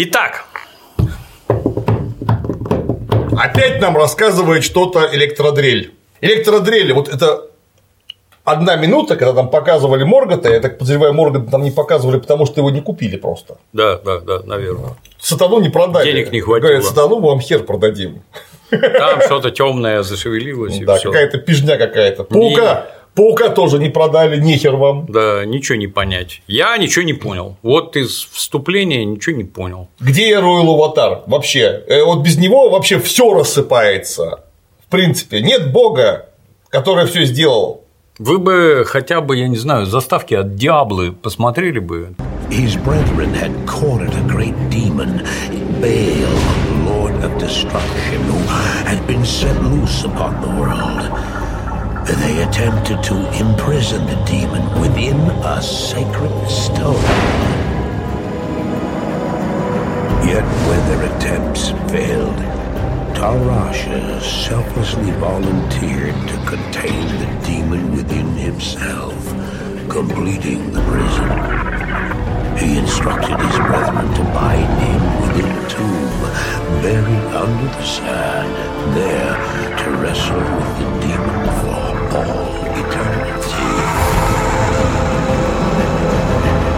Итак, Опять нам рассказывает что-то электродрель. Электродрель, вот это одна минута, когда там показывали Моргота, я так подозреваю, Моргота там не показывали, потому что его не купили просто. да, да, да, наверное. Сатану не продали. Денег не хватило. Говорят, сатану мы вам хер продадим. Там что-то темное зашевелилось и Да, какая-то пижня какая-то. Паука. Паука тоже не продали, нехер вам. Да, ничего не понять. Я ничего не понял. Вот из вступления ничего не понял. Где Ройл Аватар? Вообще. Э, Вот без него вообще все рассыпается. В принципе, нет бога, который все сделал. Вы бы хотя бы, я не знаю, заставки от Диаблы посмотрели бы. His brethren had cornered a great demon, Baal, Lord of Destruction, who had been set loose upon the world. They attempted to imprison the demon within a sacred stone. Yet when their attempts failed, Tarasha selflessly volunteered to contain the demon within himself, completing the prison. He instructed his brethren to bind him within a tomb, buried under the sand, there to wrestle with the demon.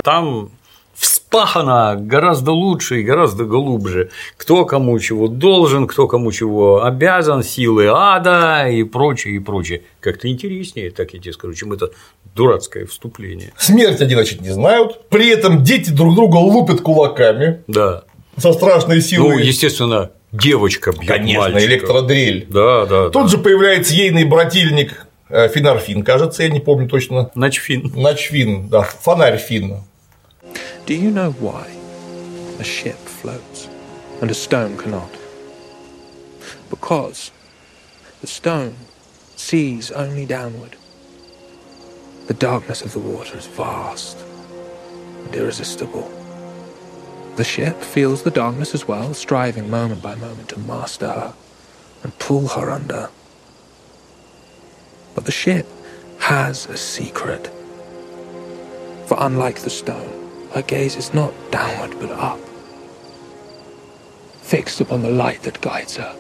Там вспахано гораздо лучше и гораздо глубже. Кто кому чего должен, кто кому чего обязан, силы ада и прочее, и прочее. Как-то интереснее, так я тебе скажу, чем это дурацкое вступление. Смерть они, значит, не знают. При этом дети друг друга лупят кулаками Да. со страшной силой. Ну, естественно, девочка бьет Конечно, мальчика. электродрель. Да, да. Тут же появляется ейный брательник э, Финарфин, кажется, я не помню точно. Начфин. Ночфин, да, фонарь Фин. Do you know why a ship floats and a stone cannot? Because the stone sees only downward. The darkness of the water is vast and irresistible. The ship feels the darkness as well, striving moment by moment to master her and pull her under. But the ship has a secret. For unlike the stone, her gaze is not downward but up, fixed upon the light that guides her.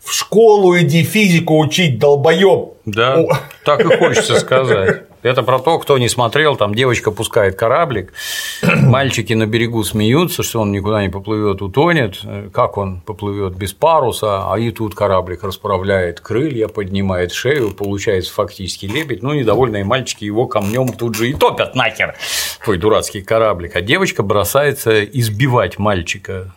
В школу иди физику учить, долбоеб. Да, О. так и хочется сказать. Это про то, кто не смотрел, там девочка пускает кораблик, мальчики на берегу смеются, что он никуда не поплывет, утонет, как он поплывет? Без паруса, а и тут кораблик расправляет крылья, поднимает шею, получается фактически лебедь, ну, недовольные мальчики его камнем тут же и топят нахер, твой дурацкий кораблик, а девочка бросается избивать мальчика,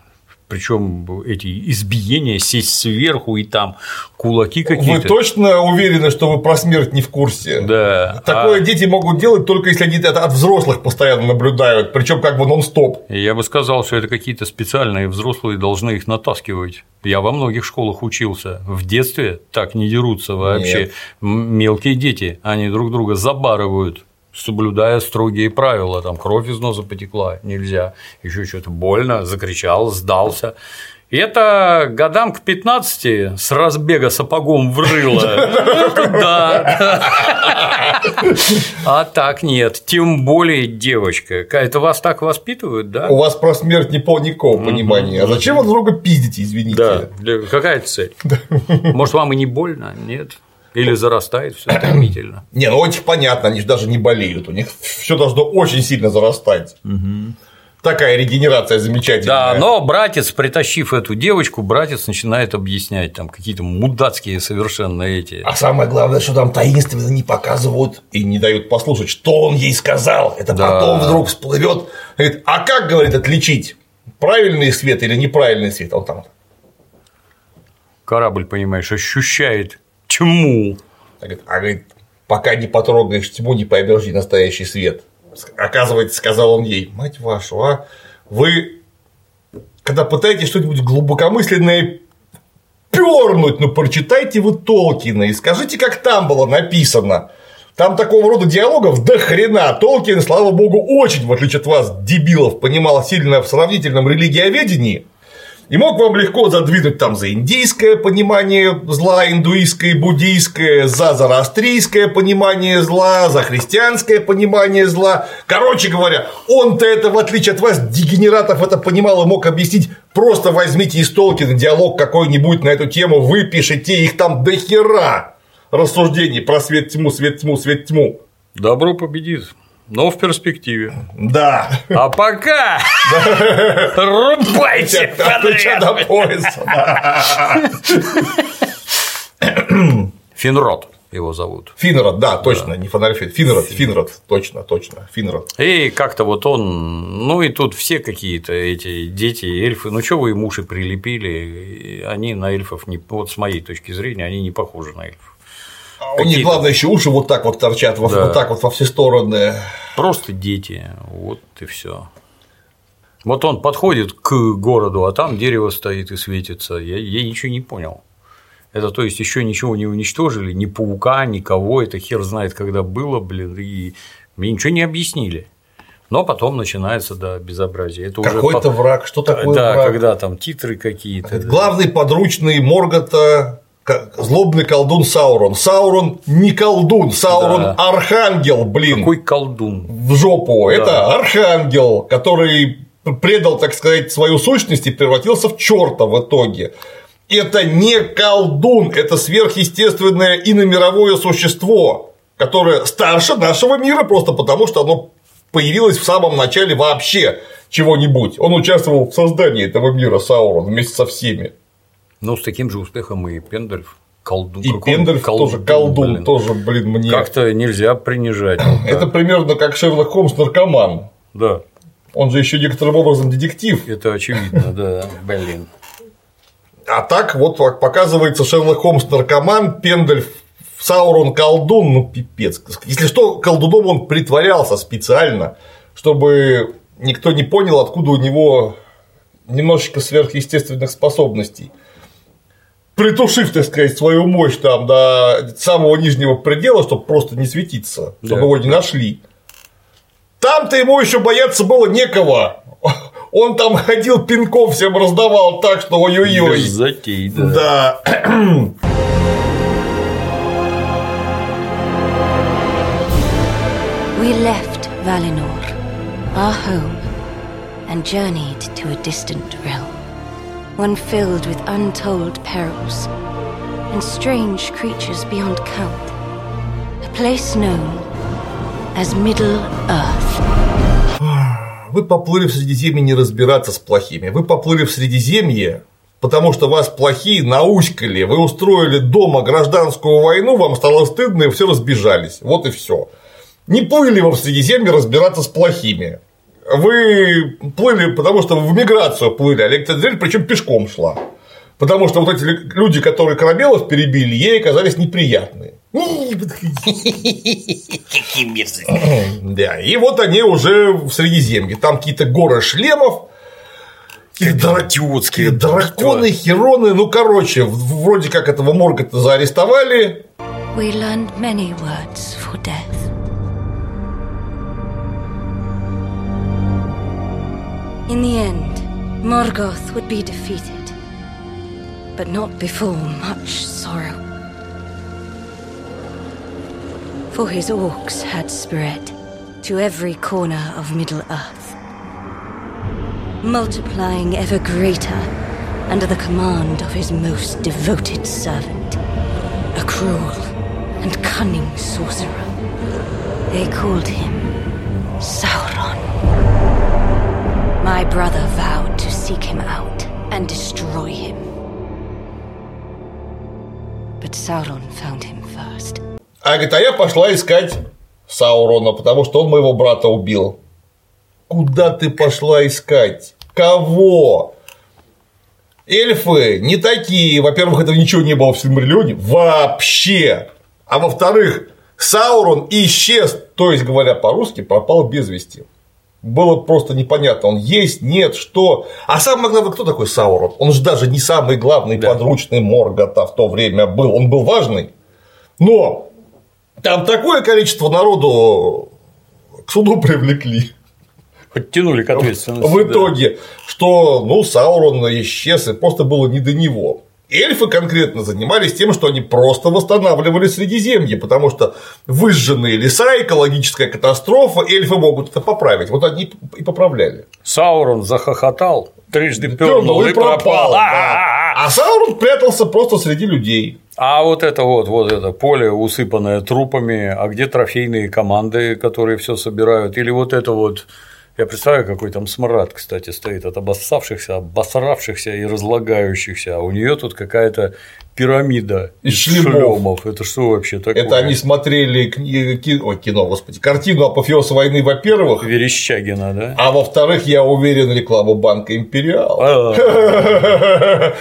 причем эти избиения, сесть сверху и там кулаки Вы какие-то. точно уверены, что вы про смерть не в курсе? Да. Такое А- дети могут делать только если они это от взрослых постоянно наблюдают, причем как бы нон-стоп. Я бы сказал, что это какие-то специальные взрослые должны их натаскивать. Я во многих школах учился. В детстве так не дерутся вообще. Нет. Мелкие дети, они друг друга забарывают соблюдая строгие правила, там кровь из носа потекла, нельзя, еще что-то больно, закричал, сдался. И это годам к 15 с разбега сапогом врыло. Да. А так нет. Тем более девочка. Это вас так воспитывают, да? У вас про смерть не по никакого понимания. А зачем вы друг друга пиздите, извините? Да. Какая цель? Может, вам и не больно? Нет. Или зарастает все стремительно. Не, ну этих понятно, они же даже не болеют. У них все должно очень сильно зарастать. Такая регенерация замечательная. Да, но братец, притащив эту девочку, братец начинает объяснять там какие-то мудацкие совершенно эти. А самое главное, что там таинственно не показывают и не дают послушать, что он ей сказал. Это Да. потом вдруг всплывет. Говорит, а как, говорит, отличить правильный свет или неправильный свет? А Он там Корабль, понимаешь, ощущает говорит, а говорит, пока не потрогаешь тьму, не поймешь настоящий свет. Оказывается, сказал он ей, мать вашу, а вы, когда пытаетесь что-нибудь глубокомысленное пернуть, ну прочитайте вы Толкина и скажите, как там было написано. Там такого рода диалогов до хрена. Толкин, слава богу, очень, в отличие от вас, дебилов, понимал сильно в сравнительном религиоведении. И мог вам легко задвинуть там за индийское понимание зла, индуистское, буддийское, за зороастрийское понимание зла, за христианское понимание зла. Короче говоря, он-то это, в отличие от вас, дегенератов, это понимал и мог объяснить. Просто возьмите из Толкина диалог какой-нибудь на эту тему, выпишите их там до хера рассуждений про свет тьму, свет тьму, свет тьму. Добро победит. Но в перспективе. Да. А пока рубайте подряд. пояса. Финрод его зовут. Финрод, да, точно, не Фонарфит. Финрод, Финрод, точно, точно, Финрод. И как-то вот он, ну и тут все какие-то эти дети, эльфы, ну что вы им уши прилепили, они на эльфов, не, вот с моей точки зрения, они не похожи на эльфов. А У них, главное, еще уши вот так вот торчат, Да. вот так вот во все стороны. Просто дети, вот и все. Вот он подходит к городу, а там дерево стоит и светится. Я, я ничего не понял. Это то есть еще ничего не уничтожили, ни паука, никого, это хер знает, когда было, блин, и мне ничего не объяснили. Но потом начинается, да, безобразие. Это уже Какой-то по- враг, что такое Да, враг? когда там титры какие-то. Главный подручный Моргота злобный колдун Саурон. Саурон не колдун, Саурон Да. архангел, блин. Какой колдун. в жопу. Это архангел, который предал, так сказать, свою сущность и превратился в черта в итоге. Это не колдун, это сверхъестественное иномировое существо, которое старше нашего мира просто потому, что оно появилось в самом начале вообще чего-нибудь. Он участвовал в создании этого мира Саурон вместе со всеми. Ну, с таким же успехом и Пендальф. Колдун. И Пендальф тоже колдун, блин. тоже, блин, мне. Как-то нельзя принижать. вот Это так. примерно как Шерлок Холмс наркоман. Да, Он же еще некоторым образом детектив. это очевидно, да, блин. А так вот показывается Шерлок Холмс наркоман, Пендальф Саурон колдун, ну пипец. Если что, колдуном он притворялся специально, чтобы никто не понял, откуда у него немножечко сверхъестественных способностей. Притушив, так сказать, свою мощь там до самого нижнего предела, чтобы просто не светиться, чтобы Да. его не нашли. Там-то ему еще бояться было некого. Он там ходил пинков всем раздавал так, что ой-ой-ой. Без затей, да. Да. We left Valinor, our home, and journeyed to a distant realm. One filled with untold perils and strange creatures beyond count. A place known as Middle Earth. Вы поплыли в Средиземье не разбираться с плохими. Вы поплыли в Средиземье, потому что вас плохие науськали. Вы устроили дома гражданскую войну, вам стало стыдно, и все разбежались. Вот и все. Не плыли вы в Средиземье разбираться с плохими. Вы плыли, потому что вы в миграцию плыли, а Электродрель причем пешком шла. Потому что вот эти люди, которые корабелов перебили, ей оказались неприятные. Какие мерзости. Да, и вот они уже в Средиземье. Там какие-то горы шлемов, идиотские какие-то драконы, хероны. Ну, короче, вроде как этого Моргота заарестовали. We learned many words for death. In the end, Morgoth would be defeated, but not before much sorrow. For his orcs had spread to every corner of Middle Earth, multiplying ever greater under the command of his most devoted servant, a cruel and cunning sorcerer. They called him Sauron. My brother vowed to seek him out and destroy him. But Sauron found him first. А говорит, а я пошла искать Саурона, потому что он моего брата убил. Куда ты пошла искать? Кого? Эльфы не такие. Во-первых, этого ничего не было в Сильмариллионе. Вообще. А во-вторых, Саурон исчез, то есть, говоря по-русски, пропал без вести. Было просто непонятно, он есть, нет, что. А самое главное, кто такой Саурон? Он же даже не самый главный подручный Моргота в то время был. Он был важный. Но там такое количество народу к суду привлекли. Подтянули к ответственности. В итоге, что, ну, Саурон исчез, и просто было не до него. Эльфы конкретно занимались тем, что они просто восстанавливали Средиземье, потому что выжженные леса, экологическая катастрофа, эльфы могут это поправить. Вот они и поправляли. Саурон захохотал, трижды пернул и пропал. да. А Саурон прятался просто среди людей. А вот это вот, вот это поле, усыпанное трупами, а где трофейные команды, которые все собирают, или вот это вот я представляю, какой там смрад, кстати, стоит от обоссавшихся, обосравшихся и разлагающихся, а у нее тут какая-то пирамида Из шлемов. шлемов. Это что вообще такое? Это они смотрели кино, ой, кино, господи, картину «Апофеоз войны», во-первых, Верещагина, да? а во-вторых, я уверен, рекламу банка «Империал».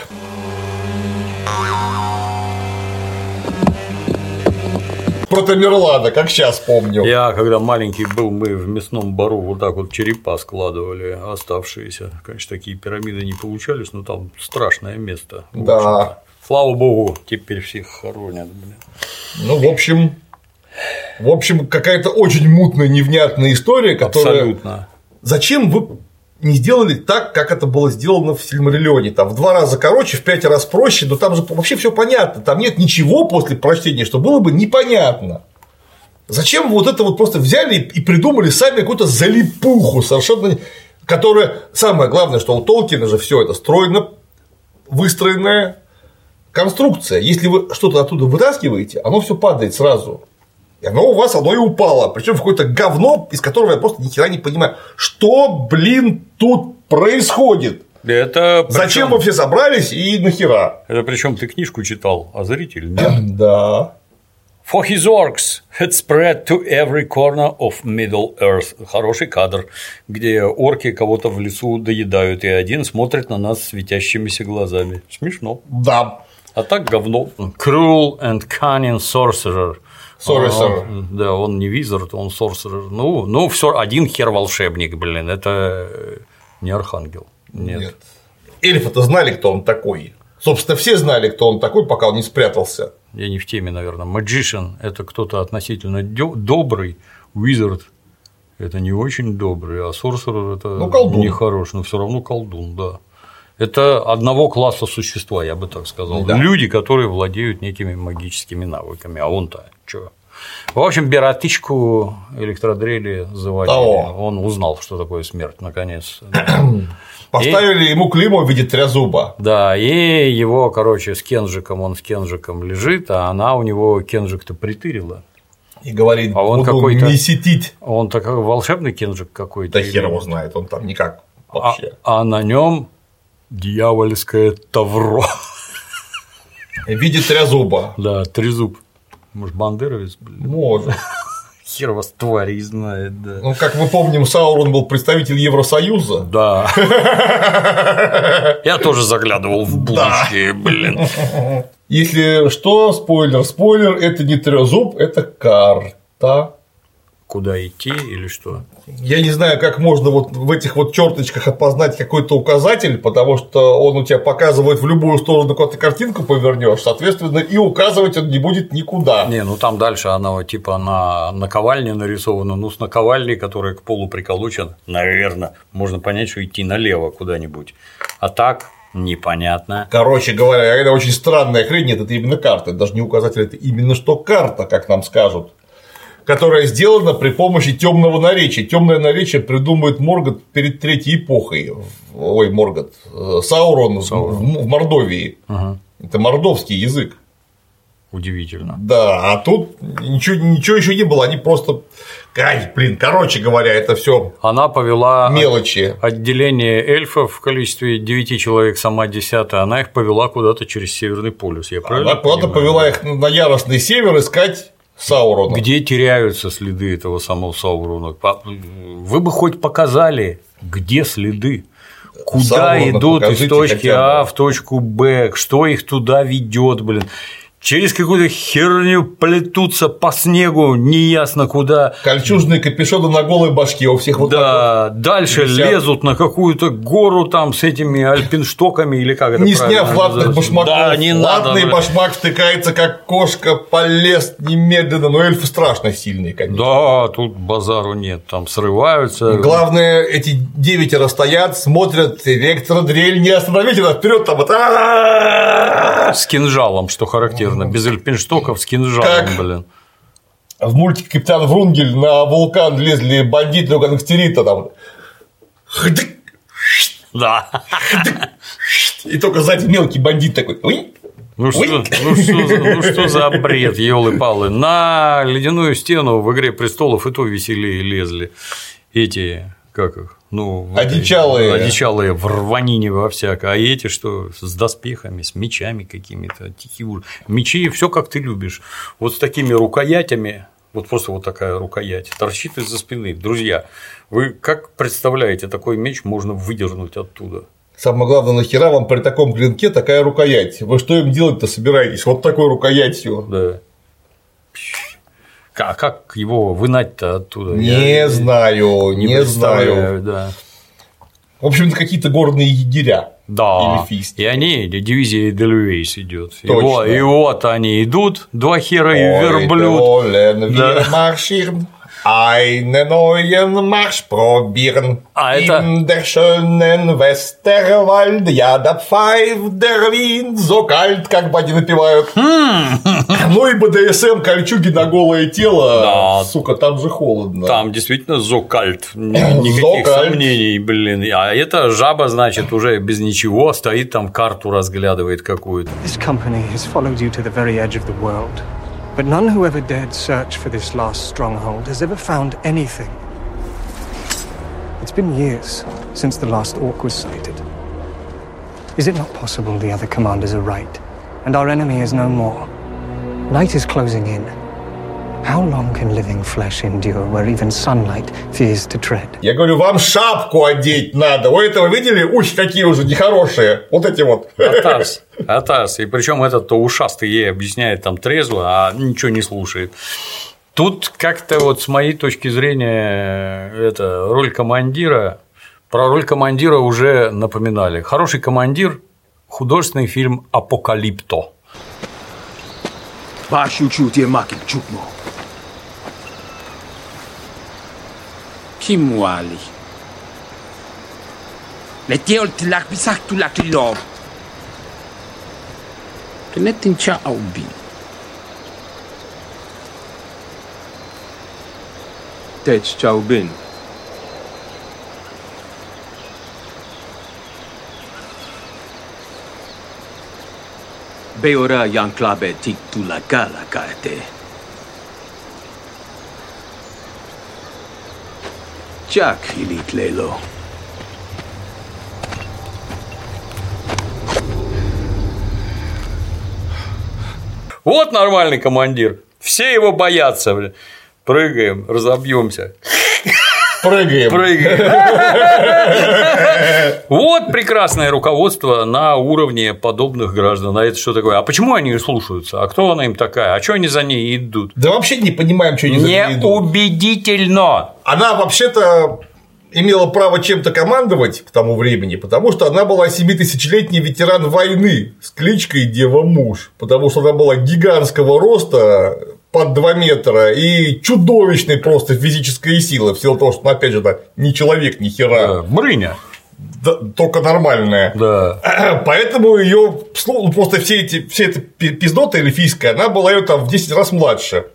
Про Тамерлана, как сейчас помню. Я, когда маленький был, мы в мясном бару вот так вот черепа складывали, оставшиеся. Конечно, такие пирамиды не получались, но там страшное место. Да. Слава богу, теперь всех хоронят, блин. Ну, в общем, в общем, какая-то очень мутная, невнятная история, которая. Абсолютно. Зачем вы не сделали так, как это было сделано в Сильмариллионе? Там в два раза короче, в пять раз проще, но там же вообще все понятно. Там нет ничего после прочтения, что было бы непонятно. Зачем вот это вот просто взяли и придумали сами какую-то залипуху совершенно, которая самое главное, что у Толкина же все это стройно выстроенная конструкция. Если вы что-то оттуда вытаскиваете, оно все падает сразу. И оно у вас, оно и упало. Причем в какое-то говно, из которого я просто ни хера не понимаю. Что, блин, тут происходит? Это Зачем причём- вы все собрались и нахера? Это причем ты книжку читал, а зритель нет. Да. For his orcs had spread to every corner of Middle Earth. Хороший кадр, где орки кого-то в лесу доедают, и один смотрит на нас светящимися глазами. Смешно. Да. А так говно. Cruel and cunning sorcerer. Sorcerer. Он- да, он не визард, он sorcerer. Ну, ну все, один хер волшебник, блин, это э, не архангел. Нет. Нет. Эльфы-то знали, кто он такой. Собственно, все знали, кто он такой, пока он не спрятался. Я не в теме, наверное. Magician – это кто-то относительно добрый, wizard – это не очень добрый, а sorcerer – это Ну, колдун. нехорош, но все равно колдун, да. Это одного класса существа, я бы так сказал. Да. Люди, которые владеют некими магическими навыками, а он-то что? В общем, Бератычку электродрели заводили. О. Он узнал, что такое смерть, наконец. Поставили ему клеймо в виде трезуба. Да, и его, короче, с Кенжиком, он с Кенжиком лежит, а она у него Кенжик-то притырила. И говорит, А он какой-то- месетить. Он такой волшебный Кенжик какой-то. Да или- хер его знает, он там никак А, вообще. а на нем дьявольское тавро. В виде трезуба. да, трезуб. Может, бандеровец, блин. Может. Хер вас твари знает, да. Ну, как мы помним, Саурон был представитель Евросоюза. Да. Я тоже заглядывал в будущее, блин. Если что, спойлер, спойлер, это не трезуб, это карта. Куда идти или что? Я не знаю, как можно вот в этих вот черточках опознать какой-то указатель, потому что он у тебя показывает в любую сторону, куда ты картинку повернешь, соответственно, и указывать он не будет никуда. Не, ну там дальше она типа на наковальне нарисована, ну с наковальней, которая к полу приколочена, наверное, можно понять, что идти налево куда-нибудь. А так непонятно. Короче говоря, это очень странная хрень, нет, это именно карта, это даже не указатель, это именно что карта, как нам скажут, которая сделана при помощи темного наречия. Темное наречие придумывает Моргот перед Третьей эпохой. Ой, Моргот, э, Саурон, в- в Мордовии. Это мордовский язык. Удивительно. Да, а тут ничего, ничего еще не было, они просто. Ай, блин, короче говоря, это все Она повела мелочи. отделение эльфов в количестве 9 человек, сама десятая, она их повела куда-то через Северный полюс. Я правильно Она куда-то повела их на яростный север искать Саурона. Где теряются следы этого самого Саурона? Вы бы хоть показали, где следы. Куда Саурона идут из точки. А в точку Б, что их туда ведет, блин. Через какую-то херню плетутся по снегу, неясно куда. Кольчужные капюшоны на голой башке у всех вот да, так вот дальше висят. лезут на какую-то гору там с этими альпинштоками или как это Не сняв латных башмаков, Да, не надо. латный ну, башмак втыкается как кошка, полез немедленно, но эльфы страшно сильные, конечно. Да, тут базару нет, там срываются. Главное, эти девятеро стоят, смотрят, электродрель не остановить, она вперед там вот! С кинжалом, что характерно, без альпинштоков с кинжалом, Как? блин. в мультике Капитан Врунгель на вулкан лезли бандиты у гангстерита там. Да. И только сзади мелкий бандит такой. Ну что, ну, что за, ну что за бред, елы палы На ледяную стену в игре престолов и то веселее лезли. Эти, как их? Ну, в этой- Одичалые. Одичалые в рванине во всякое. А эти что? С доспехами, с мечами какими-то. тихий ужас. Мечи все как ты любишь. Вот с такими рукоятями. Вот просто вот такая рукоять торчит из-за спины. Друзья, вы как представляете, такой меч можно выдернуть оттуда? Самое главное, нахера вам при таком клинке такая рукоять? Вы что им делать-то собираетесь? Вот такой рукоятью. Да. А как его вынать-то оттуда? Не Я знаю, не, представляю, знаю. Да. В общем-то, какие-то горные егеря. Да. И они, дивизия Эдельвейс идет. Вот, и вот они идут, два хера и верблюд. Wollen Да. Einen neuen Marsch probieren. Это- In der schönen Westerwald, ja, da pfeift der Wind, so kalt, как бы они напевают. Ну и БДСМ, кольчуги на голое тело, Да. сука, там же холодно. Там действительно зокальт. Ни- Никаких Зокальт. сомнений, блин. А эта жаба, значит, уже без ничего стоит там карту разглядывает какую-то. This company has followed you to the very edge of the world, but none who ever dared search for this last stronghold has ever found anything. It's been years since the last orc was sighted. Is it not possible the other commanders are right, and our enemy is no more? Night is closing in. How long can living flesh endure where even sunlight fears to tread? Я говорю, вам шапку одеть надо. У этого видели? Ух, какие уже нехорошие. Вот эти вот. Атас, Атас. И причем этот-то ушастый ей объясняет там трезво, а ничего не слушает. Тут как-то вот с моей точки зрения это роль командира, про роль командира уже напоминали. Хороший командир – художественный фильм «Апокалипто». Bashuchu tie makin chukmo. Kimwali. Le tiol tilak bisak tulak lom. Kenetin cha aubi. Tech Chaubin. Beora yang klabe tik tulakala kaete. Jack ilit lelo. Вот нормальный командир. Все его боятся. бля. Прыгаем, разобьемся. Прыгаем. Прыгаем. Вот прекрасное руководство на уровне подобных граждан. А это что такое? А почему они слушаются? А кто она им такая? А что они за ней идут? Да вообще не понимаем, что они за ней идут. Неубедительно. Она вообще-то имела право чем-то командовать к тому времени, потому что она была 7000-летний ветеран войны с кличкой Дева Муж, потому что она была гигантского роста, под 2 метра и чудовищной просто физической силы, в силу того, что, ну, опять же, она не человек, ни хера, Брыня. да, только нормальная. Да. Поэтому ее ну, просто все эти, все эта пи- пиздота эльфийская, она была ее там в 10 раз младше.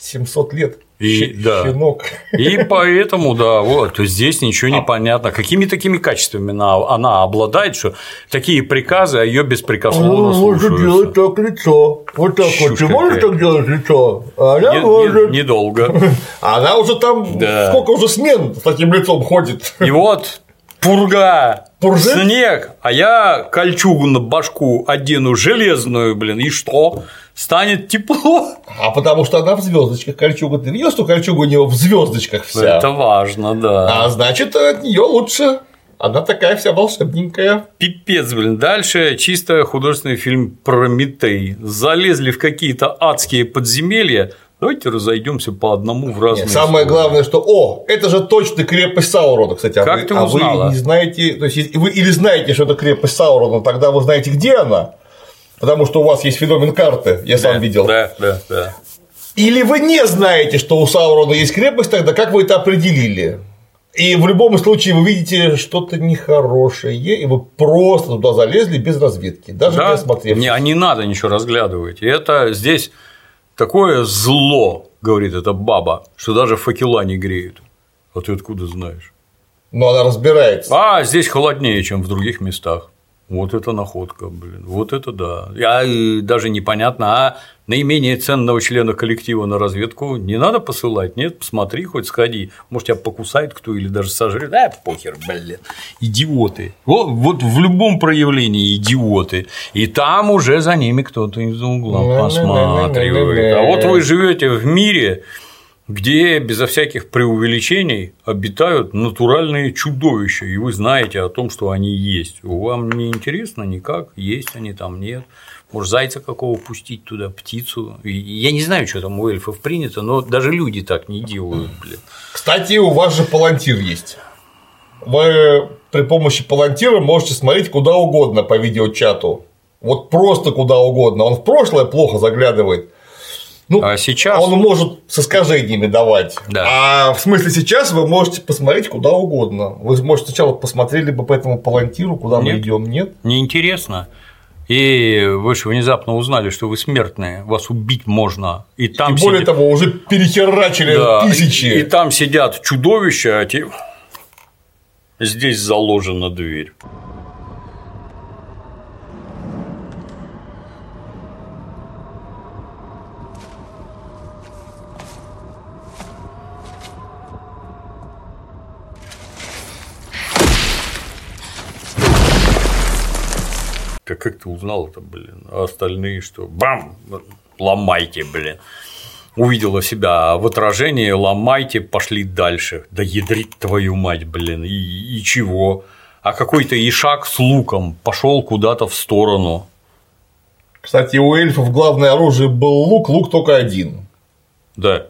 700 лет. И- Щ- да. Щенок. И поэтому, да, вот, то здесь ничего не понятно. Какими такими качествами она, она обладает, что такие приказы, а ее беспрекословно слушаются. так лицо. Вот так Чушь какая. делать лицо? А она Не- не- Недолго. Она уже там Да. сколько уже смен с таким лицом ходит. И вот пурга, Пуржит? снег, а я кольчугу на башку одену железную, блин, и что? Станет тепло? А потому что она в звездочках кольчуга. Ты видел, что кольчуга у него в звездочках вся? Это важно, да. А значит, от нее лучше Она такая вся волшебненькая. Пипец, блин. Дальше чисто художественный фильм Прометей. Залезли в какие-то адские подземелья. Давайте разойдемся по одному в разные Нет, самое стороны. главное, что о, это же точно крепость Саурона, кстати. А Как вы, ты а узнала? вы не знаете, то есть вы или знаете, что это крепость Саурона, тогда вы знаете, где она, потому что у вас есть феномен карты, я сам видел. Да, да, да. Или вы не знаете, что у Саурона есть крепость, тогда как вы это определили? И в любом случае вы видите что-то нехорошее, и вы просто туда залезли без разведки, даже не Да, осмотрев. не, а не надо ничего разглядывать. И это здесь такое зло, говорит эта баба, что даже факела не греют. А ты откуда знаешь? Но она разбирается. А здесь холоднее, чем в других местах. Вот это находка, блин, вот это да. Я даже непонятно, а наименее ценного члена коллектива на разведку не надо посылать, нет, посмотри, хоть сходи, может тебя покусает кто или даже сожрет, да, похер, блин, идиоты. Вот, вот в любом проявлении идиоты, и там уже за ними кто-то из-за угла посматривает. А вот вы живете в мире, где безо всяких преувеличений обитают натуральные чудовища, и вы знаете о том, что они есть. Вам не интересно никак, есть они там, нет. Может, зайца какого пустить туда, птицу. Я не знаю, что там у эльфов принято, но даже люди так не делают, блин. Кстати, у вас же палантир есть. Вы при помощи палантира можете смотреть куда угодно по видеочату. Вот просто куда угодно. Он в прошлое плохо заглядывает. Ну, А сейчас он может с искажениями давать. Да. А в смысле сейчас вы можете посмотреть куда угодно. Вы, может, сначала посмотрели бы по этому палантиру, куда мы Нет. идем, нет? неинтересно. И вы же внезапно узнали, что вы смертные, вас убить можно. И там И более сидит- того, уже перехерачили Да, тысячи. И, и там сидят чудовища, а те... здесь заложена дверь. Как, как ты узнал это, блин? А остальные что? Бам! Ломайте, блин. Увидела себя в отражении, ломайте, пошли дальше. Да ядрить твою мать, блин, и, и чего? А какой-то ишак с луком пошел куда-то в сторону. Кстати, у эльфов главное оружие был лук, лук только один. Да.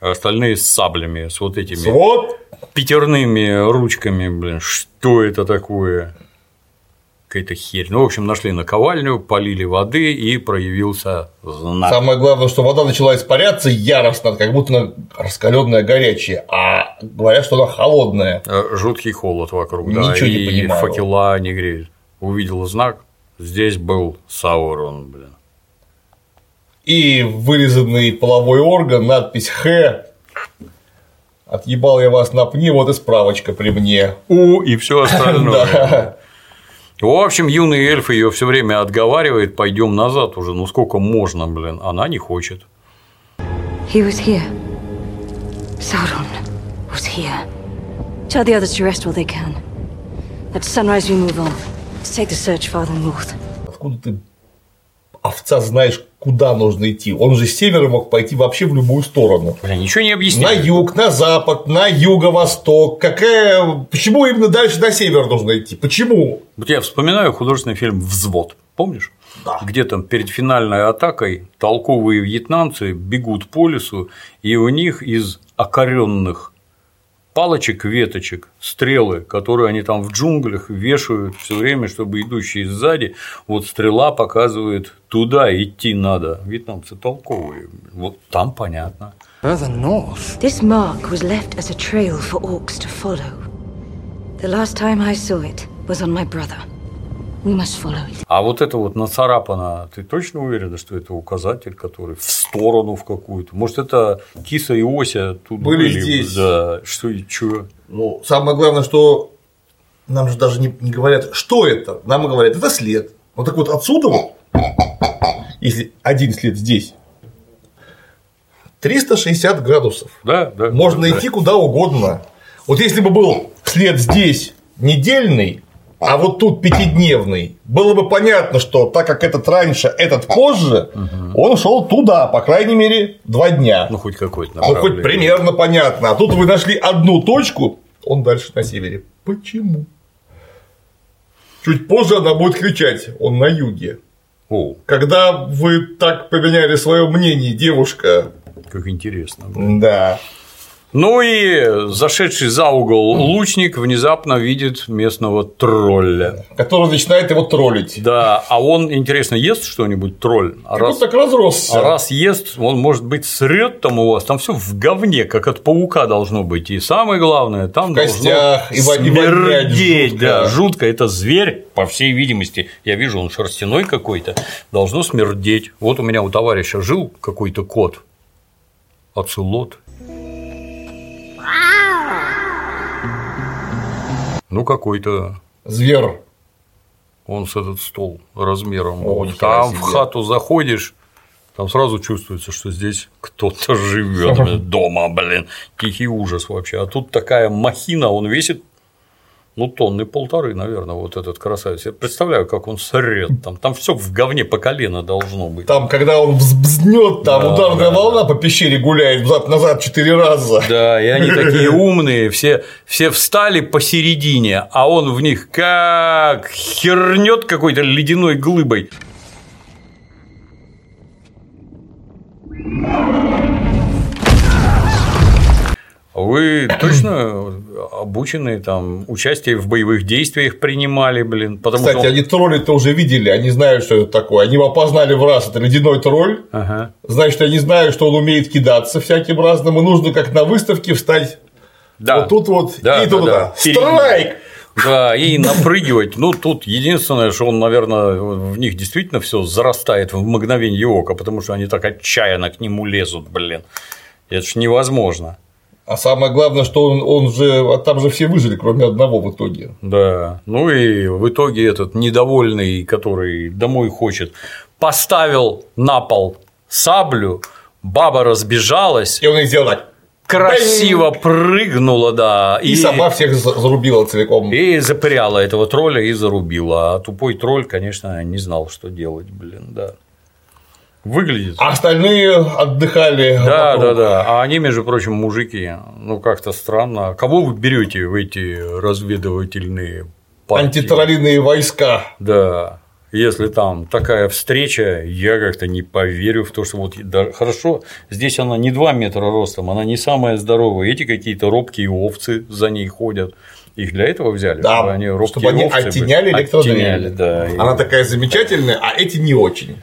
А остальные с саблями, с вот этими Вот пятерными ручками, блин, что это такое? Какая-то херь. Ну, в общем, нашли наковальню, полили воды и проявился знак. Самое главное, что вода начала испаряться яростно, как будто она раскаленная горячая, а говорят, что она холодная. Э, Жуткий холод вокруг, да, Ничего не и понимаю. факела не греют. Увидел знак, здесь был Саурон, блин. И вырезанный половой орган, надпись Х. Отъебал я вас на пни, вот и справочка при мне. У и все остальное. В общем, юный эльф ее все время отговаривает, пойдем назад уже, ну сколько можно, блин. Она не хочет. He was here. Sauron was here. Tell the others to rest while they can. At sunrise, we move on. Let's take the search farther north. Откуда ты, овца, знаешь, куда нужно идти? Он же с севера мог пойти вообще в любую сторону. Бля, ничего не На объясняет. юг, на запад, на юго-восток. Какая... Почему именно дальше на север нужно идти? Почему? Вот я вспоминаю художественный фильм «Взвод», помнишь? Где там перед финальной атакой толковые вьетнамцы бегут по лесу, и у них из окоренных палочек, веточек, стрелы, которые они там в джунглях вешают все время, чтобы идущие сзади, вот стрела показывает туда идти надо. Вьетнамцы толковые. Вот там понятно. Further north? This mark was left as a trail for orcs to follow. The last time I saw it was on my brother. We must follow it. А вот это вот нацарапано, ты точно уверена, что это указатель, который в сторону в какую-то? Может, это киса и ося тут Были были? здесь. Да, что и чё? Ну, самое главное, что нам же даже не, не говорят, что это. Нам говорят, это след. Вот так вот отсюда вот, если один след здесь, 360 градусов. Да, да. Можно да. идти куда угодно. Вот если бы был след здесь недельный, а вот тут пятидневный, было бы понятно, что так как этот раньше, этот позже, он шел туда, по крайней мере, два дня. Ну, хоть какой-то Ну, хоть примерно понятно. А тут вы нашли одну точку, он дальше на севере. Почему? Чуть позже она будет кричать, он на юге. О, Когда вы так поменяли свое мнение, девушка. как интересно. Да. Ну и зашедший за угол лучник внезапно видит местного тролля. Который начинает его троллить. Да, а он, интересно, ест что-нибудь тролль? А вот так разросся. А раз ест, он, может быть, срет там у вас, там все в говне, как от паука должно быть. И самое главное, там В костях, должно и смердеть, жутко. да, жутко. Это зверь, по всей видимости, я вижу, он шерстяной какой-то, должно смердеть. Вот у меня у товарища жил какой-то кот, оцелот. Ну, какой-то Зверь. он с этот стол размером. О, Вот там себе. в хату заходишь, там сразу чувствуется, что здесь кто-то живет дома, блин, тихий ужас вообще. А тут такая махина, он весит ну, тонны полторы, наверное, вот этот красавец. Я представляю, как он срет там. Там все в говне по колено должно быть. Там, когда он взбзнет, там Да, ударная да, волна по пещере гуляет взад-назад четыре раза. Да, и они такие умные, все, все встали посередине, а он в них как хернет какой-то ледяной глыбой. Вы точно обученные там участие в боевых действиях принимали, блин, потому Кстати, что они тролли-то уже видели, они знают, что это такое. Они его опознали в раз, это ледяной тролль. Ага. Значит, они знают, что он умеет кидаться всяким разным, и нужно, как на выставке, встать Да. вот тут вот Да, и да, туда. да. Впереди. Страйк! Да, и напрыгивать. Ну, тут единственное, что он, наверное, в них действительно все зарастает в мгновение ока, потому что они так отчаянно к нему лезут, блин. Это ж невозможно. А самое главное, что он, он же, а там же все выжили, кроме одного в итоге. Да. Ну и в итоге этот недовольный, который домой хочет, поставил на пол саблю, баба разбежалась, И он их сделал красиво прыгнула, да, И, сама всех за- зарубила целиком. И запыряла этого тролля и зарубила. А тупой тролль, конечно, не знал, что делать, блин, да. Выглядит. А остальные отдыхали. Да, вокруг. да, да. А они, между прочим, мужики, ну как-то странно. Кого вы берете в эти разведывательные партии? Антитроллиные войска. Да. Если там такая встреча, я как-то не поверю в то, что вот да, хорошо, здесь она не 2 метра ростом, она не самая здоровая. Эти какие-то робкие овцы за ней ходят. Их для этого взяли, Да, чтобы они робкие чтобы они овцы оттеняли электродрель. Оттеняли, да. И- Она такая замечательная, а эти не очень.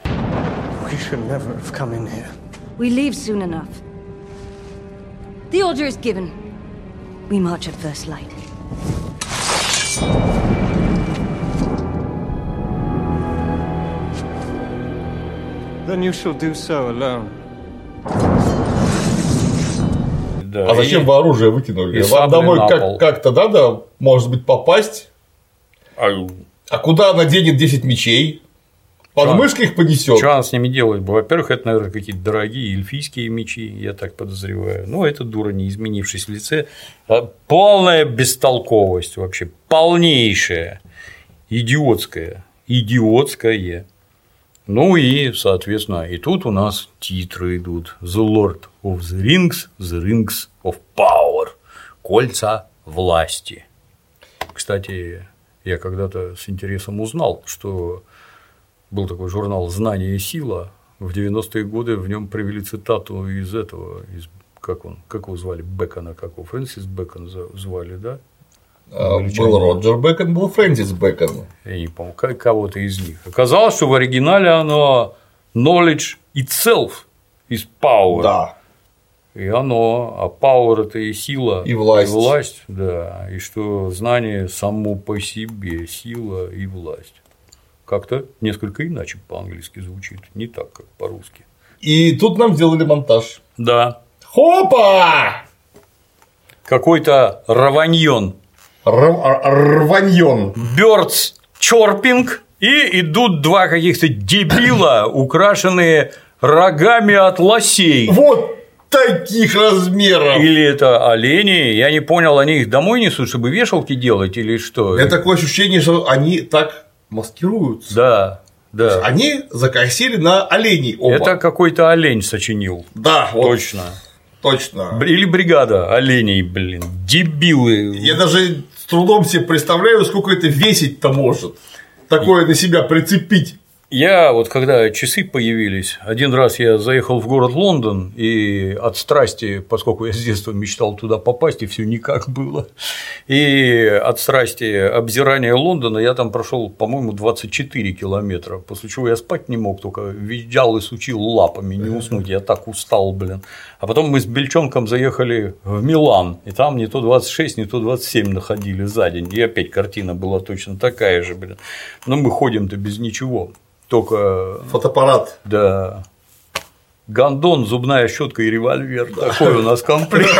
We should never have come in here. We leave soon enough. The order is given. We march at first light. Then you shall do so alone. да, А зачем и- вы оружие выкинули? и Вам домой на как- пол. как-то надо, может быть, попасть? А А куда она денет 10 мечей? Под Чё? мышкой их понесет. Что она с ними делает? Во-первых, это, наверное, какие-то дорогие эльфийские мечи, я так подозреваю. Ну, эта дура, не изменившись в лице, а, полная бестолковость вообще, полнейшая, идиотская, идиотская. Ну и, соответственно, и тут у нас титры идут. The Lord of the Rings, The Rings of Power. Кольца власти. Кстати, я когда-то с интересом узнал, что был такой журнал «Знание и сила». В 90-е годы в нем привели цитату из этого, из, как он, как его звали, Бекона, как его, Фрэнсис Бэкон за- звали, да? А. Был Роджер Бэкон, был Фрэнсис Бэкон. Я не помню, ко- кого-то из них. Оказалось, что в оригинале оно knowledge itself is power. Да. И оно, а power это и сила, И власть. и власть, да, и что знание само по себе, сила и власть. Как-то несколько иначе по-английски звучит, не так, как по-русски. И тут нам сделали монтаж. Да, Хопа! какой-то раваньон, Р- р- Рваньон. Бёрдс чорпинг, и идут два каких-то дебила, украшенные рогами от лосей. Вот таких размеров. Или это олени, я не понял, они их домой несут, чтобы вешалки делать или что? У меня такое ощущение, что они так маскируются. Да, да. Они закосили на оленей оба. Это какой-то олень сочинил. Да, вот. Точно. Точно. Или бригада оленей, блин, дебилы. Я даже с трудом себе представляю, сколько это весить-то может. Такое на себя прицепить. Я вот когда часы появились, один раз я заехал в город Лондон, и от страсти, поскольку я с детства мечтал туда попасть, и все никак было, и от страсти обзирания Лондона я там прошел, по-моему, 24 километра, после чего я спать не мог, только видял и сучил лапами, не уснуть, я так устал, блин. А потом мы с Бельчонком заехали в Милан, и там не то 26, не то 27 находили за день, и опять картина была точно такая же, блин. Но мы ходим-то без ничего только… Фотоаппарат. Да. Гондон, зубная щетка и револьвер. Такой у нас комплект.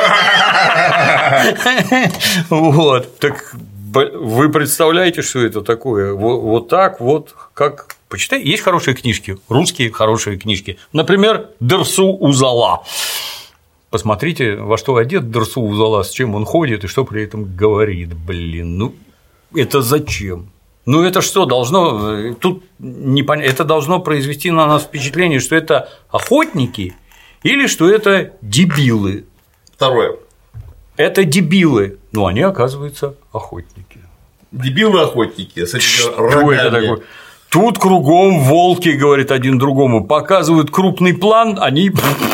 Вот. Так вы представляете, что это такое? Вот так вот, как почитай, есть хорошие книжки, русские хорошие книжки. Например, Дерсу Узала. Посмотрите, во что одет Дерсу Узала, с чем он ходит и что при этом говорит. Блин, ну это зачем? Ну это что должно тут не пон... это должно произвести на нас впечатление, что это охотники или что это дебилы. Второе. Это дебилы, но они оказываются охотники. Дебилы охотники с этими Что рогами. это такое? Тут кругом волки, говорит один другому, показывают крупный план, они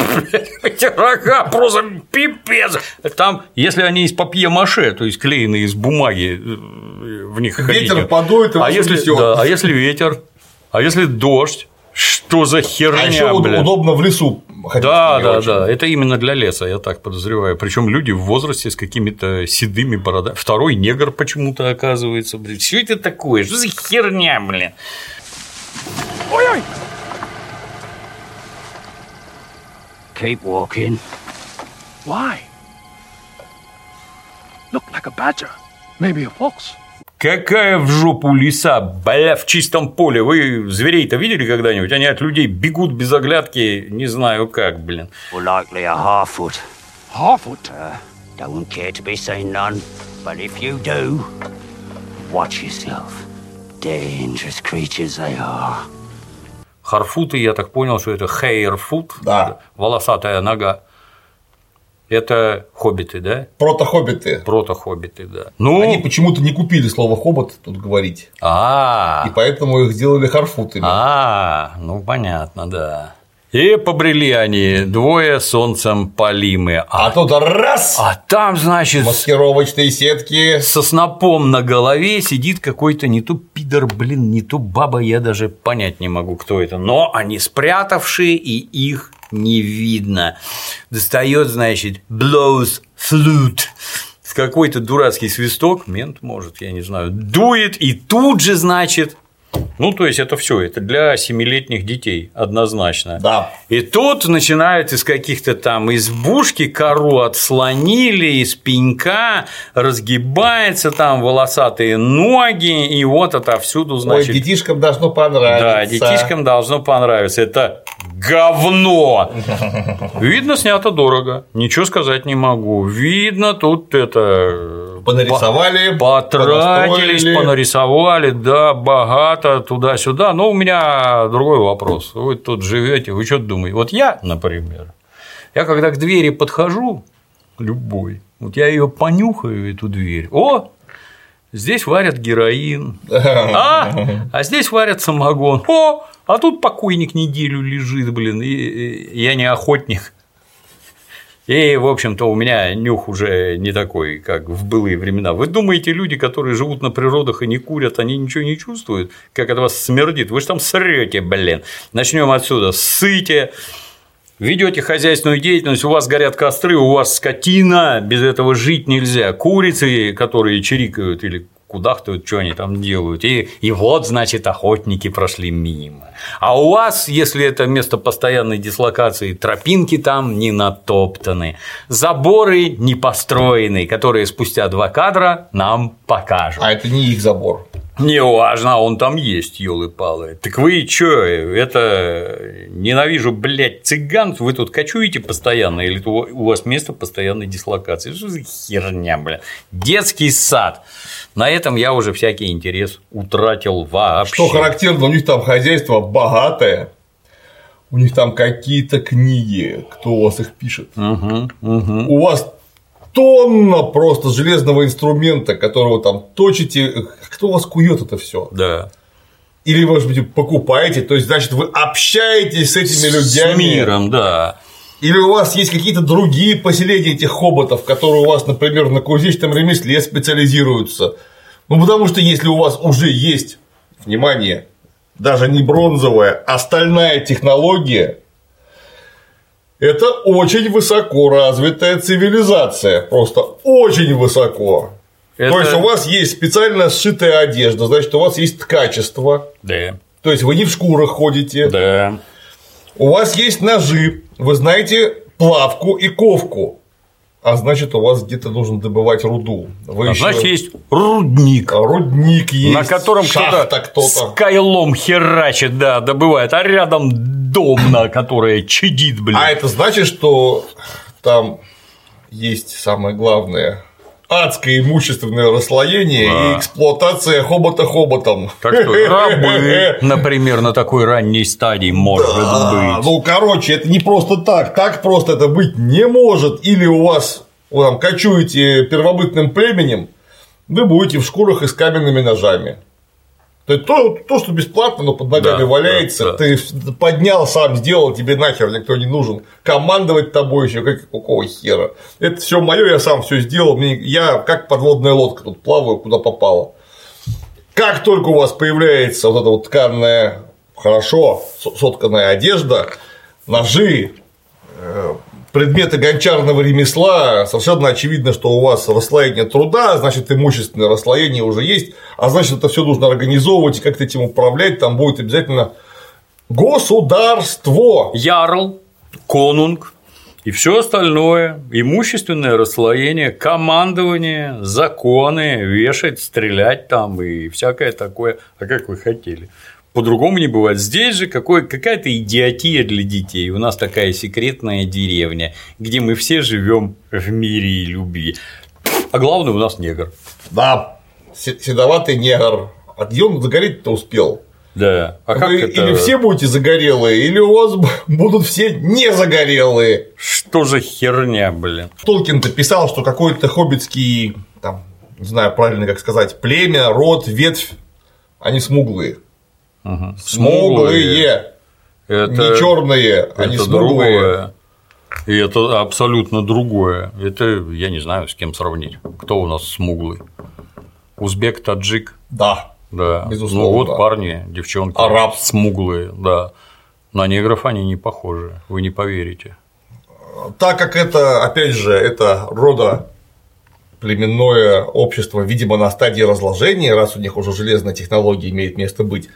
эти рога просто пипец. Там, если они из папье-маше, то есть клеены из бумаги, э, в них Ветер подует, а если, да, а если ветер, а если дождь, что за херня, А еще блин? удобно в лесу. Да, не да, очень. да. Это именно для леса, я так подозреваю. Причем люди в возрасте с какими-то седыми бородами. Второй негр почему-то оказывается. Все это такое? Что за херня, блин? Ой-ой! Keep walking. Why? Look like a badger. Maybe a fox. Какая в жопу лиса, бля, в чистом поле. Вы зверей-то видели когда-нибудь? Они от людей бегут без оглядки, не знаю как, блин. Or likely a half-foot. Harfoot. Don't care to be seen none, but if you do, watch yourself. Dangerous creatures they are. Харфуты, я так понял, что это хейрфут, Да. волосатая нога. Это хоббиты, да? Протохоббиты. Прото-хоббиты, да. Ну, Они почему-то не купили слово хобот тут говорить. а, И поэтому их сделали харфутами. А, ну понятно, да. И побрели они, двое солнцем полимы. А, А тут раз! а там, значит, Маскировочные сетки. со снопом на голове сидит какой-то не то пидор, блин, не то баба, я даже понять не могу, кто это. Но они спрятавшие, и их не видно. Достает, значит, blows flute в какой-то дурацкий свисток, мент может, я не знаю, дует, и тут же, значит, ну, то есть это все, это для семилетних детей однозначно. Да. И тут начинают из каких-то там избушки кору отслонили, из пенька разгибается там волосатые ноги, и вот отовсюду, Ой, значит, детишкам должно понравиться. да, детишкам должно понравиться. Это говно. Видно, снято дорого. Ничего сказать не могу. Видно, тут это Понарисовали, Потратились, понарисовали, да, богато туда-сюда. Но у меня другой вопрос. Вы тут живете, вы что думаете? Вот я, например, я когда к двери подхожу, любой, вот я ее понюхаю, эту дверь. О, здесь варят героин. А, а здесь варят самогон. О, а тут покойник неделю лежит, блин, и я не охотник. И, в общем-то, у меня нюх уже не такой, как в былые времена. Вы думаете, люди, которые живут на природах и не курят, они ничего не чувствуют, как от вас смердит? Вы же там срете, блин. Начнем отсюда. Ссыте, ведете хозяйственную деятельность, у вас горят костры, у вас скотина, без этого жить нельзя. Курицы, которые чирикают или кудахтают, что они там делают. И, и вот, значит, охотники прошли мимо. А у вас, если это место постоянной дислокации, тропинки там не натоптаны, заборы не построены, которые спустя два кадра нам покажут. А это не их забор. Неважно, он там есть, елы-палы. Так вы чё, это ненавижу, блядь, цыган, вы тут кочуете постоянно, или у вас место постоянной дислокации? Что за херня, бля? Детский сад. На этом я уже всякий интерес утратил вообще. Что характерно, у них там хозяйство богатое. У них там какие-то книги, кто у вас их пишет. Угу, угу. У вас тонна просто железного инструмента, которого там точите. Кто у вас кует это все? Да. Или, может быть, покупаете, то есть, значит, вы общаетесь с этими людьми. С миром, да. Или у вас есть какие-то другие поселения этих хоботов, которые у вас, например, на кузнечном ремесле специализируются. Ну, потому что если у вас уже есть, внимание, даже не бронзовая, а стальная технология, это очень высоко развитая цивилизация. Просто очень высоко. Это... То есть у вас есть специально сшитая одежда, значит, у вас есть ткачество. Да. То есть вы не в шкурах ходите. Да. У вас есть ножи, вы знаете плавку и ковку. А значит, у вас где-то нужно добывать руду. Вы а еще... значит, есть рудник. Рудник есть. На котором кто-то, с кайлом херачит, да, добывает, а рядом дом, на которое чадит, блин. А это значит, что там есть самое главное адское имущественное расслоение да. и эксплуатация хобота хоботом. Так что рабы, например, на такой ранней стадии может да, быть. Ну, короче, это не просто так. Так просто это быть не может. Или у вас вы там кочуете первобытным племенем, вы будете в шкурах и с каменными ножами. То то, то, что бесплатно, но под ногами да, валяется, да, да. ты поднял, сам сделал, тебе нахер никто не нужен. Командовать тобой еще как, какого хера. Это все мое, я сам все сделал. Мне, я как подводная лодка тут плаваю, куда попало. Как только у вас появляется вот эта вот тканная, хорошо сотканная одежда, ножи, э, предметы гончарного ремесла, совершенно очевидно, что у вас расслоение труда, значит, имущественное расслоение уже есть, а значит, это все нужно организовывать и как-то этим управлять, там будет обязательно государство. Ярл, конунг и все остальное, имущественное расслоение, командование, законы, вешать, стрелять там и всякое такое. А как вы хотели? По-другому не бывает. Здесь же какой, какая-то идиотия для детей. У нас такая секретная деревня, где мы все живем в мире и любви. А главное, у нас негр. Да, седоватый негр. А где он загореть-то успел? Да. А как Вы это... Или все будете загорелые, или у вас будут все не загорелые. Что за херня, блин? Толкин-то писал, что какой-то хоббитский, там, не знаю правильно как сказать, племя, род, ветвь, они смуглые. Угу. Смуглые. Это, не черные, они это смуглые. Другое. И это абсолютно другое. Это я не знаю, с кем сравнить. Кто у нас смуглый? Узбек, таджик. Да. Да. Безусловно. Ну вот да. парни, девчонки. Араб. Смуглые, да. На негров они не похожи, вы не поверите. Так как это, опять же, это рода племенное общество, видимо, на стадии разложения, раз у них уже железная технология имеет место быть,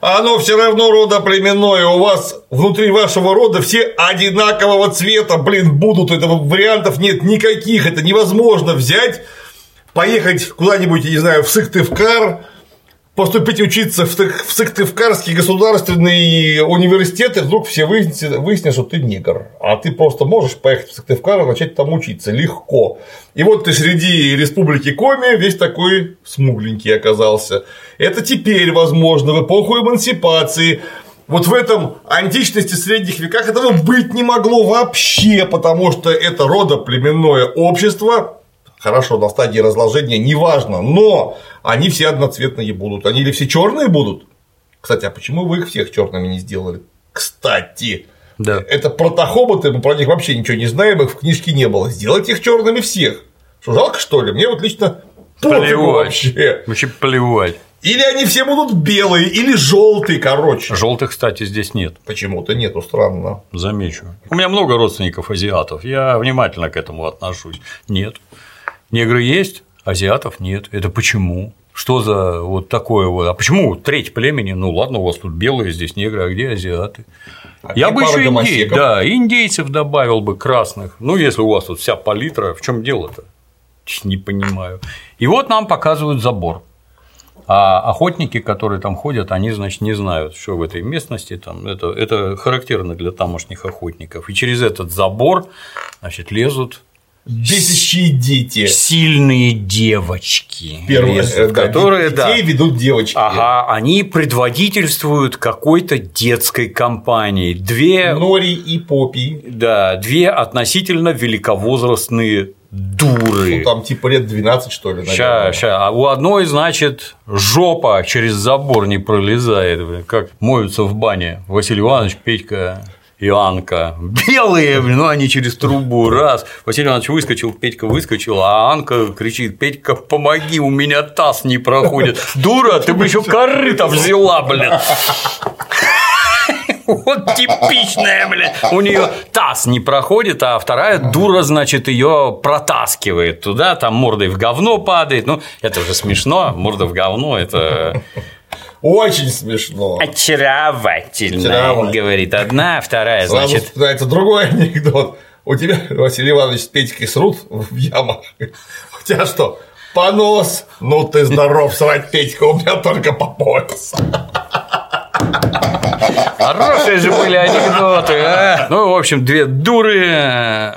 оно все равно рода племенное, у вас внутри вашего рода все одинакового цвета, блин, будут, этого вариантов нет никаких, это невозможно взять, поехать куда-нибудь, я не знаю, в Сыктывкар, поступить учиться в, в Сыктывкарский государственный университет, и вдруг все выяснят, выяснят, что ты негр. А ты просто можешь поехать в Сыктывкар и начать там учиться легко. И вот ты среди республики Коми весь такой смугленький оказался. Это теперь возможно в эпоху эмансипации. Вот в этом античности средних веках этого быть не могло вообще, потому что это родоплеменное общество, хорошо, на стадии разложения, неважно, но они все одноцветные будут. Они или все черные будут? Кстати, а почему вы их всех черными не сделали? Кстати, да. это протохоботы, мы про них вообще ничего не знаем, их в книжке не было. Сделайте их черными всех. Что, жалко, что ли? Мне вот лично пофигу вообще. Вообще плевать. Или они все будут белые, или желтые, короче. Желтых, кстати, здесь нет. Почему-то нету, странно. Замечу. У меня много родственников азиатов. Я внимательно к этому отношусь. Нет. Негры есть, азиатов нет. Это почему? Что за вот такое вот? А почему треть племени? Ну ладно, у вас тут белые, здесь негры, а где азиаты? А Я бы еще индей, да, индейцев добавил бы красных. Ну, если у вас тут вся палитра, в чем дело-то? Не понимаю. И вот нам показывают забор. А охотники, которые там ходят, они, значит, не знают, что в этой местности там. Это, это характерно для тамошних охотников. И через этот забор, значит, лезут бесящие дети. Сильные девочки. Первые, э, да, которые, детей да, ведут девочки. Ага, они предводительствуют какой-то детской компании. Две, Нори и Поппи. да, две относительно великовозрастные дуры. Ну, там типа лет 12, что ли, наверное. ща. А у одной, значит, жопа через забор не пролезает. Как моются в бане Василий Иванович, Петька Анка. Белые, ну они через трубу. Раз. Василий Иванович выскочил, Петька выскочил, а Анка кричит: Петька, помоги, у меня таз не проходит. Дура, ты бы еще корыто взяла, блин. Вот типичная, блин. У нее таз не проходит, а вторая дура, значит, ее протаскивает туда, там мордой в говно падает. Ну, это же смешно, морда в говно, это Очень смешно. очаровательно, Очаровательно. говорит одна, вторая, Сразу значит, вспоминается другой анекдот. У тебя, Василий Иванович, с Петькой срут в ямах. У тебя что, понос? Ну ты здоров, срать Петька, у меня только по пояс. Хорошие же были анекдоты, а? Ну, в общем, две дуры, э,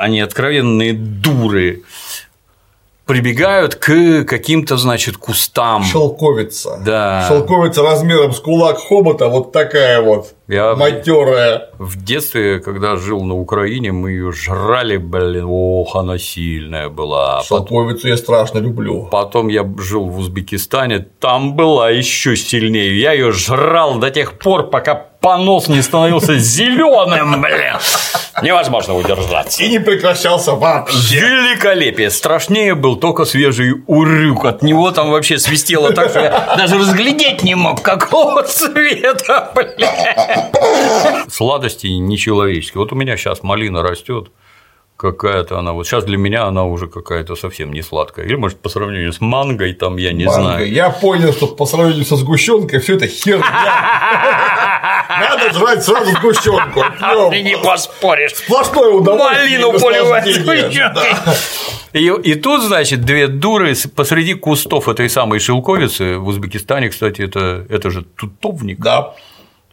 они откровенные дуры, прибегают к каким-то, значит, кустам. Шелковица. Да. Шелковица размером с кулак хобота, вот такая вот Я- матерая. В детстве, когда жил на Украине, мы ее жрали, блин, ох, она сильная была. Потом, Шелковицу я страшно люблю. потом я жил в Узбекистане, там была еще сильнее. Я ее жрал до тех пор, пока понос не становился зеленым, блин. Невозможно удержаться. И не прекращался вообще. Великолепие! Страшнее был только свежий урюк. От него там вообще свистело так, что я даже разглядеть не мог, какого цвета, бля. Сладости нечеловеческие. Вот у меня сейчас малина растет. Какая-то она, вот сейчас для меня она уже какая-то совсем не сладкая. Или, может, по сравнению с мангой, там я не Манго. знаю. Я понял, что по сравнению со сгущенкой все это херня. Надо жрать сразу сгущенку. Ты не поспоришь. Сплошное удовольствие. Малину поливать сгущенкой. И, и тут, значит, две дуры посреди кустов этой самой шелковицы, в Узбекистане, кстати, это, это же тутовник. Да.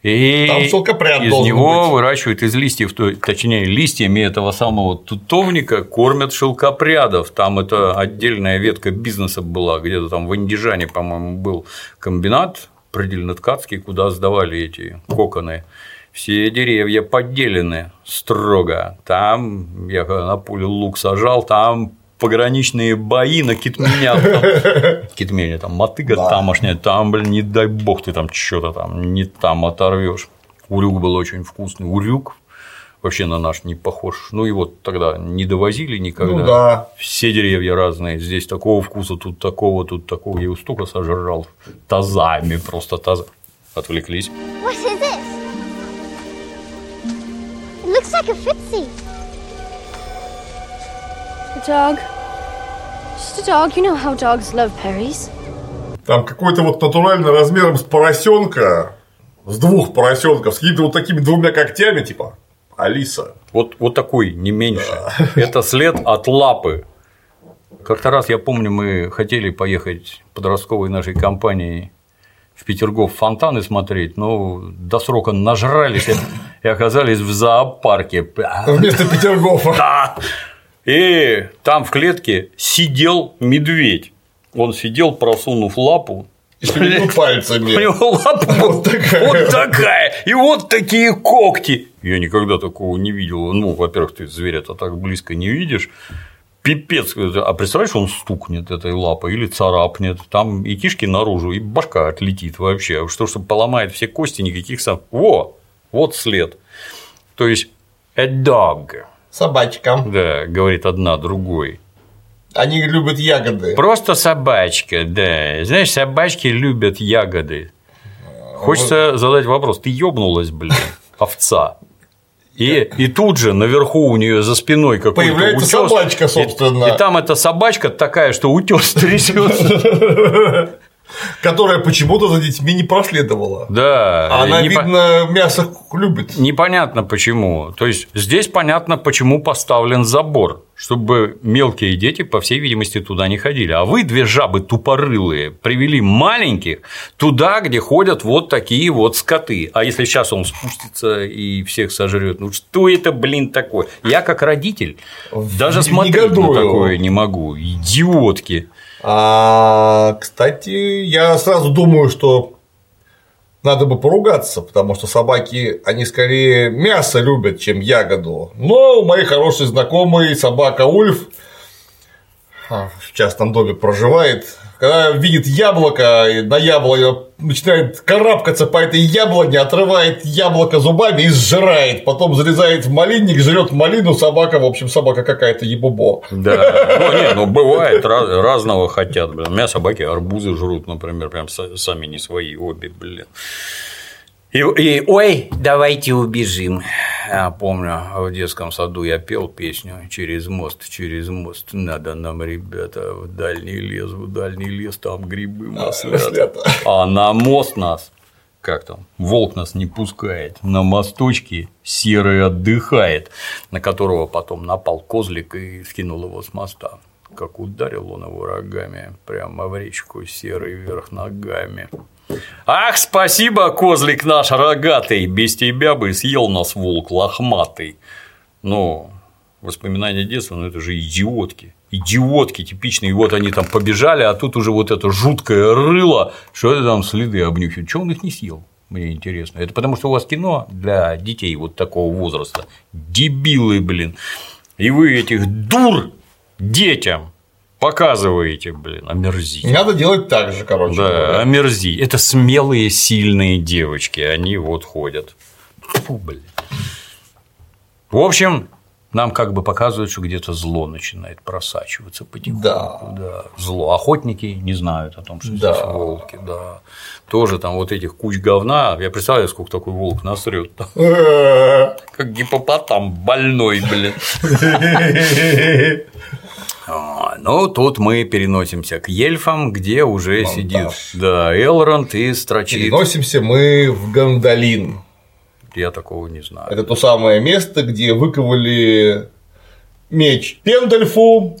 И Там шелкопряд из него быть. выращивают из листьев, то- точнее, листьями этого самого тутовника кормят шелкопрядов. Там это отдельная ветка бизнеса была, где-то там в Андижане, по-моему, был комбинат предельно-ткацкий, куда сдавали эти коконы. Все деревья подделены строго. Там я когда на поле лук сажал, там пограничные бои на китменях. Там, китменя, там мотыга тамошняя, там, блин, не дай бог ты там что-то там не там оторвешь. Урюк был очень вкусный. Урюк вообще на наш не похож. Ну, его тогда не довозили никогда. Ну да. Все деревья разные. Здесь такого вкуса, тут такого, тут такого. Я его столько сожрал. Тазами просто таза. Отвлеклись. What is it? It looks like a. A dog. Just a dog. You know how dogs love berries. Там какой-то вот натурально размером с поросенка, с двух поросенков, с какими-то вот такими двумя когтями, типа Алиса. Вот, вот такой, не меньше. Это след от лапы. Как-то раз, я помню, мы хотели поехать подростковой нашей компанией в Петергоф фонтаны смотреть, но до срока нажрались и- и оказались в зоопарке. Вместо Петергофа. Да. И там в клетке сидел медведь. Он сидел, просунув лапу. Шевелил пальцами. У него лапа вот такая. вот такая. И вот такие когти. Я никогда такого не видел. Ну, во-первых, ты зверя-то так близко не видишь. Пипец. А представляешь, он стукнет этой лапой или царапнет. Там и кишки наружу, и башка отлетит вообще. Что, что поломает все кости, никаких сам. Во! Вот след. То есть, a dog. Собачка. Да, говорит одна другой. Они любят ягоды. Просто собачка, да. Знаешь, собачки любят ягоды. Хочется задать вопрос: ты ёбнулась, блин, овца? И, и тут же наверху у нее за спиной какой-то Появляется утёс, собачка, и- собственно. И, там эта собачка такая, что утес трясется. Которая почему-то за детьми не проследовала. Да. Она, не по- видно, мясо любит. Непонятно почему. То есть здесь понятно, почему поставлен забор, чтобы мелкие дети, по всей видимости, туда не ходили. А вы, две жабы тупорылые, привели маленьких туда, где ходят вот такие вот скоты. А если сейчас он спустится и всех сожрет, ну что это, блин, такое? Я как родитель даже смотреть на такое не могу. Идиотки. А, кстати, я сразу думаю, что надо бы поругаться, потому что собаки, они скорее мясо любят, чем ягоду. Но у моей хорошей знакомой собака Ульф а, в частном доме проживает. Когда видит яблоко, на яблоко начинает карабкаться по этой яблоне, отрывает яблоко зубами и сжирает. Потом залезает в малинник, жрет малину, собака, в общем, собака какая-то ебубо. Да, ну не, ну бывает, раз- разного хотят, блин. У меня собаки арбузы жрут, например, прям са- сами не свои, обе, блин. И, и, ой, давайте убежим. Я помню, в детском саду я пел песню «Через мост, через мост, надо нам, ребята, в дальний лес, в дальний лес, там грибы маслята». маслята. А на мост нас, как там, волк нас не пускает, на мосточке серый отдыхает, на которого потом напал козлик и скинул его с моста. Как ударил он его рогами прямо в речку, серый вверх ногами. Ах, спасибо, козлик наш рогатый, без тебя бы съел нас волк лохматый. Ну, воспоминания детства, ну это же идиотки. Идиотки типичные, вот они там побежали, а тут уже вот это жуткое рыло, что это там следы обнюхивают. Чего он их не съел? Мне интересно. Это потому, что у вас кино для детей вот такого возраста. Дебилы, блин. И вы этих дур детям показываете, блин, омерзительно. Надо делать так же, короче. Да, говоря. омерзи. Это смелые, сильные девочки, они вот ходят. Фу, блин. В общем, нам как бы показывают, что где-то зло начинает просачиваться потихоньку. Да. Зло. Охотники не знают о том, что Да. здесь волки, да. Тоже там вот этих куч говна. Я представляю, сколько такой волк насрет. Как гипопотам больной, блин. А, Ну, тут мы переносимся к ельфам, где уже сидит да, Элронд и строчит. Переносимся мы в Гандалин. Я такого не знаю. Это то самое место, где выковали меч Пендальфу,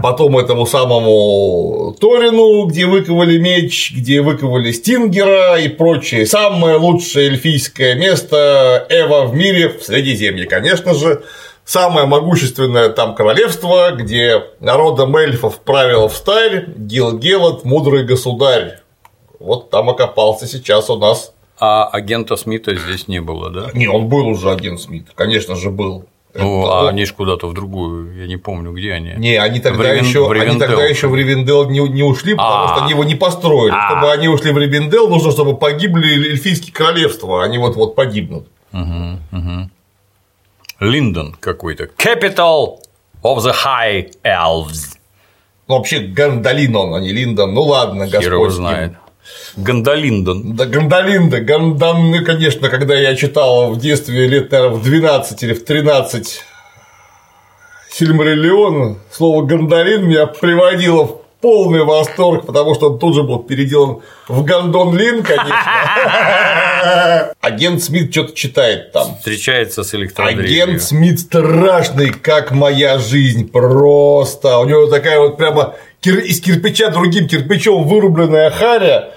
потом этому самому Торину, где выковали меч, где выковали Стингера и прочее. Самое лучшее эльфийское место Эва в мире, в Средиземье, конечно же. Самое могущественное там королевство, где народом эльфов правил встарь, Гилгелот, мудрый государь. Вот там окопался сейчас у нас. А агента Смита здесь не было, да? Не, он был уже агент Смит, конечно же был. Ну, Это- а они ж куда-то в другую, я не помню, где они. Не, они тогда В Ривен- еще, в они Ривендел. тогда еще в Ривендел не, не ушли, потому А. что они его не построили. Чтобы они ушли в Ривендел, нужно, чтобы погибли эльфийские королевства. Они вот вот погибнут. Мгм, мгм. Линдон какой-то. Capital of the High Elves. Ну, вообще Гандалин он, а не Линдон. Ну ладно, Хер его Господь ним. знает. Гандалиндон. Да, Гандалинда, Гандан, ну, конечно, когда я читал в детстве лет, наверное, в 12 или в 13 Сильмариллион, слово Гандалин меня приводило в полный восторг, потому что он тут же был переделан в Гандон Лин, конечно. Агент Смит что-то читает там. Встречается с электродрелью. Агент Смит страшный, как моя жизнь, просто. У него такая вот прямо из кирпича другим кирпичом вырубленная харя.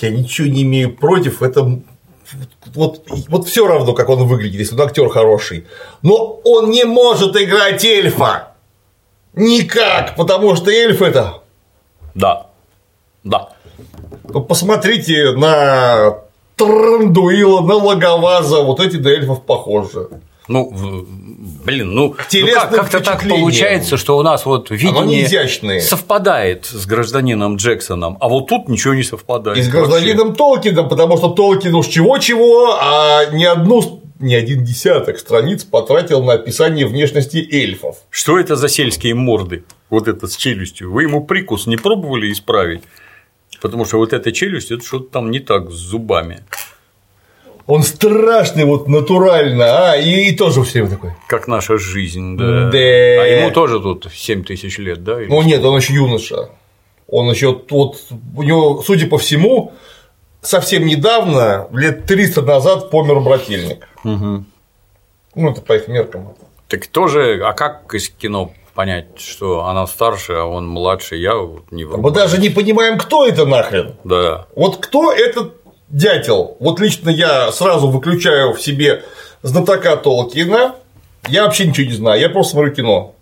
Я ничего не имею против, это вот, вот все равно, как он выглядит, если он актер хороший. Но он не может играть эльфа. Никак, потому что эльф это. Да. Да. Ну, посмотрите на Трандуила, на Логоваза, вот эти до эльфов похожи. Ну, блин, ну, ну как, то так получается, что у нас вот видение совпадает с гражданином Джексоном, а вот тут ничего не совпадает. И с вообще. гражданином Толкином, потому что Толкин уж чего-чего, а не одну, не один десяток страниц потратил на описание внешности эльфов. Что это за сельские морды? Вот это с челюстью. Вы ему прикус не пробовали исправить? Потому что вот эта челюсть, это что-то там не так с зубами. Он страшный, вот натурально, а, и, и тоже все время такой. Как наша жизнь, да. Да. А ему тоже тут 7 тысяч лет, да? Ну нет, он еще юноша. Он еще вот у него, судя по всему, совсем недавно, лет 300 назад, помер брательник. Угу. Ну, это по их меркам. Так тоже, а как из кино понять, что она старше, а он младше, я вот не Мы даже не понимаем, кто это нахрен. Да. Вот кто этот дятел? Вот лично я сразу выключаю в себе знатока Толкина, я вообще ничего не знаю, я просто смотрю кино.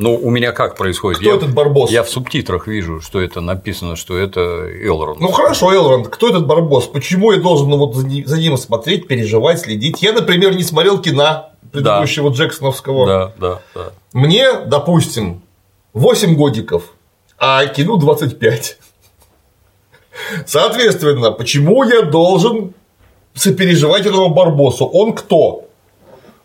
Ну, у меня как происходит? Кто я, этот Барбос? Я в субтитрах вижу, что это написано, что это Элронд. Ну хорошо, Элронд, кто этот Барбос? Почему я должен вот за ним, за ним смотреть, переживать, следить? Я, например, не смотрел кино предыдущего да. Джексоновского. Да, да, да. Мне, допустим, 8 годиков, а кино 25. Соответственно, почему я должен сопереживать этому Барбосу? Он кто?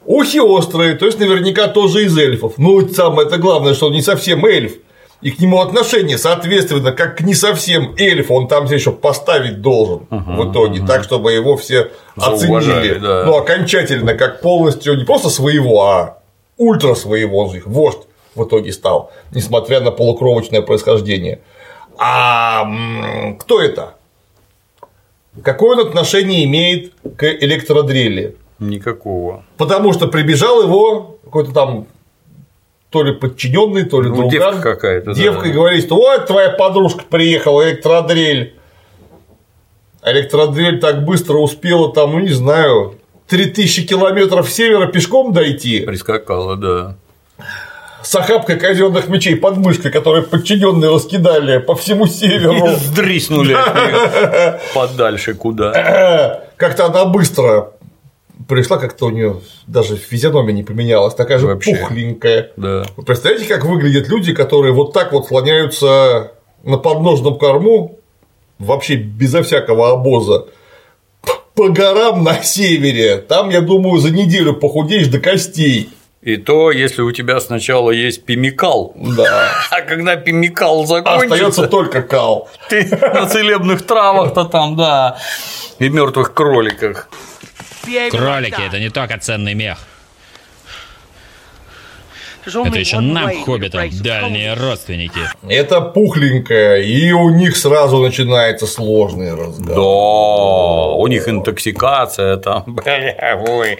Ухи острые, то есть наверняка тоже из эльфов. Ну, самое это главное, что он не совсем эльф. И к нему отношение, соответственно, как к не совсем эльфу, он там себя еще поставить должен угу, в итоге, угу. так, чтобы его все оценили. Да. Ну, окончательно, как полностью не просто своего, а ультра своего, он же их вождь в итоге стал, несмотря на полукровочное происхождение. А кто это? Какое он отношение имеет к электродрели? Никакого. Потому что прибежал его какой-то там то ли подчиненный, то ли ну, друган. Девка какая-то. Девка да. и говорит, что вот твоя подружка приехала, электродрель. Электродрель так быстро успела там, ну не знаю, 3000 километров севера пешком дойти. Прискакала, да. С охапкой казенных мечей под мышкой, которые подчиненные раскидали по всему северу. И сдриснули подальше куда. Как-то она быстро пришла как-то у нее даже физиономия не поменялась, такая же Вообще. пухленькая. Да. Вы представляете, как выглядят люди, которые вот так вот слоняются на подножном корму, вообще безо всякого обоза, по горам на севере. Там, я думаю, за неделю похудеешь до костей. И то, если у тебя сначала есть пимикал. Да. А когда пимикал закончится. Остается только кал. Ты на целебных травах-то там, да. И мертвых кроликах. Кролики – это не только ценный мех. Это еще нам, хоббитам, дальние родственники. Это пухленькая, и у них сразу начинается сложный разговор. Да, у них интоксикация там. Бля, ой.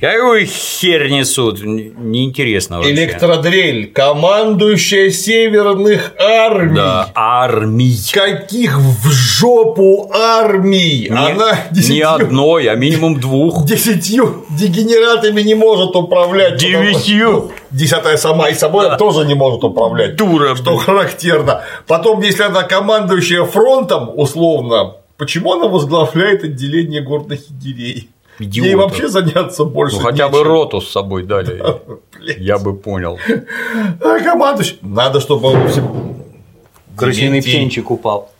Какую хер несут, неинтересно вообще. Электродрель, командующая северных армий. Да, армий. Каких в жопу армий? Не, Она десятью, не одной, а минимум двух. Десятью дегенератами не может управлять. Девятью десятая сама и собой да. тоже не может управлять. Дура. Что блин. характерно. Потом, если она командующая фронтом, условно, почему она возглавляет отделение горных егерей? Идиота. Ей вообще заняться больше Ну, хотя нечем. бы роту с собой дали. Я бы понял. А командующий. Надо, чтобы он все. Крысиный птенчик упал.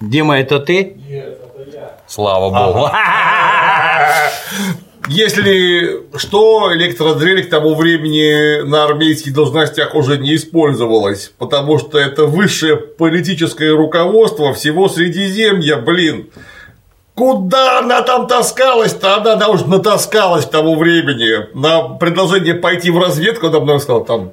Дима, это ты? Нет, это я. Слава богу. Если что, электродрель к тому времени на армейских должностях уже не использовалась, потому что это высшее политическое руководство всего Средиземья, блин. Куда она там таскалась-то? Она, она уже натаскалась к тому времени. На предложение пойти в разведку, она бы сказала, там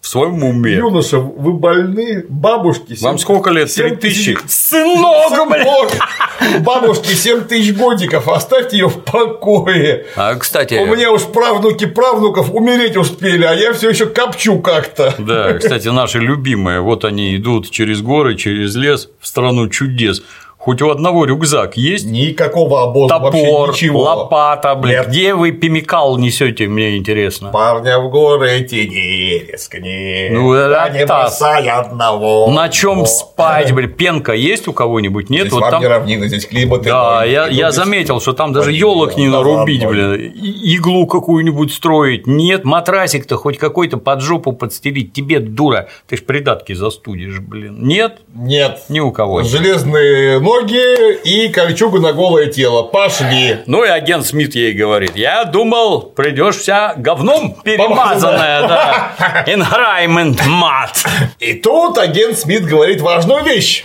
в своем уме. Юноша, вы больны? Бабушки. 7... Вам сколько лет? Три тысячи. Сынок, блядь. Бабушки 7 тысяч годиков, оставьте ее в покое. А, кстати. У меня уж правнуки правнуков умереть успели, а я все еще копчу как-то. Да, кстати, наши любимые. Вот они идут через горы, через лес в страну чудес. Хоть у одного рюкзак есть? Никакого обоза Топор, вообще ничего. лопата, блин. Где вы пимикал несете, мне интересно. Парня в горы тени рискни. Ну, это не бросай одного. На чем спать, блин? Пенка есть у кого-нибудь? Нет, здесь вот вам там. не равнина, здесь климат. Да, я, я заметил, что там даже елок не нарубить, блин. Иглу какую-нибудь строить. Нет, матрасик-то хоть какой-то под жопу подстелить. Тебе, дура, ты ж придатки застудишь, блин. Нет? Нет. Ни у кого. Железные ноги и кольчугу на голое тело. Пошли. Ну и агент Смит ей говорит: Я думал, придешь вся говном перемазанная, да. Environment мат. И тут агент Смит говорит важную вещь.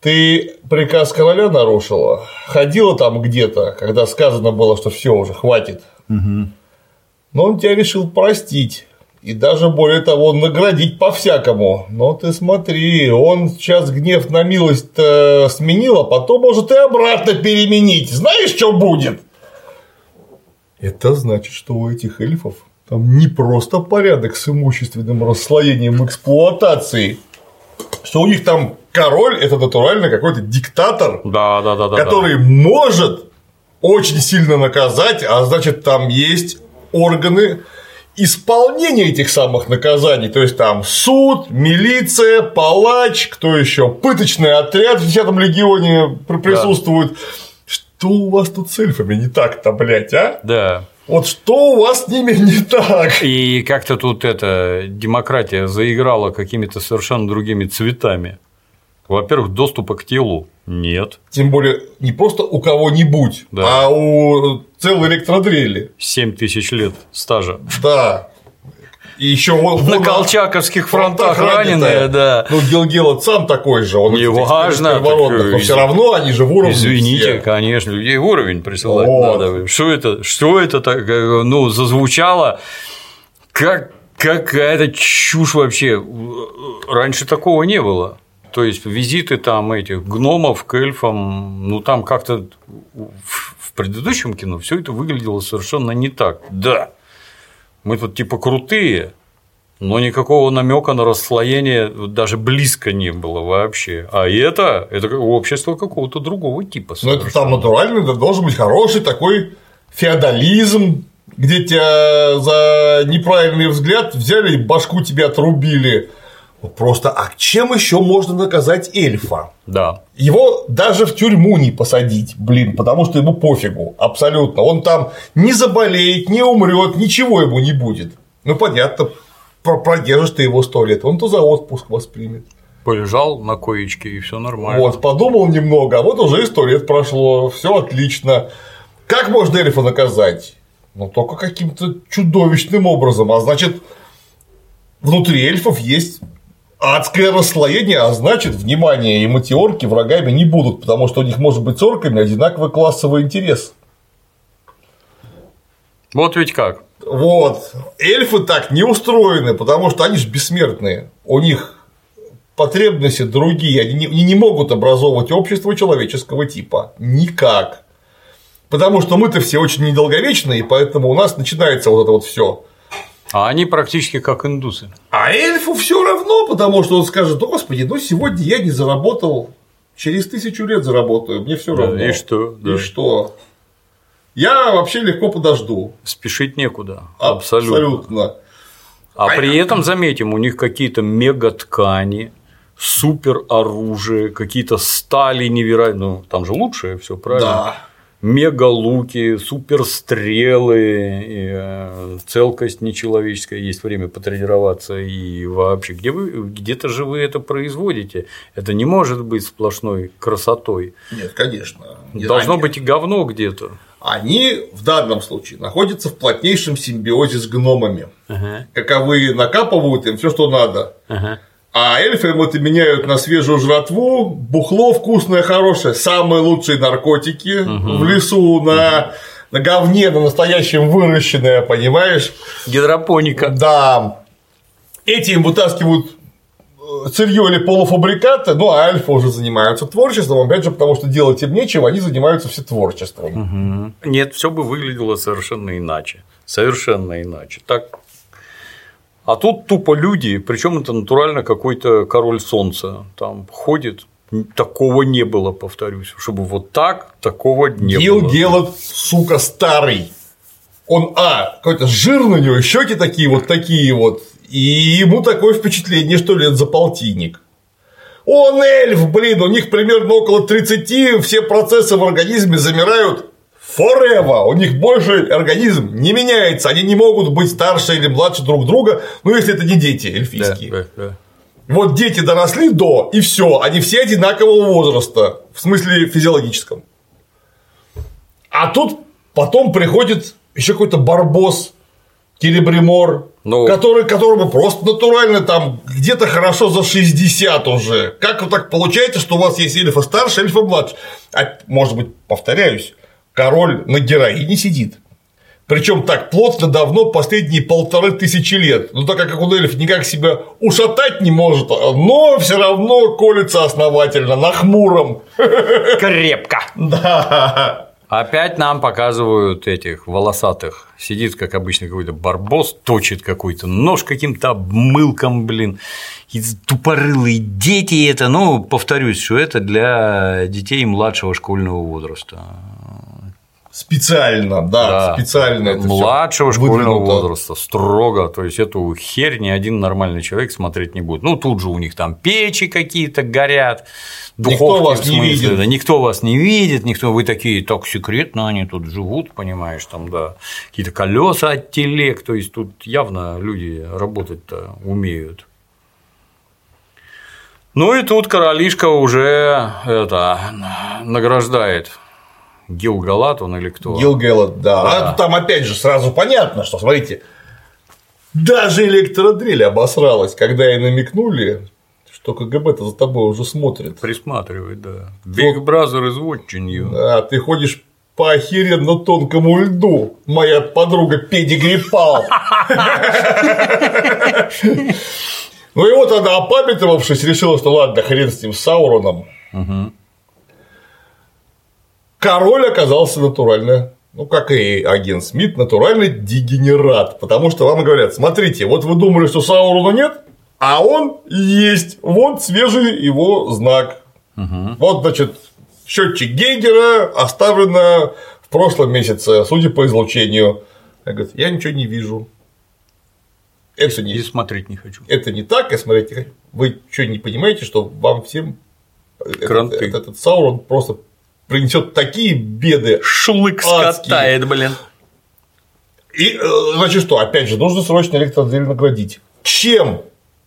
Ты приказ короля нарушила, ходила там где-то, когда сказано было, что все уже хватит. Угу. Но он тебя решил простить. И даже более того наградить по-всякому. Но ты смотри, он сейчас гнев на милость сменил, а потом может и обратно переменить. Знаешь, что будет? Это значит, что у этих эльфов там не просто порядок с имущественным расслоением эксплуатации, что у них там король это натурально какой-то диктатор, да, да, да, да, который да. может очень сильно наказать, а значит там есть органы исполнения этих самых наказаний, то есть там суд, милиция, палач, кто еще, пыточный отряд в 10 легионе присутствует. Да. Что у вас тут с эльфами не так-то, блядь, а? Да. Вот что у вас с ними не так? И как-то тут эта демократия заиграла какими-то совершенно другими цветами. Во-первых, доступа к телу нет. Тем более не просто у кого-нибудь, да. а у целой электродрели. 7 тысяч лет стажа. Да. И еще он на колчаковских фронтах раненые, да. Ну, Гилгелот сам такой же, он не важно, но все равно они же в уровне. Извините, все. конечно, людей уровень присылать вот. надо. Что это, что это так, ну, зазвучало, как какая-то чушь вообще. Раньше такого не было. То есть визиты там этих гномов к эльфам, ну там как-то в предыдущем кино все это выглядело совершенно не так. Да, мы тут типа крутые, но никакого намека на расслоение даже близко не было вообще. А это это общество какого-то другого типа. Ну это там натурально это должен быть хороший такой феодализм, где тебя за неправильный взгляд взяли и башку тебе отрубили Просто, а чем еще можно наказать эльфа? Да. Его даже в тюрьму не посадить, блин, потому что ему пофигу, абсолютно. Он там не заболеет, не умрет, ничего ему не будет. Ну, понятно, продержишь ты его сто лет, он то за отпуск воспримет. Полежал на коечке, и все нормально. Вот, подумал немного, а вот уже и сто лет прошло, все отлично. Как можно эльфа наказать? Ну, только каким-то чудовищным образом. А значит, внутри эльфов есть адское расслоение, а значит, внимание, и матиорки врагами не будут, потому что у них может быть с орками одинаковый классовый интерес. Вот ведь как. Вот. Эльфы так не устроены, потому что они же бессмертные. У них потребности другие, они не, не могут образовывать общество человеческого типа. Никак. Потому что мы-то все очень недолговечные, и поэтому у нас начинается вот это вот все а они практически как индусы. А эльфу все равно, потому что он скажет, господи, ну сегодня я не заработал, через тысячу лет заработаю, мне все равно. и что? И да. что? Я вообще легко подожду. Спешить некуда. Абсолютно. Абсолютно. А, а при этом, заметим, у них какие-то мегаткани, супер оружие, какие-то стали невероятные. Ну, там же лучшее все, правильно? Да мегалуки, суперстрелы, э, целкость нечеловеческая, есть время потренироваться и вообще, где вы, где-то же вы это производите, это не может быть сплошной красотой. Нет, конечно. Должно Они... быть и говно где-то. Они в данном случае находятся в плотнейшем симбиозе с гномами. Ага. Каковы накапывают им все, что надо. Ага. А эльфы это меняют на свежую жратву, бухло вкусное, хорошее, самые лучшие наркотики угу. в лесу на, на говне, на настоящем выращенное, понимаешь? Гидропоника. Да. Эти им вытаскивают сырье или полуфабрикаты, ну а альфа уже занимаются творчеством, опять же, потому что делать им нечего, они занимаются все творчеством. Угу. Нет, все бы выглядело совершенно иначе. Совершенно иначе. Так а тут тупо люди, причем это натурально какой-то король солнца там ходит. Такого не было, повторюсь, чтобы вот так такого не Гил было. Гелот, сука, старый. Он, а, какой-то жир на него, щеки такие вот такие вот, и ему такое впечатление, что лет за полтинник. Он эльф, блин, у них примерно около 30, все процессы в организме замирают forever, у них больше организм не меняется, они не могут быть старше или младше друг друга, ну если это не дети эльфийские. Да, да, да. Вот дети доросли до, и все, они все одинакового возраста, в смысле физиологическом. А тут потом приходит еще какой-то барбос, Келебримор, ну... который, которому просто натурально там где-то хорошо за 60 уже. Как вот так получается, что у вас есть эльфа старше, эльфа младше? А, может быть, повторяюсь, король на героине сидит. Причем так плотно давно последние полторы тысячи лет. Ну так как он эльф никак себя ушатать не может, но все равно колется основательно, на хмуром. Крепко. Да. Опять нам показывают этих волосатых. Сидит, как обычно, какой-то барбос, точит какой-то нож каким-то обмылком, блин. И тупорылые дети это, ну, повторюсь, что это для детей младшего школьного возраста. Специально, да, специально это младшего школьного выдвинуто. возраста строго, то есть эту херь ни один нормальный человек смотреть не будет. Ну тут же у них там печи какие-то горят, Никто духовки вас в не смысле, видит. да, никто вас не видит, никто вы такие так секретно они тут живут, понимаешь, там да какие-то колеса от телег, то есть тут явно люди работать-то умеют. Ну и тут королишка уже это награждает Гилгалат он или кто? Гилгалат, да. А там опять же сразу понятно, что смотрите, даже электродрель обосралась, когда ей намекнули, что КГБ-то за тобой уже смотрит. Присматривает, да. Big Brother is watching you. Да, ты ходишь по охеренно тонкому льду, моя подруга Педигрипал. Ну и вот она, опамятовавшись, решила, что ладно, хрен с ним, с Сауроном. Король оказался натурально, ну, как и агент Смит, натуральный дегенерат. Потому что вам говорят, смотрите, вот вы думали, что Саурона нет, а он есть. Вот свежий его знак. Вот, значит, счетчик Гейгера оставлено в прошлом месяце, судя по излучению. Я говорю, я ничего не вижу. Это не, И смотреть не хочу. это не так, я смотреть не хочу. Вы что, не понимаете, что вам всем Кранты. этот, этот Саурон просто принесет такие беды. Шулык адские. скатает, блин. И, э, значит, что, опять же, нужно срочно электродрель наградить. Чем?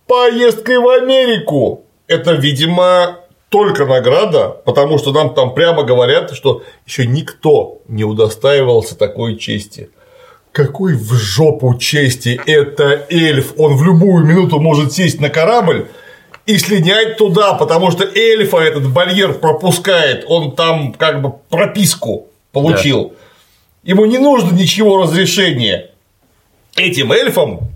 Поездкой в Америку. Это, видимо, только награда, потому что нам там прямо говорят, что еще никто не удостаивался такой чести. Какой в жопу чести это эльф? Он в любую минуту может сесть на корабль и слинять туда, потому что эльфа этот барьер пропускает, он там как бы прописку получил. Ему не нужно ничего разрешения. Этим эльфам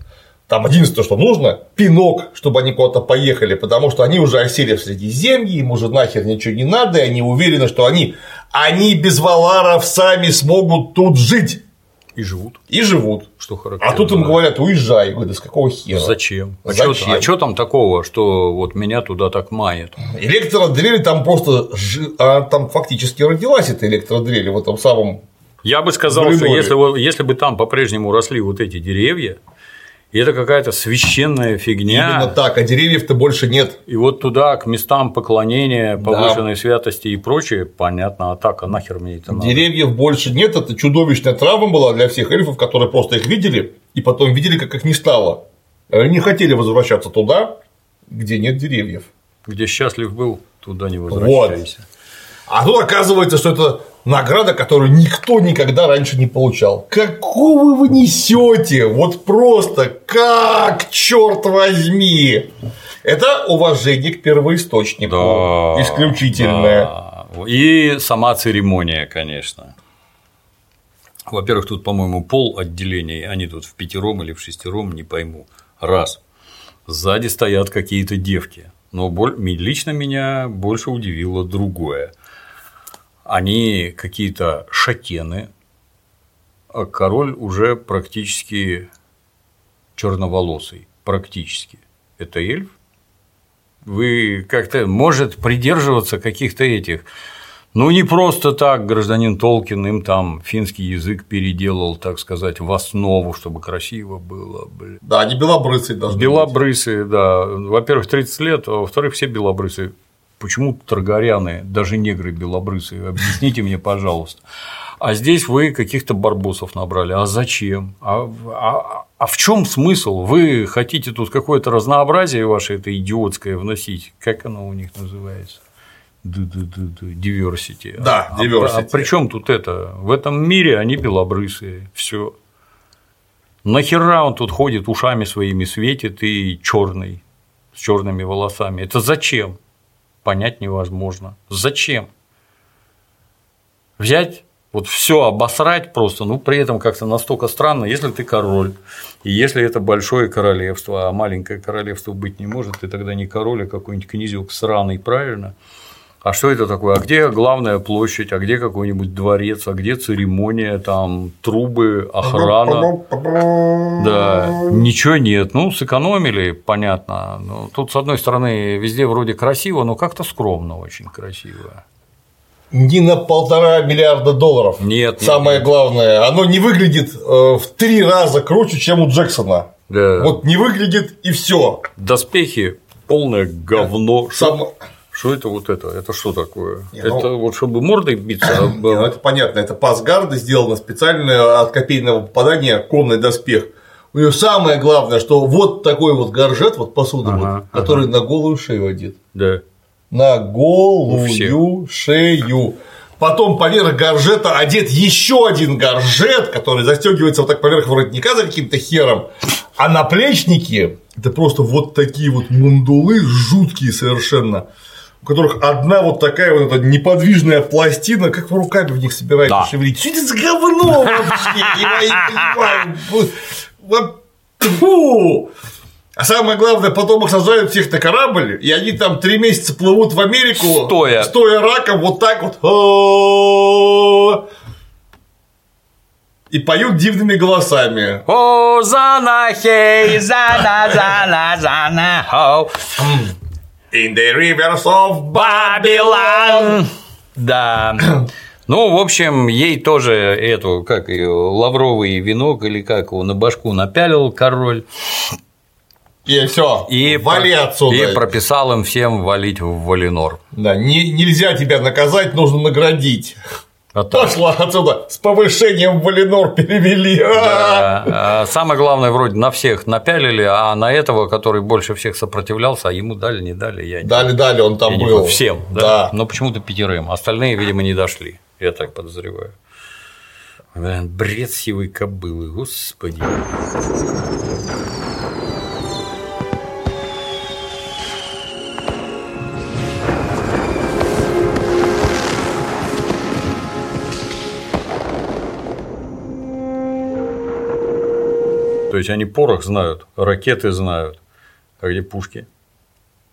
там единственное, что нужно, пинок, чтобы они куда-то поехали, потому что они уже осели в Средиземье, им уже нахер ничего не надо, и они уверены, что они, они без валаров сами смогут тут жить. И живут. И живут. Что характерно. А тут им говорят, уезжай. Говорят, да с какого хера? Зачем? А Зачем? что там такого, что вот меня туда так манит? Электродрель там просто, жи- а там фактически родилась эта электродрель в этом самом Я бы сказал, В что если, если бы там по-прежнему росли вот эти деревья, и это какая-то священная фигня. Именно так, а деревьев-то больше нет. И вот туда, к местам поклонения, повышенной святости и прочее, понятно, а так, а нахер мне это надо? Деревьев больше нет, это чудовищная травма была для всех эльфов, которые просто их видели, и потом видели, как их не стало. Они не хотели возвращаться туда, где нет деревьев. Где счастлив был, туда не возвращайся. А тут оказывается, что это награда, которую никто никогда раньше не получал. Какого вы несете? Вот просто как, черт возьми! Это уважение к первоисточнику. Да, исключительное. да. И сама церемония, конечно. Во-первых, тут, по-моему, пол отделений, они тут в пятером или в шестером, не пойму. Раз. Сзади стоят какие-то девки. Но лично меня больше удивило другое. Они какие-то шатены, а король уже практически черноволосый. Практически. Это эльф? Вы как-то, может, придерживаться каких-то этих. Ну, не просто так гражданин Толкин им там финский язык переделал, так сказать, в основу, чтобы красиво было. Блин. Да, они белобрысые должны Белобрысы, да. Во-первых, 30 лет, а во-вторых, все белобрысы. Почему таргаряны, даже негры белобрысые? Объясните мне, пожалуйста. А здесь вы каких-то барбосов набрали. А зачем? А, а- а в чем смысл? Вы хотите тут какое-то разнообразие ваше это идиотское вносить? Как оно у них называется? Diversity. Да, А- diversity. А, при чем тут это? В этом мире они белобрысые. Все. Нахера он тут ходит, ушами своими светит и черный, с черными волосами? Это зачем? Понять невозможно. Зачем? Взять Вот все обосрать просто, ну при этом как-то настолько странно, если ты король, и если это большое королевство, а маленькое королевство быть не может, ты тогда не король, а какой-нибудь князек сраный, правильно? А что это такое? А где главная площадь? А где какой-нибудь дворец? А где церемония? Там трубы, охрана? Да, ничего нет. Ну, сэкономили, понятно. Ну, тут, с одной стороны, везде вроде красиво, но как-то скромно очень красиво. Не на полтора миллиарда долларов. Нет. Самое нет. главное, оно не выглядит э, в три раза круче, чем у Джексона. Да. Вот не выглядит и все. Доспехи полное говно. Сам... Что это вот это? Это что такое? Не, это ну... вот чтобы мордой биться? Не, ну это понятно, это пасгарда сделано специально от копейного попадания конный доспех. У нее самое главное, что вот такой вот горжет, вот посуда, ага, вот, ага. который на голую шею одет. Да. На голую шею. Потом поверх горжета одет еще один горжет, который застегивается вот так поверх воротника за каким-то хером. А наплечники это просто вот такие вот мундулы жуткие совершенно у которых одна вот такая вот эта неподвижная пластина, как вы руками в них собираетесь да. шевелить. Что это за говно вообще? Я не понимаю. Фу! А самое главное, потом их сажают всех на корабль, и они там три месяца плывут в Америку, стоя, стоя раком, вот так вот. И поют дивными голосами. О, зана, хей, зана, зана, зана, хоу. In the rivers of Babylon. Да. Ну, в общем, ей тоже эту, как ее, лавровый венок или как его на башку напялил король. И все, и вали отсюда. И прописал им всем валить в Валинор. Да, не, нельзя тебя наказать, нужно наградить. А Пошла отсюда, с повышением Валинор перевели. Да. Самое главное, вроде на всех напялили, а на этого, который больше всех сопротивлялся, а ему дали, не дали. Я дали, не... дали, он там я был. Всем, да? да. Но почему-то пятерым. Остальные, видимо, не дошли. Я так подозреваю. Бред сивой кобылы, господи. То есть они порох знают, ракеты знают, а где пушки?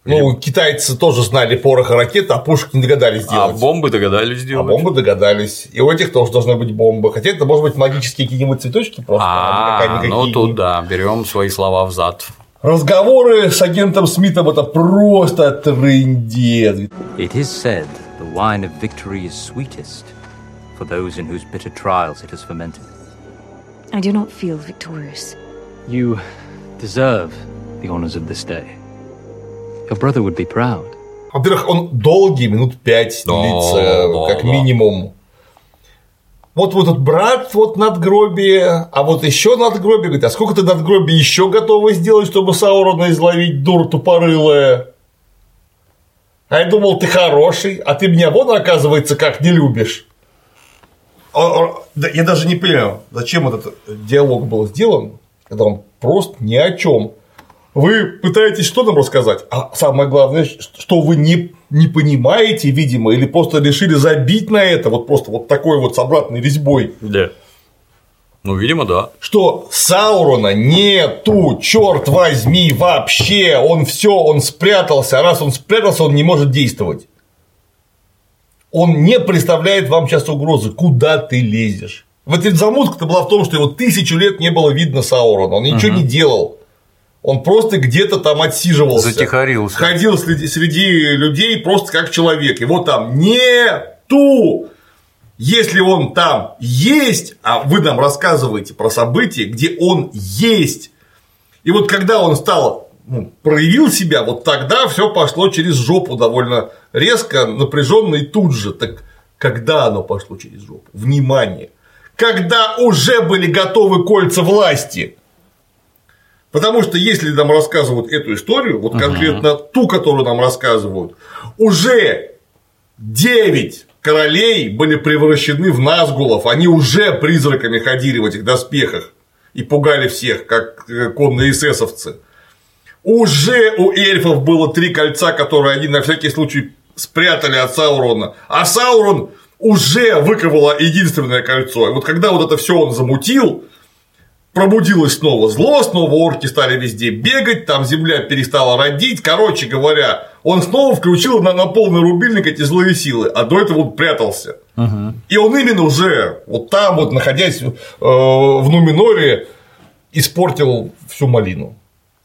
Ну, где... китайцы тоже знали порох и ракеты, а пушки не догадались сделать. А бомбы догадались сделать. А бомбы догадались. И у этих тоже должны быть бомбы. Хотя это может быть магические какие-нибудь цветочки просто. А, а ну тут да, берем свои слова в зад. Разговоры с агентом Смитом это просто трындец. It is said the wine of victory is sweetest for those in whose bitter trials it has fermented. I do not feel victorious. You deserve the honors of this day. Your brother would be proud. Во-первых, он долгий, минут пять длится, да, как да. минимум. Вот вот этот брат вот надгробие, а вот еще надгробие, говорит, а сколько ты надгробий еще готовы сделать, чтобы Саурона изловить, дур тупорылая? А я думал, ты хороший, а ты меня вон, оказывается, как не любишь. Я даже не понимаю, зачем этот диалог был сделан, когда он просто ни о чем. Вы пытаетесь что нам рассказать, а самое главное, что вы не, не понимаете, видимо, или просто решили забить на это, вот просто вот такой вот с обратной резьбой. Да. Ну, видимо, да. Что Саурона нету, черт возьми, вообще, он все, он спрятался, а раз он спрятался, он не может действовать. Он не представляет вам сейчас угрозы, куда ты лезешь. Вот эта замутка-то была в том, что его тысячу лет не было видно Саурона, он ничего угу. не делал. Он просто где-то там отсиживался. Затихарился. Ходил среди, среди людей просто как человек. Его там нету. Если он там есть, а вы нам рассказываете про события, где он есть. И вот когда он стал ну, проявил себя, вот тогда все пошло через жопу довольно резко, напряженно и тут же. Так когда оно пошло через жопу? Внимание! Когда уже были готовы кольца власти. Потому что если нам рассказывают эту историю, вот конкретно uh-huh. ту, которую нам рассказывают, уже 9 королей были превращены в назгулов, они уже призраками ходили в этих доспехах и пугали всех, как э, конные эсэсовцы. Уже у эльфов было три кольца, которые они на всякий случай спрятали от Саурона. А Саурон уже выковала единственное кольцо. И вот когда вот это все он замутил, пробудилось снова зло, снова орки стали везде бегать, там земля перестала родить. Короче говоря, он снова включил на, на полный рубильник эти злые силы, а до этого он прятался. Угу. И он именно уже вот там, вот находясь э, в Нуминоре, испортил всю малину.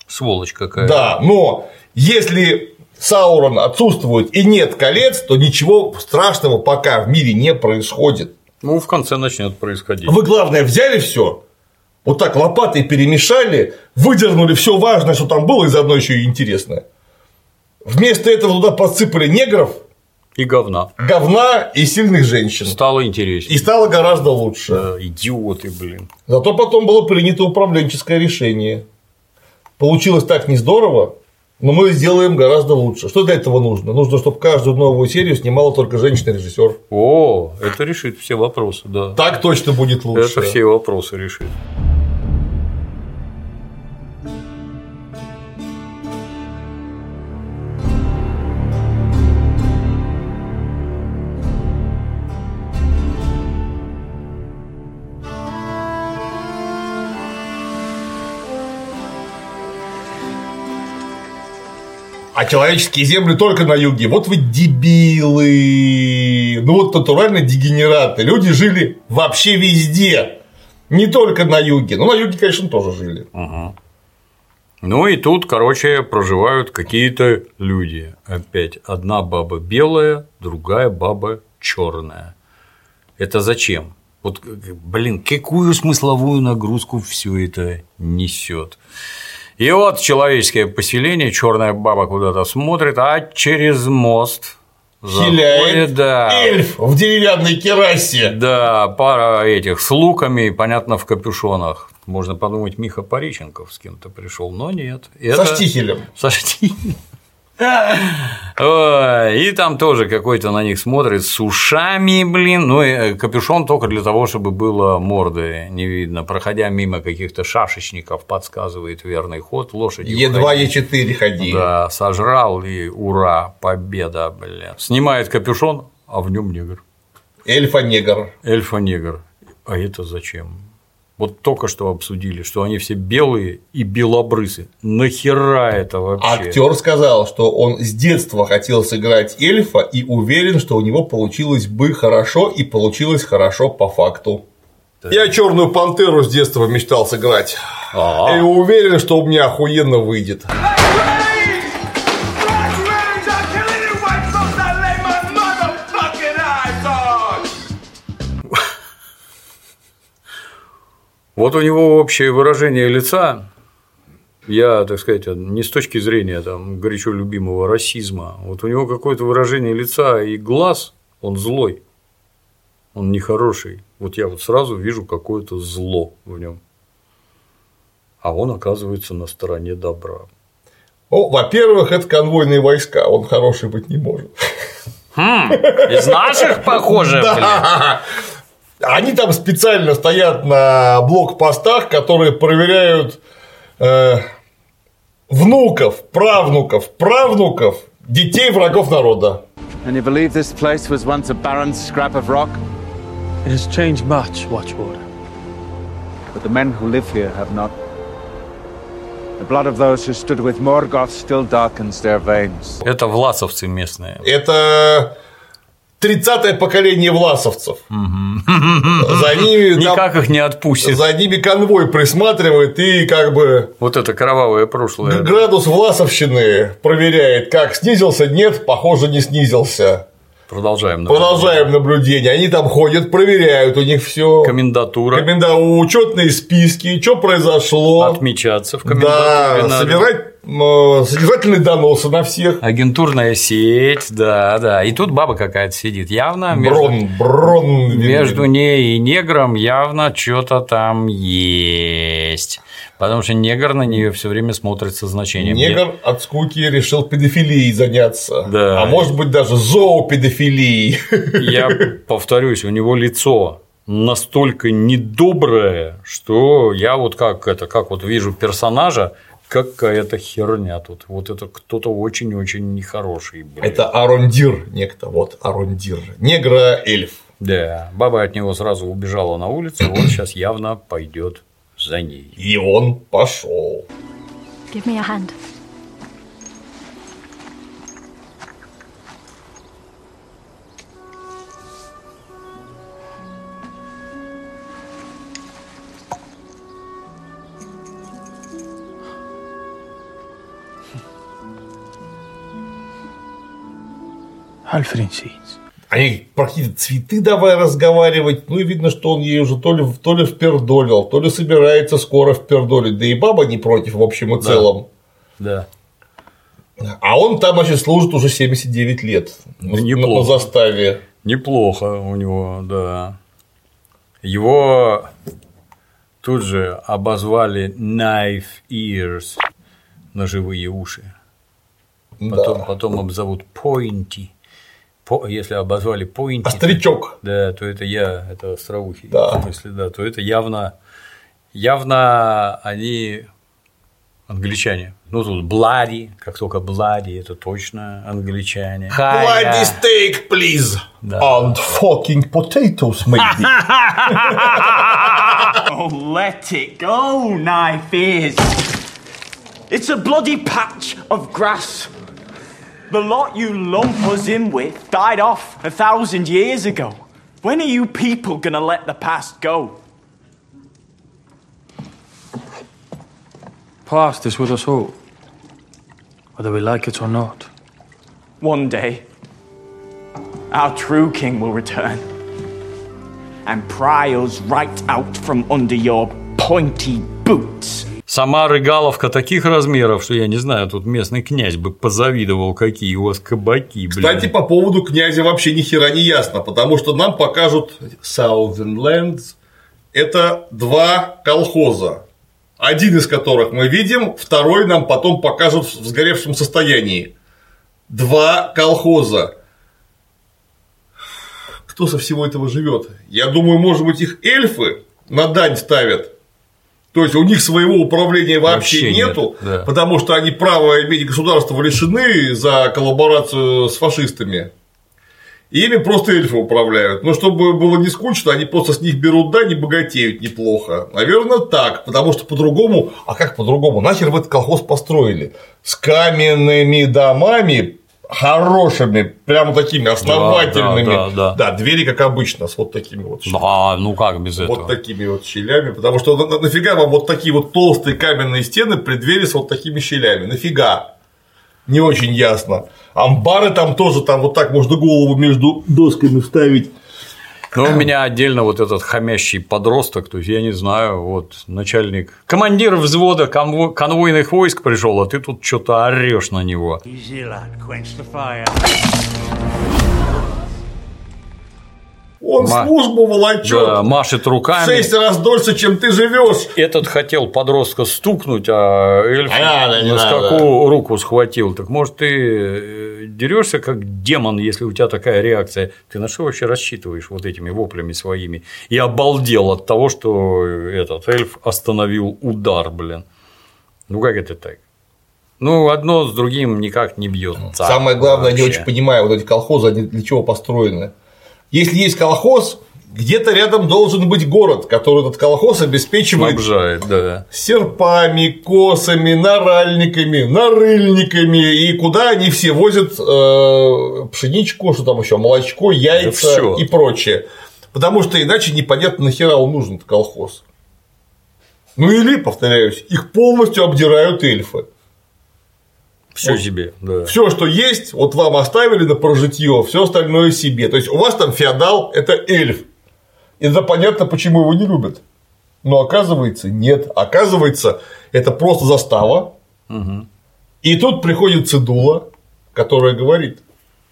Сволочь какая. Да, но если Саурон отсутствует и нет колец, то ничего страшного пока в мире не происходит. Ну, в конце начнет происходить. Вы, главное, взяли все, вот так лопатой перемешали, выдернули все важное, что там было, и заодно еще и интересное. Вместо этого туда подсыпали негров, и говна. Говна и сильных женщин. Стало интереснее. И стало гораздо лучше. Да, идиоты, блин. Зато потом было принято управленческое решение. Получилось так не здорово, но мы сделаем гораздо лучше. Что для этого нужно? Нужно, чтобы каждую новую серию снимала только женщина-режиссер. О, это решит все вопросы, да. Так точно будет лучше. Это все вопросы решит. А человеческие земли только на юге. Вот вы дебилы. Ну вот натурально дегенераты. Люди жили вообще везде. Не только на юге. Ну, на юге, конечно, тоже жили. Угу. Ну и тут, короче, проживают какие-то люди. Опять одна баба белая, другая баба черная. Это зачем? Вот, блин, какую смысловую нагрузку все это несет? И вот человеческое поселение, черная баба куда-то смотрит, а через мост Хиляет да. эльф в деревянной керасе. Да, пара этих с луками, понятно, в капюшонах. Можно подумать, Миха Париченков с кем-то пришел, но нет. Это... Со штихелем. Со штихелем. И там тоже какой-то на них смотрит с ушами, блин. Ну, и э, капюшон только для того, чтобы было морды не видно. Проходя мимо каких-то шашечников, подсказывает верный ход лошади. Е2, Е4 ходи. Да, сожрал и ура, победа, блин. Снимает капюшон, а в нем негр. Эльфа-негр. Эльфа-негр. А это зачем? Вот только что обсудили, что они все белые и белобрысы. Нахера это вообще? Актер сказал, что он с детства хотел сыграть эльфа и уверен, что у него получилось бы хорошо и получилось хорошо по факту. Да. Я черную пантеру с детства мечтал сыграть. А-а-а. И уверен, что у меня охуенно выйдет. Вот у него общее выражение лица, я, так сказать, не с точки зрения там, горячо любимого расизма, вот у него какое-то выражение лица и глаз, он злой, он нехороший. Вот я вот сразу вижу какое-то зло в нем. А он оказывается на стороне добра. О, во-первых, это конвойные войска, он хороший быть не может. Хм, из наших, похоже, да. Они там специально стоят на блокпостах, которые проверяют э, внуков, правнуков, правнуков, детей врагов народа. And you believe this place was once a barren scrap of rock? It has changed much, Watchwarder. But the men who live here have not. The blood of those who stood with Morgoth still darkens their veins. Это власовцы местные. Это 30-е поколение власовцев. За ними Никак их не отпустит. За ними конвой присматривает и как бы. Вот это кровавое прошлое. Градус власовщины проверяет, как снизился, нет, похоже, не снизился. Продолжаем наблюдение. Продолжаем наблюдение. Они там ходят, проверяют у них все. Комендатура. Коменда... Учетные списки, что произошло. Отмечаться в комендатуре. Да, надо. собирать содержательные доносы на всех. Агентурная сеть, да, да. И тут баба какая-то сидит. Явно между, брон, брон, между ней и негром явно что-то там есть. Потому что негр на нее все время смотрит со значением. Негр Я... от скуки решил педофилией заняться. Да. А может быть даже зоопедофилией. Я повторюсь, у него лицо настолько недоброе, что я вот как это, как вот вижу персонажа, какая-то херня тут. Вот это кто-то очень-очень нехороший. Блин. Это Арондир некто, вот Арондир. Негра-эльф. Да, баба от него сразу убежала на улицу, он сейчас явно пойдет за ней. И он пошел. Give me a hand. Seeds. Они про какие-то цветы давай разговаривать. Ну и видно, что он ей уже то ли, то ли впердолил, то ли собирается скоро впердолить. Да и баба не против в общем и целом. Да. А он там, значит, служит уже 79 лет. Ну, на- неплохо. На заставе. Неплохо у него, да. Его тут же обозвали Knife Ears, ножевые уши. Потом, Да. потом обзовут Pointy. По- если обозвали Pointy, Острячок. да, то это я, это остроухий. Да. В смысле, да, то это явно, явно они англичане. Ну, тут Блади, как только Блади, это точно англичане. Bloody steak, please. And fucking potatoes, maybe. Oh, let it go, knife ears. It's a bloody patch of grass. The lot you lump us in with died off a thousand years ago. When are you people gonna let the past go? Past is with us all, whether we like it or not. One day, our true king will return and pry us right out from under your pointy boots. Сама рыгаловка таких размеров, что я не знаю, тут местный князь бы позавидовал, какие у вас кабаки, блин. Кстати, по поводу князя вообще ни хера не ясно, потому что нам покажут Southern Lands. Это два колхоза. Один из которых мы видим, второй нам потом покажут в сгоревшем состоянии. Два колхоза. Кто со всего этого живет? Я думаю, может быть, их эльфы на дань ставят. То есть у них своего управления вообще, Вообще нет, нету, да. потому что они права иметь государство лишены за коллаборацию с фашистами. И ими просто эльфы управляют. Но чтобы было не скучно, они просто с них берут дань и богатеют неплохо. Наверное, так. Потому что по-другому. А как по-другому? Нахер вы этот колхоз построили? С каменными домами хорошими, прямо такими основательными. да, да. Да, двери, как обычно, с вот такими вот Да, ну как без этого? вот такими вот щелями, потому что на- нафига вам вот такие вот толстые каменные стены при двери с вот такими щелями? Нафига? Не очень ясно. Амбары там тоже, там вот так можно голову между досками вставить. Но у меня отдельно вот этот хамящий подросток, то есть я не знаю, вот начальник, командир взвода конво- конвойных войск пришел, а ты тут что-то орешь на него. Easy, lad. Quench the fire. Он Ма- службу волочет. Да, машет руками. Шесть раз дольше, чем ты живешь. Этот хотел подростка стукнуть, а эльф надо, не на надо. скаку руку схватил. Так может ты дерешься как демон, если у тебя такая реакция? Ты на что вообще рассчитываешь вот этими воплями своими? И обалдел от того, что этот эльф остановил удар, блин. Ну как это так? Ну, одно с другим никак не бьется. Самое главное, я не вообще. очень понимаю, вот эти колхозы, они для чего построены. Если есть колхоз, где-то рядом должен быть город, который этот колхоз обеспечивает Снабжает, да. серпами, косами, наральниками, нарыльниками, и куда они все возят э, пшеничку, что там еще, молочко, яйца всё. и прочее. Потому что иначе непонятно, нахера он нужен, этот колхоз. Ну или, повторяюсь, их полностью обдирают эльфы. Все себе, да. Все, что есть, вот вам оставили на прожитье, все остальное себе. То есть у вас там феодал это эльф. И это понятно, почему его не любят. Но оказывается, нет. Оказывается, это просто застава. Мгм. И тут приходит Цедула, которая говорит: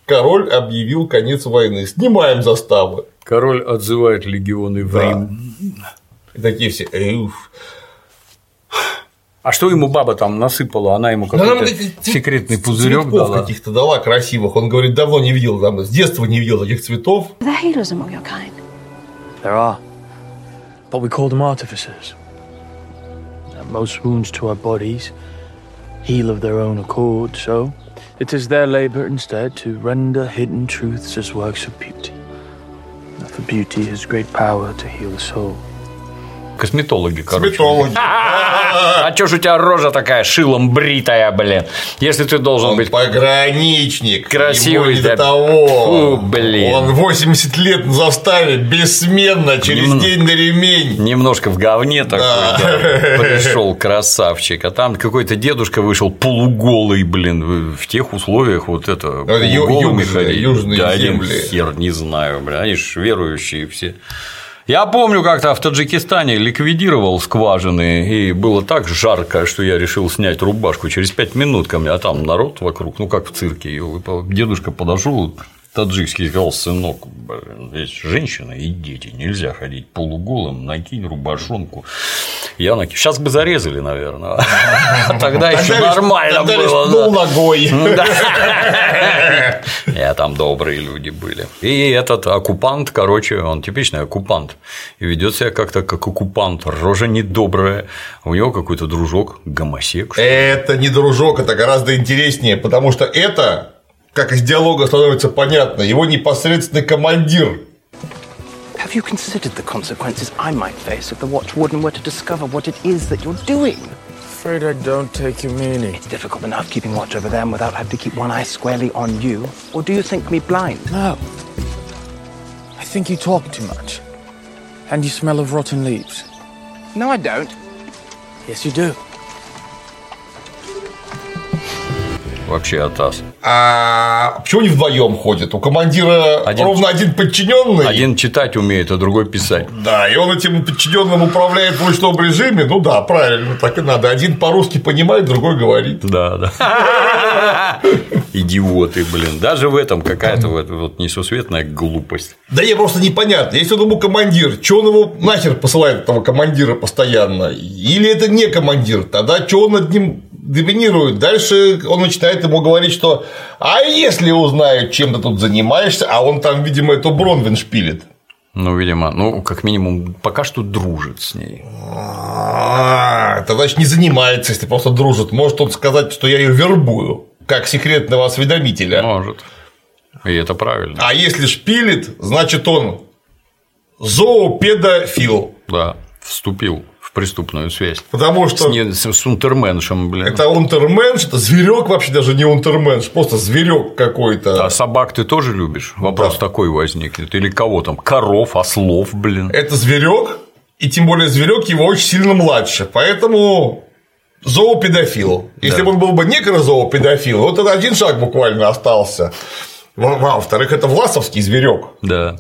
король объявил конец войны. Снимаем заставы. Король отзывает легионы в Да. Рим. И такие все. «Эуф». А что ему баба там насыпала? Она ему Ну, она какой-то секретный пузырек дала. каких-то дала красивых. Он говорит, давно не видел, там, с детства не видел таких цветов. There are. But we call them artificers. And most wounds to our bodies heal of their own accord, so it is their labor instead to render hidden truths as works of beauty. For beauty has great power to heal the soul. Косметологи, короче. Косметологи. А чё ж у тебя рожа такая шилом бритая, блин? Если ты должен быть Пограничник. красивый, Ему не до того. Фу, блин. Он 80 лет на заставе, бессменно, через день на ремень. немножко в говне такой, пришел красавчик, а там какой-то дедушка вышел полуголый, блин, в тех условиях вот это южные- южные да, земли. хер не знаю, блин, они ж верующие все. Я помню, как-то в Таджикистане ликвидировал скважины, и было так жарко, что я решил снять рубашку через пять минут ко мне, а там народ вокруг, ну как в цирке. И дедушка подошел, таджикский сказал, сынок, блин, здесь женщина и дети, нельзя ходить полуголым, накинь рубашонку. Я накинул. Сейчас бы зарезали, наверное. Тогда еще нормально было. да. ногой. Я там добрые люди были. И этот оккупант, короче, он типичный оккупант. И ведет себя как-то как оккупант. Рожа недобрая. У него какой-то дружок, гомосек. Это не дружок, это гораздо интереснее, потому что это, как из диалога становится понятно, его непосредственный командир. Have you considered the consequences I might face if the Watch Warden were to discover what it is that you're doing? Afraid I don't take your meaning. It's difficult enough keeping watch over them without having to keep one eye squarely on you. Or do you think me blind? No. I think you talk too much. And you smell of rotten leaves. No, I don't. Yes, you do. Вообще атас. А почему они вдвоем ходят? У командира Один- ровно один подчиненный. Один читать умеет, а другой писать. Да, и он этим подчиненным управляет в ручном режиме. Ну да, правильно, так и надо. Один по-русски понимает, другой говорит. Да, да. Идиоты, блин. Даже в этом какая-то вот, несусветная глупость. Да не, просто непонятно. Если он ему командир, что он его нахер посылает этого командира постоянно? Или это не командир? Тогда что он над ним доминирует? Дальше он начинает ему говорить, что а если узнают, чем ты тут занимаешься, а он там, видимо, эту Бронвин шпилит. Ну, видимо, ну, как минимум, пока что дружит с ней. А, Тогда значит не занимается, если просто дружит. Может он сказать, что я ее вербую, как секретного осведомителя. Может. И это правильно. А если шпилит, значит он зоопедофил. Да, вступил в преступную связь. Потому что С, не- с- с унтерменшем, блин. это унтерменш, это зверек вообще даже не унтерменш, просто зверек какой-то. А собак ты тоже любишь? Вопрос такой возникнет. Или кого там? Коров, ослов, блин. Это зверек, и тем более зверек его очень сильно младше. Поэтому зоопедофил. Если Да. бы он был бы некрозоопедофил, вот это один шаг буквально остался. Во- Во-вторых, это власовский зверек. Да.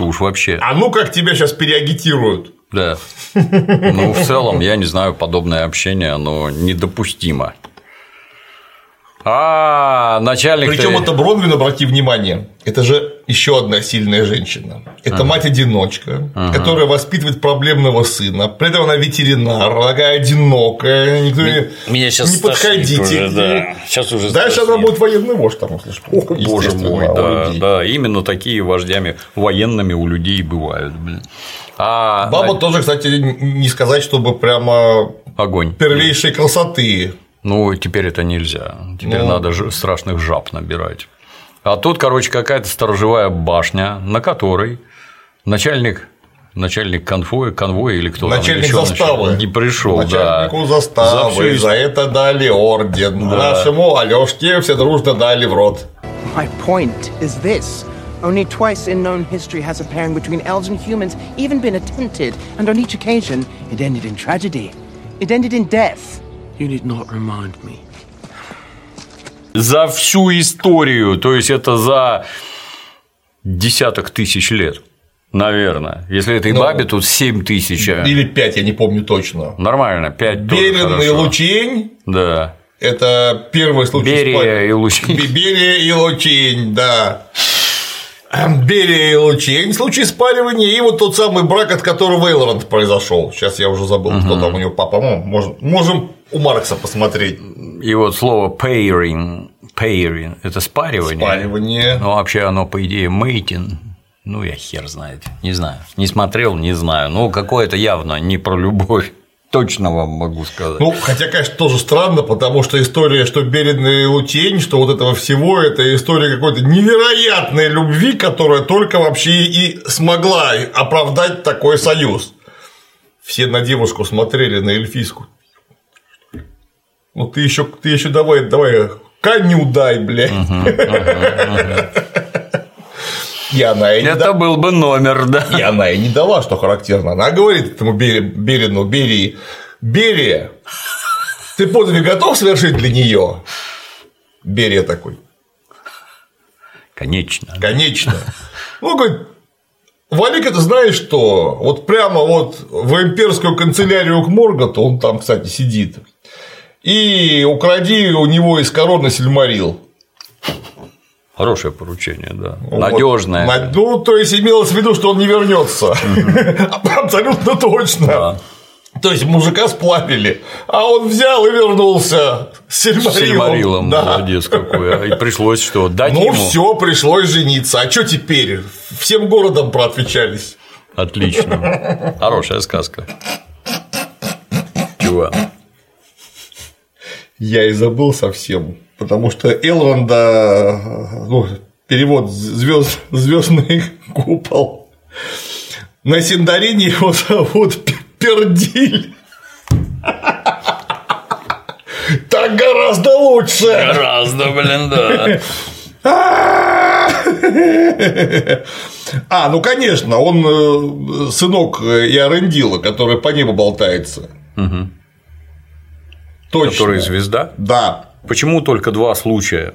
Уж вообще. А ну как тебя сейчас переагитируют? Да. Ну, в целом, я не знаю, подобное общение, оно недопустимо. А, начальник. Причем это Бронвин, обрати внимание, это же еще одна сильная женщина. Это Ага. мать-одиночка, Ага. которая воспитывает проблемного сына. При этом она ветеринар, такая одинокая, никто не, Меня сейчас не подходите. уже, да. Сейчас уже Дальше стошнит. она будет военный вождь там, что. Боже мой, да, да, именно такие вождями военными у людей бывают, блин. А Баба тоже, кстати, не сказать, чтобы прямо огонь. первейшей красоты. Ну, теперь это нельзя. Теперь Ну. надо ж- страшных жаб набирать. А тут, короче, какая-то сторожевая башня, на которой начальник начальник конвоя, конвоя или кто Начальник там, заставы. не пришел, Начальнику да. заставы. За всю За, это дали орден. Да. Нашему Алёшке все дружно дали в рот. My point is this. Only twice in known history has a pairing between elves and humans even been attempted, and on each occasion it ended in tragedy. It ended in death. You need not remind me. За всю историю, то есть это за десяток тысяч лет, наверное. Если этой Ну, бабе тут 7 тысяч. а Или пять, я не помню точно. Нормально, 5 Берин и Лучень Да. – это первый случай Берия и Лучень. Бе- Берия и Лучень, да. Берия и Лучень, случай спаривания, и вот тот самый брак, от которого Эйлронд произошел. Сейчас я уже забыл, кто там у него папа. Ну, можем, можем у Маркса посмотреть. И вот слово pairing, pairing – это спаривание. Спаривание. Ну, вообще оно, по идее, mating. Ну, я хер знает. Не знаю. Не смотрел, не знаю. Ну, какое-то явно не про любовь. Точно вам могу сказать. Ну, хотя, конечно, тоже странно, потому что история, что Берин и Лутень, что вот этого всего, это история какой-то невероятной любви, которая только вообще и смогла оправдать такой союз. Все на девушку смотрели, на эльфийскую. Ну, ты еще, ты еще давай, давай, коню дай, блядь. И она и не Это был бы номер, да. И она и не дала, что характерно. Она говорит этому Берину, Берии, Берия, ты подвиг готов совершить для нее? Берия такой. Конечно. Конечно. Ну, говорит, Валик, это знаешь что? Вот прямо вот в имперскую канцелярию к Морготу, он там, кстати, сидит, и укради у него из короны Сильмарил. Хорошее поручение, да. Вот. Надежное. Ну, то есть имелось в виду, что он не вернется. Абсолютно точно. То есть мужика сплавили, а он взял и вернулся с Сильмарилом. С Сильмарилом, да. молодец какой. А и пришлось что, дать ну, ему? Ну, все, пришлось жениться. А что теперь? Всем городом проотвечались. Отлично. Хорошая сказка. Чувак. Я и забыл совсем потому что Элронда, ну, перевод звезд, звездный купол. На Синдарине его зовут Пердиль. Так гораздо лучше. Гораздо, блин, да. А, ну конечно, он э, сынок Иорендила, который по небу болтается. Угу. Точно. Который звезда? Да. Почему только два случая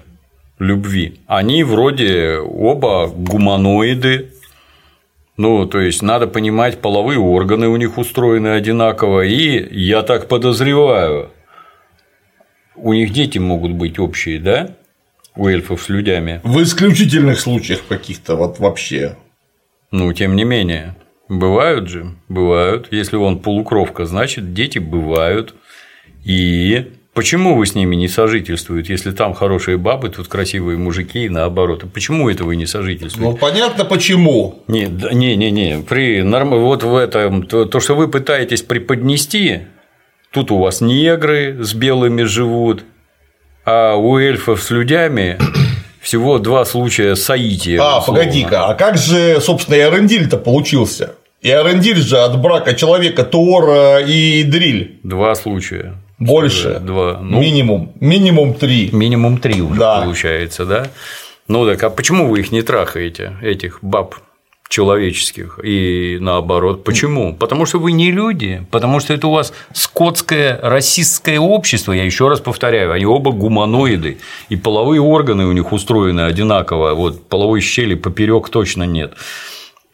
любви? Они вроде оба гуманоиды, ну, то есть надо понимать, половые органы у них устроены одинаково, и я так подозреваю, у них дети могут быть общие, да? У эльфов с людьми. В исключительных случаях каких-то вот вообще. Ну, тем не менее. Бывают же, бывают. Если он полукровка, значит, дети бывают. И Почему вы с ними не сожительствуете, если там хорошие бабы, тут красивые мужики и наоборот? Почему это вы не сожительствуете? Ну, понятно, почему. Не, не, не, не. При норм... Вот в этом то, то, что вы пытаетесь преподнести, тут у вас негры с белыми живут, а у эльфов с людьми всего два случая соития. А, погоди-ка, а как же, собственно, и Арендиль-то получился? И Арендиль же от брака человека Тора и Дриль. Два случая. Больше. Два. Ну, минимум. Минимум три. Минимум три уже да. получается, да? Ну так, а почему вы их не трахаете, этих баб человеческих и наоборот. Почему? Потому что вы не люди, потому что это у вас скотское расистское общество, я еще раз повторяю, они оба гуманоиды, и половые органы у них устроены одинаково, вот половой щели поперек точно нет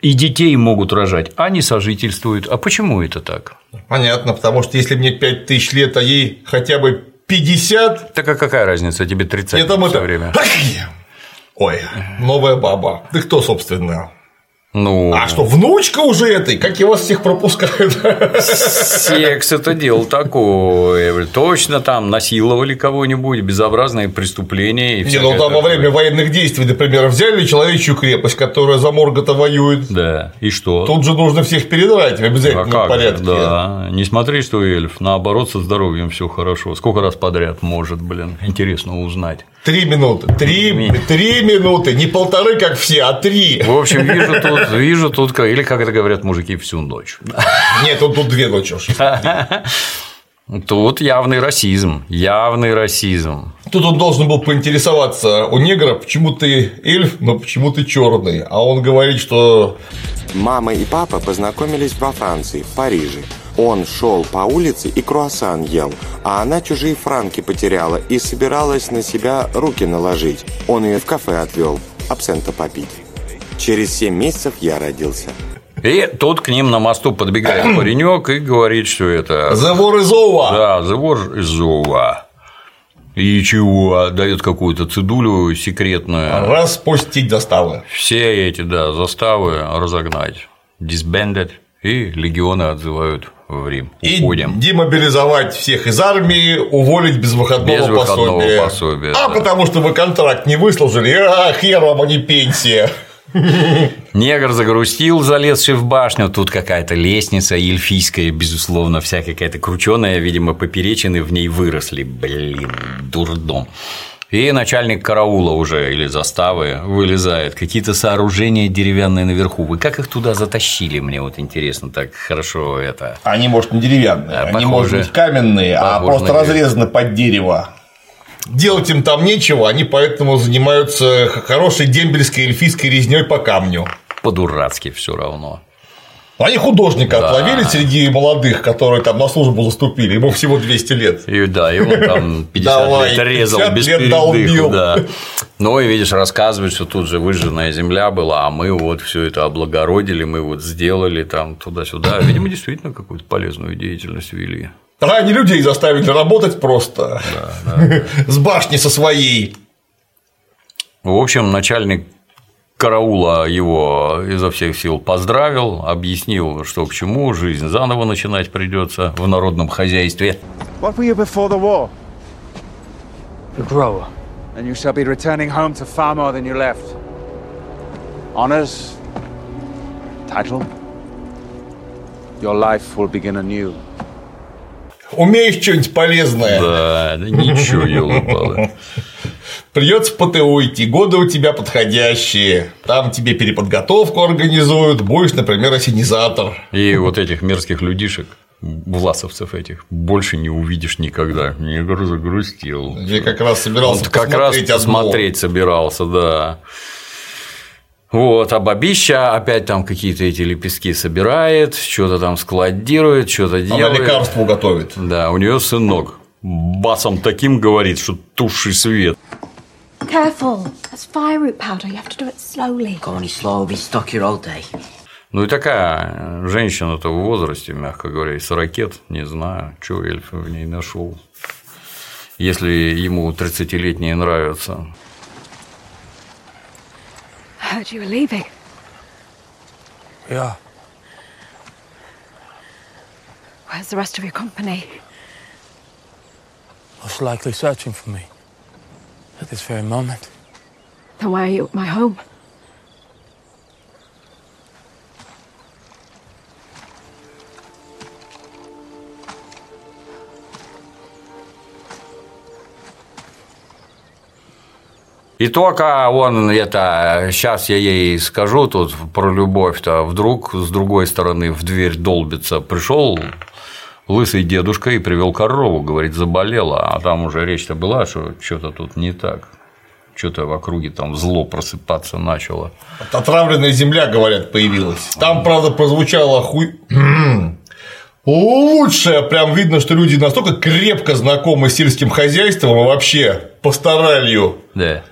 и детей могут рожать, а не сожительствуют. А почему это так? Понятно, потому что если мне 5 тысяч лет, а ей хотя бы 50. Так а какая разница, тебе 30 это все время? Ой, новая баба. Ты кто, собственно? Ну... А что, внучка уже этой? Как я вас всех пропускают? Секс – это дело такое. Точно там насиловали кого-нибудь, безобразные преступления. И Не, ну там во время военных действий, например, взяли человечью крепость, которая за Моргота воюет. Да, и что? Тут же нужно всех передрать в обязательном а порядке. Да, не смотри, что эльф, наоборот, со здоровьем все хорошо. Сколько раз подряд может, блин, интересно узнать. Три минуты. Три, три минуты. Не полторы, как все, а три. В общем, вижу тут, вижу тут, или как это говорят мужики, всю ночь. Нет, он тут две ночи уж. Тут явный расизм, явный расизм. Тут он должен был поинтересоваться у негра, почему ты эльф, но почему ты черный. А он говорит, что Мама и папа познакомились во Франции, в Париже. Он шел по улице и круассан ел, а она чужие франки потеряла и собиралась на себя руки наложить. Он ее в кафе отвел, абсента попить. Через семь месяцев я родился. И тут к ним на мосту подбегает паренек и говорит, что это... Завор из Ова! Да, завор из Ова. И чего? Дает какую-то цедулю секретную. Распустить заставы. Все эти, да, заставы разогнать. Disbanded. И легионы отзывают в Рим. И Уходим. демобилизовать всех из армии, уволить без выходного, без выходного пособия. пособия. А да. потому что вы контракт не выслужили, а хер вам, а не пенсия. Негр загрустил, залезший в башню. Тут какая-то лестница эльфийская, безусловно, вся какая-то крученая, видимо, поперечины в ней выросли. Блин, дурдом. И начальник караула уже или заставы вылезает. Какие-то сооружения деревянные наверху. Вы как их туда затащили? Мне вот интересно, так хорошо это. Они, может, не деревянные, Да, они, похоже- может быть, каменные, а просто на разрезаны под дерево. Делать им там нечего, они поэтому занимаются хорошей дембельской эльфийской резней по камню. По-дурацки все равно. Они художника Да. отловили среди молодых, которые там на службу заступили, ему всего 200 лет. И да, и он там 50 Давай, лет резал 50 без лет передыху, долбил. да. Ну и видишь, рассказывают, что тут же выжженная земля была, а мы вот все это облагородили, мы вот сделали там туда-сюда. Видимо, действительно какую-то полезную деятельность вели. А они людей заставили работать просто. С башни со своей. В общем, начальник караула его изо всех сил поздравил, объяснил, что к чему, жизнь заново начинать придется в народном хозяйстве. What were you before the war? A grower. And you shall be returning home to far more than you left. Honors, title. Your life will begin anew. Умеешь что-нибудь полезное? Да, ничего, елы Придется по ТУ идти, годы у тебя подходящие. Там тебе переподготовку организуют, будешь, например, осенизатор. И вот этих мерзких людишек, власовцев этих, больше не увидишь никогда. Негр загрустил. Я как раз собирался Он как раз одно. посмотреть собирался, да. Вот, а бабища опять там какие-то эти лепестки собирает, что-то там складирует, что-то Она делает. лекарство готовит. Да, у нее сынок басом таким говорит, что туши свет. Careful. That's fireroot powder. You have to do it slowly. Go any slow, be stuck here all day. Ну и такая женщина-то в возрасте, мягко говоря, с ракет, не знаю, что эльф в ней нашел. Если ему 30-летние нравятся. I heard you were leaving. Yeah. Where's the rest of your company? Most likely searching for me. At this very moment. Then why are you at my home? И только он это, сейчас я ей скажу тут про любовь-то, вдруг с другой стороны в дверь долбится, пришел лысый дедушка и привел корову, говорит, заболела, а там уже речь-то была, что что-то тут не так, что-то в округе там зло просыпаться начало. Отравленная земля, говорят, появилась. Там, правда, прозвучало хуй... Лучшее, прям видно, что люди настолько крепко знакомы с сельским хозяйством и вообще пасторалью. Да.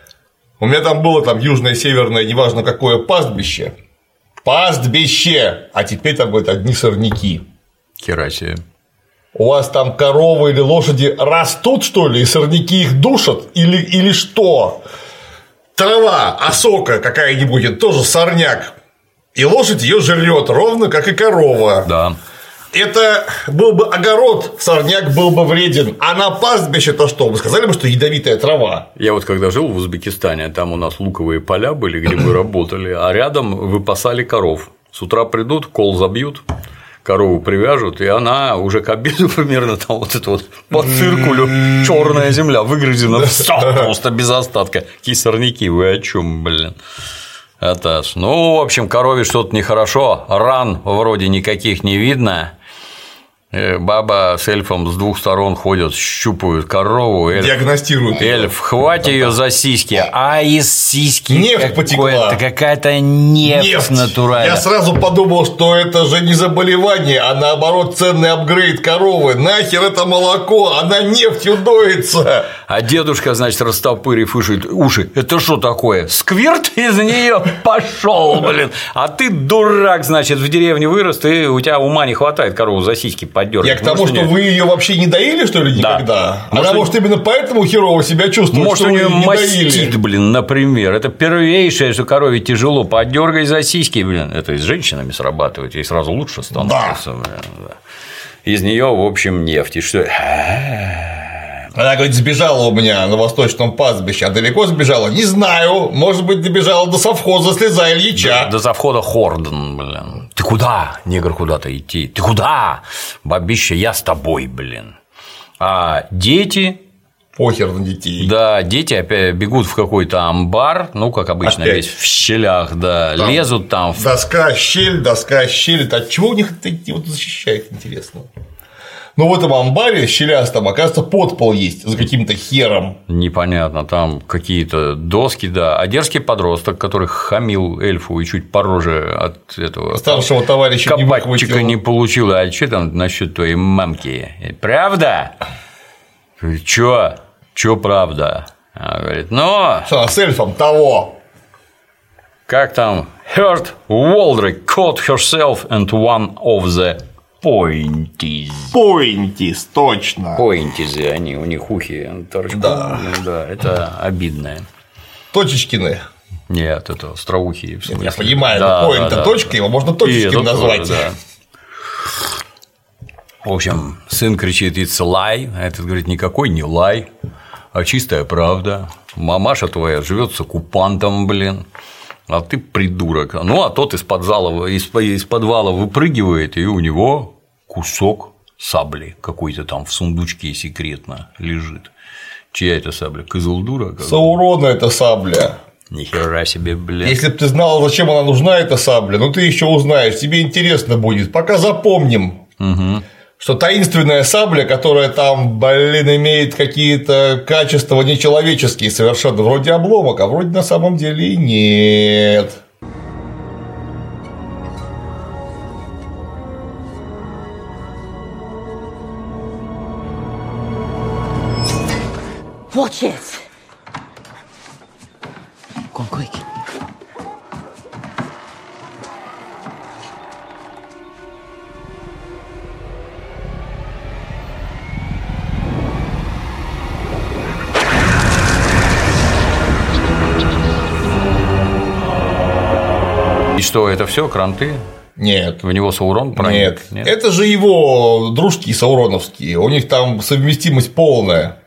У меня там было там южное, северное, неважно какое пастбище. Пастбище! А теперь там говорят одни сорняки. Херачия. У вас там коровы или лошади растут, что ли, и сорняки их душат? Или, или что? Трава, осока какая-нибудь, это тоже сорняк. И лошадь ее жрет, ровно как и корова. Да. Это был бы огород, сорняк был бы вреден. А на пастбище-то что? Вы сказали бы, что ядовитая трава. Я вот когда жил в Узбекистане, там у нас луковые поля были, где мы работали, а рядом выпасали коров. С утра придут, кол забьют, корову привяжут, и она уже к обеду примерно там вот это вот по циркулю черная земля выгрызена просто без остатка. Какие сорняки, вы о чем, блин? Это ж, ну, в общем, корове что-то нехорошо, ран вроде никаких не видно. Э, Баба с эльфом с двух сторон ходят, щупают корову. Эльф, Диагностируют. Эльф, хватит ее за сиськи, а из сиськи Нефть потекла. какое-то- какая-то нефть, натуральная. Я сразу подумал, что это же не заболевание, а наоборот ценный апгрейд коровы. Нахер это молоко, она нефтью доится. А дедушка, значит, растопырив уши, уши, это что такое? Сквирт из нее пошел, блин. А ты дурак, значит, в деревне вырос, ты, у тебя ума не хватает корову за сиськи поддергать. Я к тому, что вы ее вообще не доили, что ли, никогда? Она, Может, может, именно поэтому херово себя чувствует, Может, что у нее не доили. мастит, блин, например. Это первейшее, что корове тяжело. Подергай за сиськи, блин. Это и с женщинами срабатывает, ей сразу лучше становится. блин, да. Из нее, в общем, нефть. И что? Она говорит, сбежала у меня на восточном пастбище, а далеко сбежала? Не знаю, может быть, добежала до совхоза слеза Ильича. До, до завхода Хордон, блин. Ты куда, негр, куда-то идти? Ты куда? Бабища, я с тобой, блин. А дети Похер на детей. Да, дети опять бегут в какой-то амбар, ну, как обычно, Опять. весь в щелях, да, Там лезут там. в- Доска, щель, доска, щель. От чего у них это вот защищает, интересно? Ну, в этом амбаре щелястом, оказывается, подпол есть за каким-то хером. Непонятно, там какие-то доски, да. А дерзкий подросток, который хамил эльфу и чуть по роже от этого Старшего товарища не не получил. А что там насчет твоей мамки? Правда? Чё? Чё правда? Она говорит, ну, Что, с эльфом того. как там? Heard Waldrick caught herself and one of the pointies. Поинтис, точно. Поинтизы, они, у них ухи торчком. Да. Ну да, это обидное. Точечкины. Нет, это остроухие. в смысле. Я понимаю, Да, но поинт да, да. точка, его можно точечкин назвать. тоже, да. В общем, сын кричит «It's a lie», а этот говорит «Никакой не лай, а чистая правда. Мамаша твоя живет с оккупантом, блин, а ты придурок». Ну, а тот из-под зала, из, из подвала выпрыгивает, и у него кусок сабли какой-то там в сундучке секретно лежит. Чья это сабля? Кызылдура? Саурона это сабля. Нихера себе, блин. Если бы ты знал, зачем она нужна, эта сабля, ну ты еще узнаешь, тебе интересно будет. Пока запомним, Мгм. Что таинственная сабля, которая там, блин, имеет какие-то качества нечеловеческие совершенно, вроде обломок, а вроде на самом деле и нет. Watch it! Go on, quick. И что, это все кранты? Нет. В него Саурон проник? Нет. Это же его дружки сауроновские. У них там совместимость полная.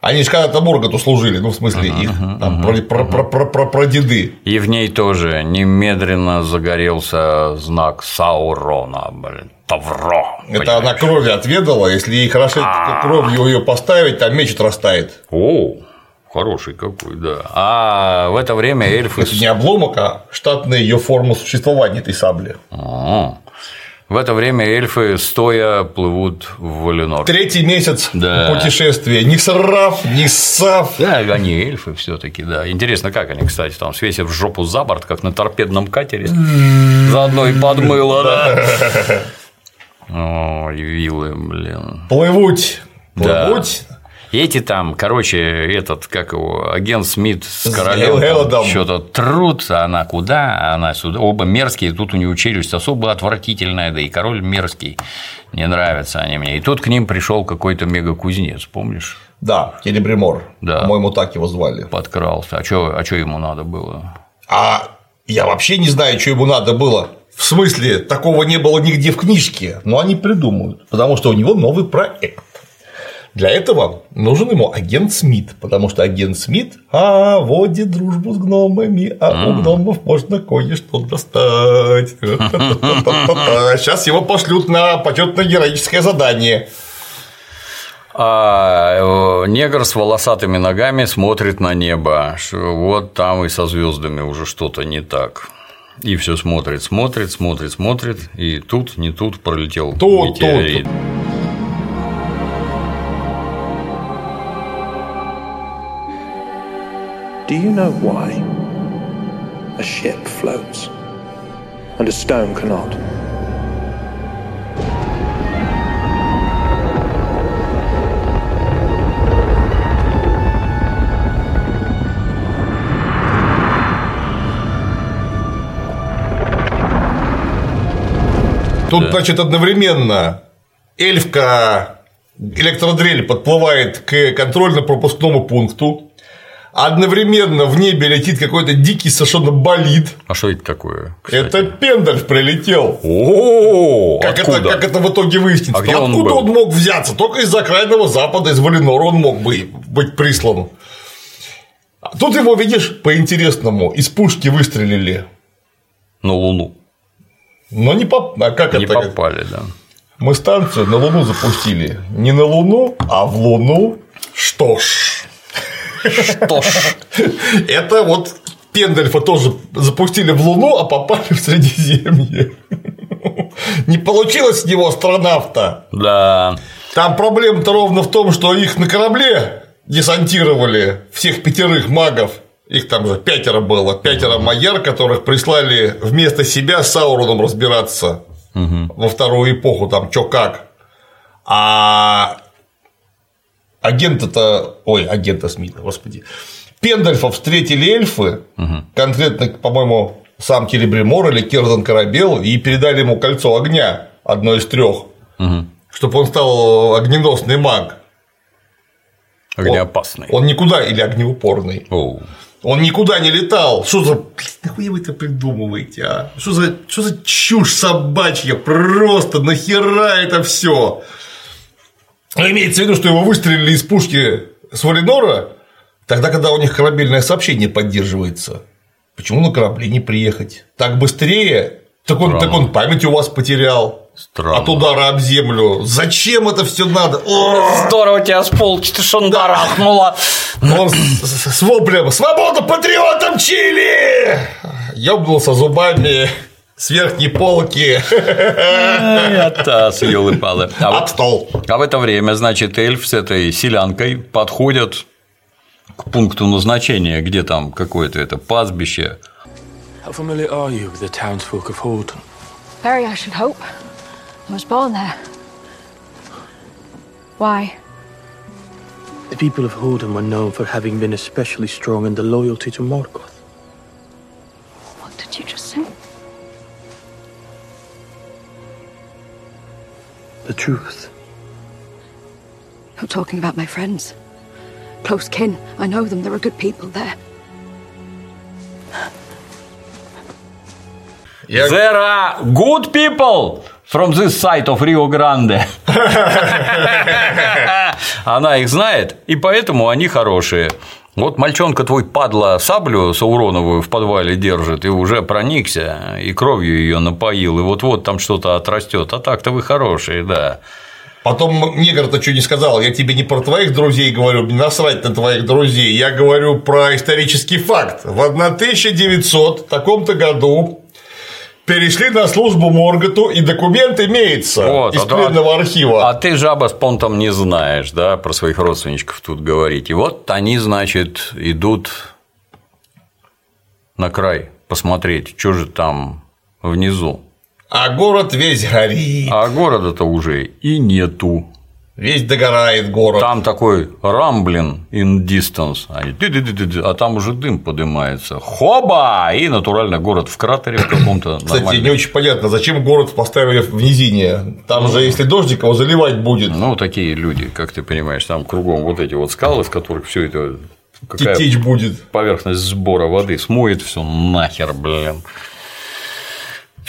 Они же когда-то Морготу служили, ну, в смысле, их там про- про- про- про- про- прадеды. И в ней тоже немедленно загорелся знак Саурона, блин, Тавро. Это она крови отведала, если ей хорошенько кровью ее поставить, там меч растает. О, хороший какой, да. А в это время эльфы... Это не обломок, а штатная ее форма существования этой сабли. А, В это время эльфы стоя плывут в Валенор. Третий месяц Да. путешествия. Ни срав, ни сав. Да, они эльфы все-таки, да. Интересно, как они, кстати, там свесив жопу за борт, как на торпедном катере. Заодно и подмыло, да. Ой, вилы, блин. Плывуть. Плывуть. Эти там, короче, этот, как его, агент Смит с королем что-то трут, а она куда, а она сюда. Оба мерзкие, тут у него челюсть особо отвратительная, да и король мерзкий. Не нравятся они мне. И тут к ним пришел какой-то мега-кузнец, помнишь? Да, Телебримор. Да. По-моему, так его звали. Подкрался. А что а чё ему надо было? А я вообще не знаю, что ему надо было. В смысле, такого не было нигде в книжке, но они придумают, потому что у него новый проект. Для этого нужен ему агент Смит, потому что агент Смит а, водит дружбу с гномами, а у гномов можно кое-что достать. Сейчас его пошлют на почетное героическое задание. А э, негр с волосатыми ногами смотрит на небо, вот там и со звездами уже что-то не так. И все смотрит, смотрит, смотрит, смотрит, и тут, не тут пролетел Тут, метеорит. Do you know why a ship floats and a stone cannot? Тут, значит, одновременно эльфка электродрель подплывает к контрольно-пропускному пункту, одновременно в небе летит какой-то дикий совершенно болид. А что это такое? Это Пендальф прилетел. О, как откуда? это, как это в итоге выяснится? А где он Откуда был? он мог взяться? Только из-за крайнего запада, из Валинора он мог бы быть прислан. А Тут его, видишь, по-интересному, из пушки выстрелили. На Луну. Но не поп... а как Не это? попали, да. Мы станцию на Луну запустили. Не на Луну, а в Луну. Что ж. Что ж. Это вот Пендальфа тоже запустили в Луну, а попали в Средиземье. Не получилось с него астронавта. Да. Там проблема-то ровно в том, что их на корабле десантировали, всех пятерых магов. Их там же пятеро было, пятеро магер, которых прислали вместо себя с Сауроном разбираться во вторую эпоху, там чё как. А агента-то, ой, агента Смита, господи, Пендальфа встретили эльфы, конкретно, по-моему, сам Келебримор или Керзан Корабел, и передали ему кольцо огня, одно из трех, чтобы он стал огненосный маг. Огнеопасный. Он никуда, или огнеупорный. Оу. Он никуда не летал. Что за. Блин, нахуя вы это придумываете, а? Что за, что за чушь собачья? Просто нахера это все? Имеется в виду, что его выстрелили из пушки с Валинора, тогда, когда у них корабельное сообщение поддерживается. Почему на корабле не приехать? Так быстрее? Так он, так он память у вас потерял. Странно. От удара об землю. Зачем это все надо? О! Здорово тебя с полки-то шандарахнуло. Он с, с- с воплем «Свобода патриотам Чили!» Ёбнулся зубами с верхней полки. Это съел палы. А, Об стол. а в это время, значит, эльф с этой селянкой подходят к пункту назначения, где там какое-то это пастбище. How familiar are you with the townsfolk of Holden? Very, I should hope. I was born there. Why? The people of Holden were known for having been especially strong in their loyalty to Morgoth. What did you just say? The truth. You're talking about my friends. Close kin. I know them. There are good people there. There are good people from this side of Rio Grande. Она их знает, и поэтому они хорошие. Вот мальчонка твой падла саблю сауроновую в подвале держит, и уже проникся, и кровью ее напоил, и вот-вот там что-то отрастет. А так-то вы хорошие, да. Потом негр-то что не сказал, я тебе не про твоих друзей говорю, мне насрать на твоих друзей, я говорю про исторический факт. В 1900 таком-то году перешли на службу Морготу, и документ имеется Вот, из а пленного архива. А ты, жаба, с понтом не знаешь, да, про своих родственничков тут говорить. И вот они, значит, идут на край посмотреть, что же там внизу. А город весь горит. А города-то уже и нету. Весь догорает город. Там такой рамблин in distance, они ды-ды-ды-ды, а там уже дым поднимается. Хоба! И натурально город в кратере в каком-то Кстати, нормальном. не очень понятно, зачем город поставили в низине. Там же, если дождик, его заливать будет. Ну, такие люди, как ты понимаешь, там кругом вот эти вот скалы, с которых все это какая Течь будет. поверхность сбора воды смоет все нахер, блин.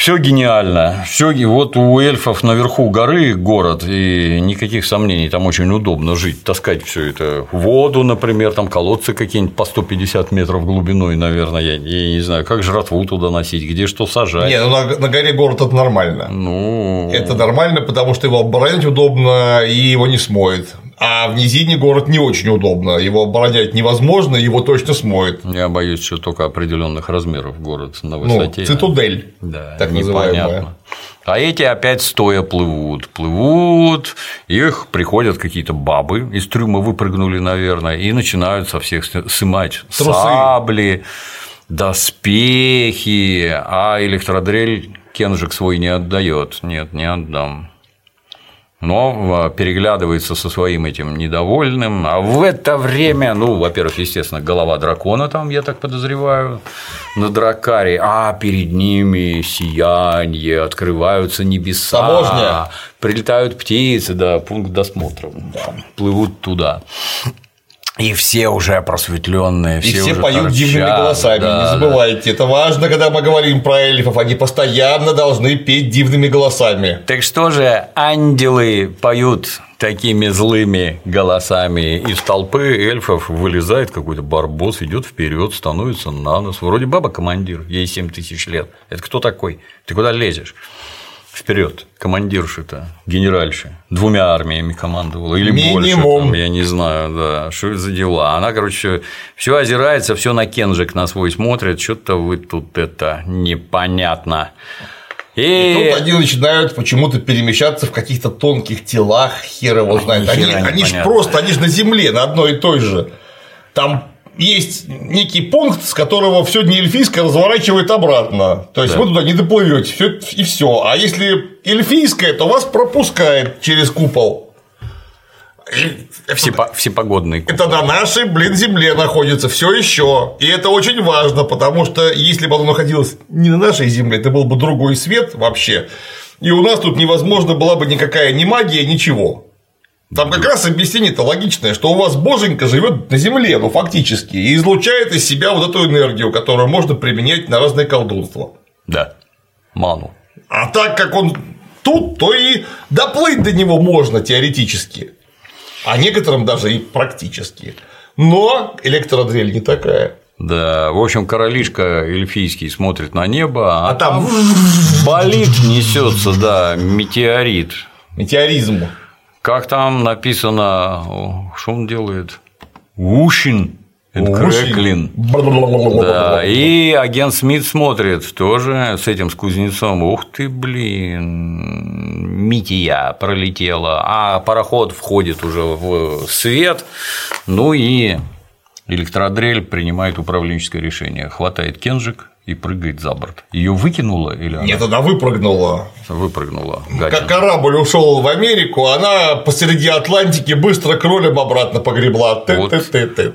Все гениально. Все вот у эльфов наверху горы город, и никаких сомнений, там очень удобно жить, таскать все это воду, например, там колодцы какие-нибудь по 150 метров глубиной, наверное, я, я не знаю, как жратву туда носить, где что сажать. Не, ну на, на горе город это нормально. Ну, Это нормально, потому что его оборонять удобно и его не смоет. А в низине город не очень удобно. Его оборонять невозможно, его точно смоет. я боюсь, что только определенных размеров город на Ну, высоте. цитадель. Да, так непонятно. называемая. А эти опять стоя плывут, плывут, их приходят какие-то бабы из трюма выпрыгнули, наверное, и начинают со всех сымать Трусы. сабли, доспехи, а электродрель Кенжик свой не отдает. Нет, не отдам. Но а, переглядывается со своим этим недовольным, а в это время, ну, во-первых, естественно, голова дракона там, я так подозреваю, на дракаре, а перед ними сияние, открываются небеса, Таможня. прилетают птицы, да, пункт досмотра, плывут туда. И все уже просветленные, И все, все уже поют торчат, дивными голосами, да, не да. забывайте. Это важно, когда мы говорим про эльфов. Они постоянно должны петь дивными голосами. Так что же ангелы поют такими злыми голосами из толпы эльфов вылезает какой-то барбос, идет вперед, становится на нос. Вроде баба командир, ей 7 тысяч лет. Это кто такой? Ты куда лезешь? Вперед, командирша-то, генеральша, двумя армиями командовала или больше, Минимум. там, я не знаю, да, что это за дела. Она, короче, все озирается, все на Кенжик на свой смотрит, что-то вы тут это непонятно. И И, тут они начинают почему-то перемещаться в каких-то тонких телах, хер его знает. ни Они, они же просто, они же на земле, на одной и той же. Там есть некий пункт, с которого все эльфийское разворачивает обратно. То есть Да. вы туда не доплывете, всё- и все. А если эльфийское, то вас пропускает через купол. И всепо- всепогодный. это на нашей, блин, земле находится все еще. И это очень важно, потому что если бы оно находилось не на нашей земле, это был бы другой свет вообще. И у нас тут невозможно была бы никакая ни магия, ничего. Там как раз объяснение-то логичное, что у вас боженька живет на земле, ну фактически, и излучает из себя вот эту энергию, которую можно применять на разные колдунства. Да, ману. А так как он тут, то и доплыть до него можно теоретически, а некоторым даже и практически. Но электродрель не такая. Да, в общем, королишка эльфийский смотрит на небо, а, А там болит несется, да, метеорит. метеоризм. Как там написано, что он делает? Ушин. Ушин. Крэклин. Да, и агент Смит смотрит тоже с этим, с кузнецом. Ух ты, блин, Мития пролетела, а пароход входит уже в свет. Ну и электродрель принимает управленческое решение. Хватает Кенжик и прыгает за борт. Ее выкинуло или она Нет, она выпрыгнула. выпрыгнула? Как Гадина. корабль ушел в Америку, она посреди Атлантики быстро кролем обратно погребла. Вот,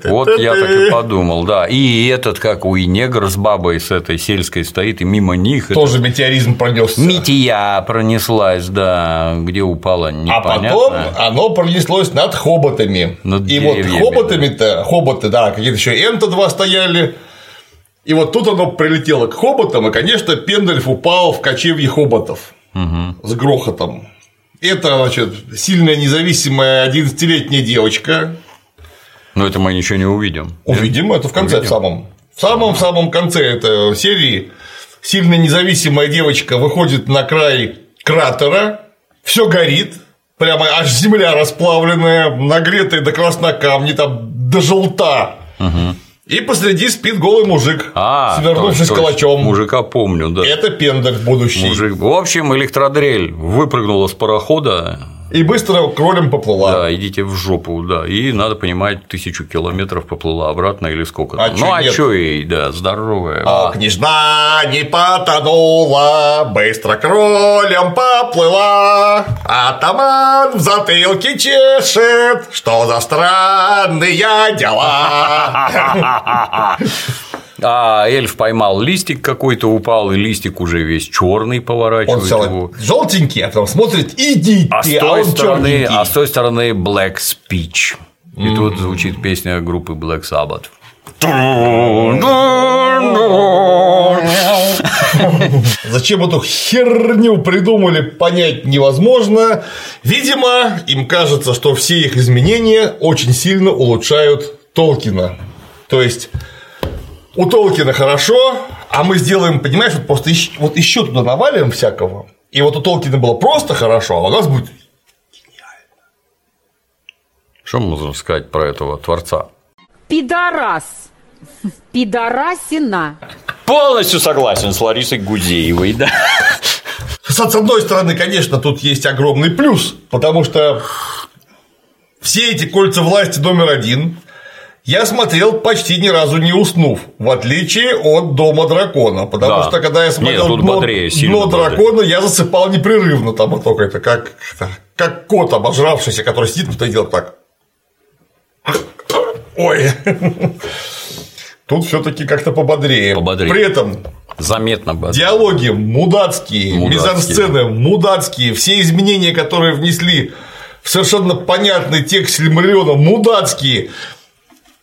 вот я так и подумал, да. И этот, как у негр с бабой с этой сельской стоит, и мимо них Тоже метеоризм пронесся. Мития пронеслась, да, где упала А непонятно. потом оно пронеслось над хоботами. Над и вот хоботами-то, хоботы, да, какие-то еще энто два стояли. И вот тут оно прилетело к хоботам, и, конечно, Пендальф упал в кочевье хоботов Мгм. с грохотом. Это, значит, сильная независимая 11-летняя девочка. Но это мы ничего не увидим. Увидим это в конце, в самом. В самом-самом конце этой серии сильная независимая девочка выходит на край кратера, все горит, прямо аж земля расплавленная, нагретая до краснокамни, там до желта. И посреди спит голый мужик, А, свернувшись точно, калачом. Мужика помню, да. Это Пендаль будущий. Мужик. В общем, электродрель выпрыгнула с парохода. И быстро кролем поплыла. Да, идите в жопу, да. И надо понимать, тысячу километров поплыла обратно или сколько. А там. чё ну, а что ей, да, здоровая. А княжна не потонула, быстро кролем поплыла. Атаман в затылке чешет, что за странные дела. А эльф поймал листик какой-то, упал, и листик уже весь черный Он поворачивает сел его. желтенький, а потом смотрит, идите, А с, а той он стороны, черненький. а с той стороны Black Speech. И тут звучит песня группы Black Sabbath. Зачем эту херню придумали, понять невозможно. Видимо, им кажется, что все их изменения очень сильно улучшают Толкина. То есть у Толкина хорошо, а мы сделаем, понимаешь, вот просто еще, вот еще туда навалим всякого. И вот у Толкина было просто хорошо, а у нас будет Что можно сказать про этого творца? Пидорас. Пидорасина. Полностью согласен с Ларисой Гузеевой, да. С одной стороны, конечно, тут есть огромный плюс, потому что все эти кольца власти номер один я смотрел почти ни разу не уснув, в отличие от Дома дракона. Потому Да. что когда я смотрел Нет, дно, бодрее, «Дно бодрее. дракона, я засыпал непрерывно там вот только это, как, как кот обожравшийся, который сидит вот и делает так. Ой. Тут все-таки как-то пободрее. Пободрее. При этом Заметно бодрее. Диалоги мудацкие, Мудацкие. мизансцены мудацкие, все изменения, которые внесли в совершенно понятный текст Сильмариона, мудацкие.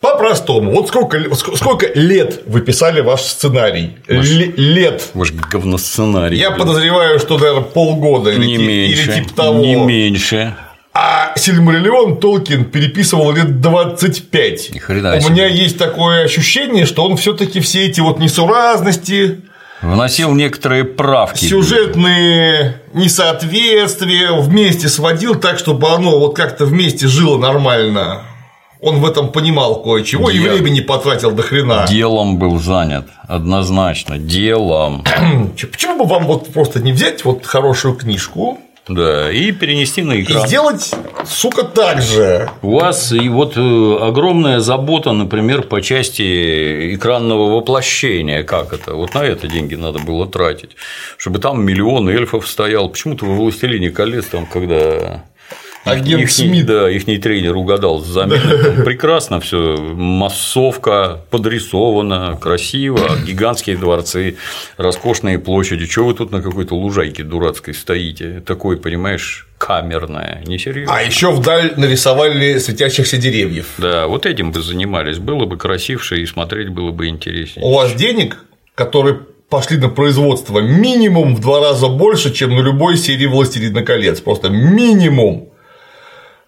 По-простому. Вот сколько, ск- сколько лет вы писали ваш сценарий? Ле- лет. Ваш говносценарий. Я блин. подозреваю, что, наверное, полгода или, Не ти- меньше. или типа того. Не меньше. А Сильмариллион Толкин переписывал лет 25. хрена У себе. меня есть такое ощущение, что он все-таки все эти вот несуразности, Вносил некоторые правки. сюжетные несоответствия вместе сводил так, чтобы оно вот как-то вместе жило нормально. Он в этом понимал кое-чего и Я- времени потратил до хрена. Делом был занят. Однозначно. Делом. Почему бы вам вот просто не взять вот хорошую книжку Да. И перенести на и экран. сделать, сука, так же? У вас и вот э, огромная забота, например, по части экранного воплощения. Как это? Вот на это деньги надо было тратить. Чтобы там миллион эльфов стоял. Почему-то во «Властелине колец», там, когда Агент ихний, Смит. да, ихний тренер угадал с заменой. Прекрасно все, массовка подрисована, красиво, гигантские дворцы, роскошные площади. Чего вы тут на какой-то лужайке дурацкой стоите? Такой, понимаешь, камерная, несерьезно. А еще вдаль нарисовали светящихся деревьев. Да, вот этим бы занимались, было бы красивше и смотреть было бы интереснее. У вас денег, которые пошли на производство минимум в два раза больше, чем на любой серии «Властелина колец». Просто минимум.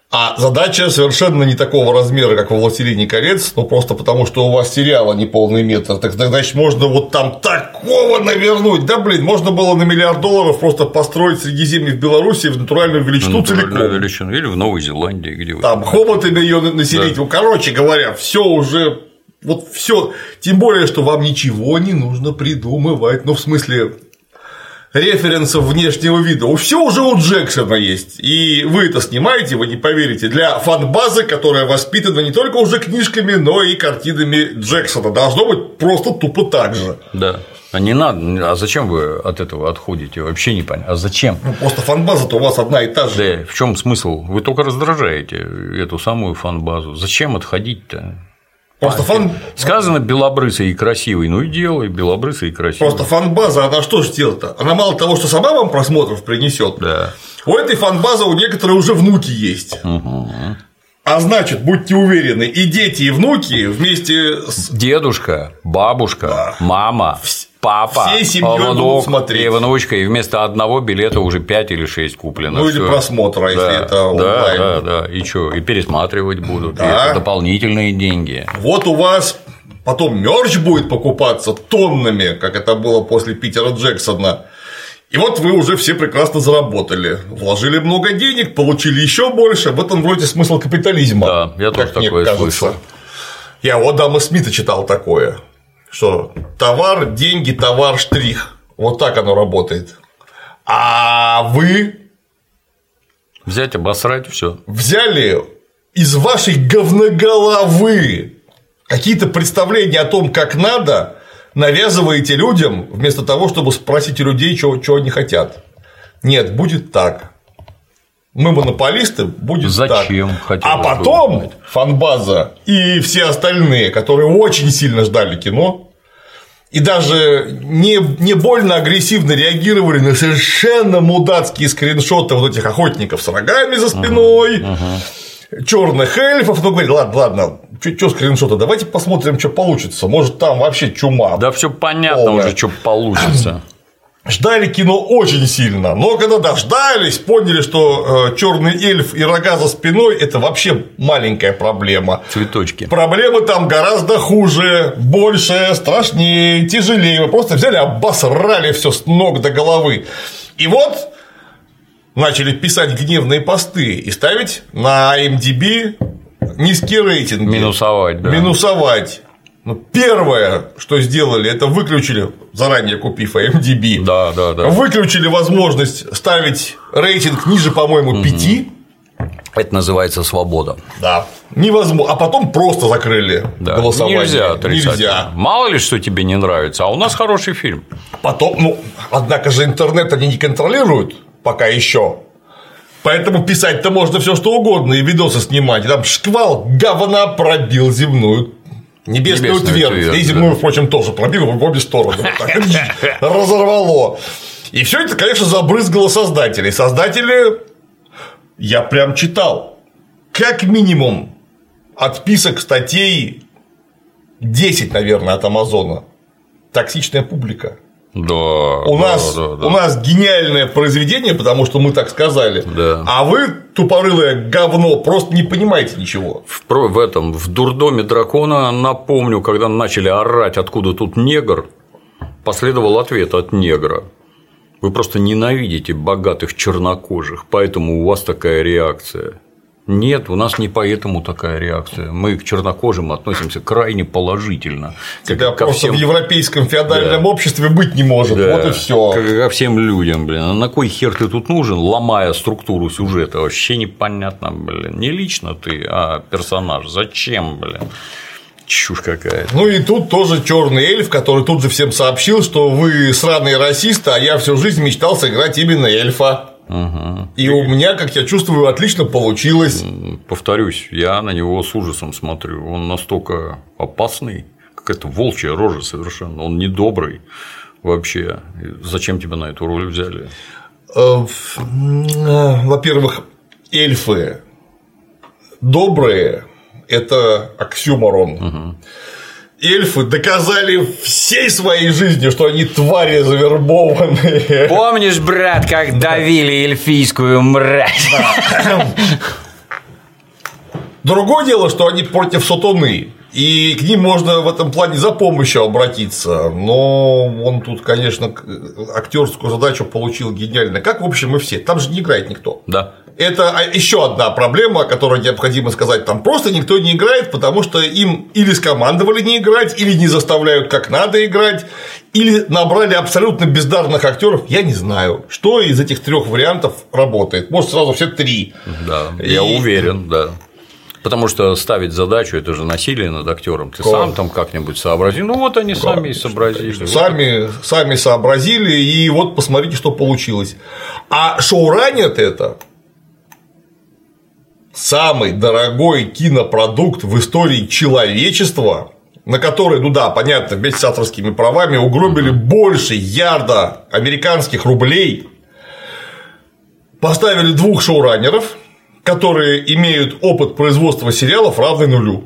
А задача совершенно не такого размера, как во «Властелине колец», ну просто потому, что у вас сериала не полный метр. Так значит, можно вот там такого навернуть. Да блин, можно было на миллиард долларов просто построить Средиземье в Беларуси в натуральную величину Натуральную целиком. величину. Или в Новой Зеландии, где вы Там хоботами ее населить. Да. Ну, короче говоря, все уже. Вот все. Тем более, что вам ничего не нужно придумывать. Ну, в смысле, референсов внешнего вида. Все уже у Джексона есть. И вы это снимаете, вы не поверите, для фан-базы, которая воспитана не только уже книжками, но и картинами Джексона. Должно быть просто тупо так же. Да. А не надо. А зачем вы от этого отходите? Вообще не понятно. А зачем? Ну, просто фан-база-то у вас одна и та же. Да, в чем смысл? Вы только раздражаете эту самую фан-базу. Зачем отходить-то? Просто фан... Сказано белобрысый и красивый, ну и делай белобрысый и красивый. Просто фан-база, она что же делает-то? Она мало того, что сама вам просмотров принесет, Да. у этой фан-базы у некоторых уже внуки есть. А значит, будьте уверены, и дети, и внуки вместе с Дедушка, бабушка, мама, папа, всей семьей внук будут смотреть. и внучка, и вместо одного билета уже 5 или 6 куплено. Ну, или Всё. просмотра, если Да, это да, онлайн. Да, да, и что, и пересматривать будут, и Да. это дополнительные деньги. Вот у вас потом мерч будет покупаться тоннами, как это было после Питера Джексона. И вот вы уже все прекрасно заработали. Вложили много денег, получили еще больше. В этом вроде смысл капитализма. Да, я тоже такое кажется. слышал. Я у Адама Смита читал такое, что товар, деньги, товар, штрих. Вот так оно работает. А вы Взять, обосрать, все. взяли из вашей говноголовы какие-то представления о том, как надо, навязываете людям, вместо того, чтобы спросить у людей, чего, чего они хотят. Нет, будет так. Мы монополисты, будет Зачем? так. Хотелось А потом фанбаза и все остальные, которые очень сильно ждали кино, и даже не, не больно агрессивно реагировали на совершенно мудацкие скриншоты вот этих охотников с рогами за спиной, черных эльфов, ну говорит, ладно, ладно, что скриншоты, давайте посмотрим, что получится, может там вообще чума. Да, все понятно Полная. уже, что получится. Ждали кино очень сильно, но когда дождались, поняли, что черный эльф и рога за спиной это вообще маленькая проблема. Цветочки. Проблемы там гораздо хуже, больше, страшнее, тяжелее. Вы просто взяли, обосрали все с ног до головы. И вот начали писать гневные посты и ставить на IMDb низкие рейтинги. Минусовать, да. Минусовать. Ну, первое, что сделали, это выключили, заранее купив IMDb, Да, да, да. выключили возможность ставить рейтинг ниже, по-моему, 5. Это называется свобода. Да. Невозможно. А потом просто закрыли Да. голосование. Нельзя отрицать. Нельзя. Мало ли, что тебе не нравится, а у нас хороший фильм. Потом, ну, однако же интернет они не контролируют пока еще. Поэтому писать-то можно все что угодно и видосы снимать. И Там шквал говна пробил земную Небесную, Небесную твердь. твердь, И земную, впрочем, тоже пробил в обе стороны. Разорвало. И все это, конечно, забрызгало создателей. Создатели, я прям читал, как минимум отписок статей 10, наверное, от Амазона. Токсичная публика. Да. У, да, нас, да, да. у нас гениальное произведение, потому что мы так сказали. Да. А вы, тупорылое говно, просто не понимаете ничего. В, в этом в дурдоме дракона напомню, когда начали орать, откуда тут негр, последовал ответ от негра. Вы просто ненавидите богатых чернокожих, поэтому у вас такая реакция. Нет, у нас не поэтому такая реакция. Мы к чернокожим относимся крайне положительно. Как Тебя ко просто всем- в европейском феодальном Да. обществе быть не может. Да, Вот и все. Как ко всем людям, блин. А на кой хер ты тут нужен, ломая структуру сюжета? Вообще непонятно, блин. Не лично ты, а персонаж. Зачем, блин? Чушь какая-то. Ну и тут тоже черный эльф, который тут же всем сообщил, что вы сраные расисты, а я всю жизнь мечтал сыграть именно эльфа. И у меня, как я чувствую, отлично получилось. Повторюсь, я на него с ужасом смотрю. Он настолько опасный, какая-то волчья рожа совершенно. Он недобрый вообще. Зачем тебя на эту роль взяли? Э, э, Во-первых, эльфы добрые – это оксюморон. Эльфы доказали всей своей жизнью, что они твари завербованные. Помнишь, брат, как давили эльфийскую мразь? Другое дело, что они против сатаны. И к ним можно в этом плане за помощью обратиться. Но он тут, конечно, актерскую задачу получил гениально. Как, в общем, и все. Там же не играет никто. Да. Это еще одна проблема, о которой необходимо сказать. Там просто никто не играет, потому что им или скомандовали не играть, или не заставляют как надо играть, или набрали абсолютно бездарных актеров. Я не знаю, что из этих трех вариантов работает. Может, сразу все три. Да, я И- уверен, да. Потому что ставить задачу это же насилие над актером. Ты сам там как-нибудь сообрази. Ну вот они сами и сообразили. Вот Сами, сами сообразили, и вот посмотрите, что получилось. А шоураннер это самый дорогой кинопродукт в истории человечества, на который, ну да, понятно, вместе с авторскими правами угробили больше ярда американских рублей, поставили двух шоураннеров, которые имеют опыт производства сериалов равный нулю.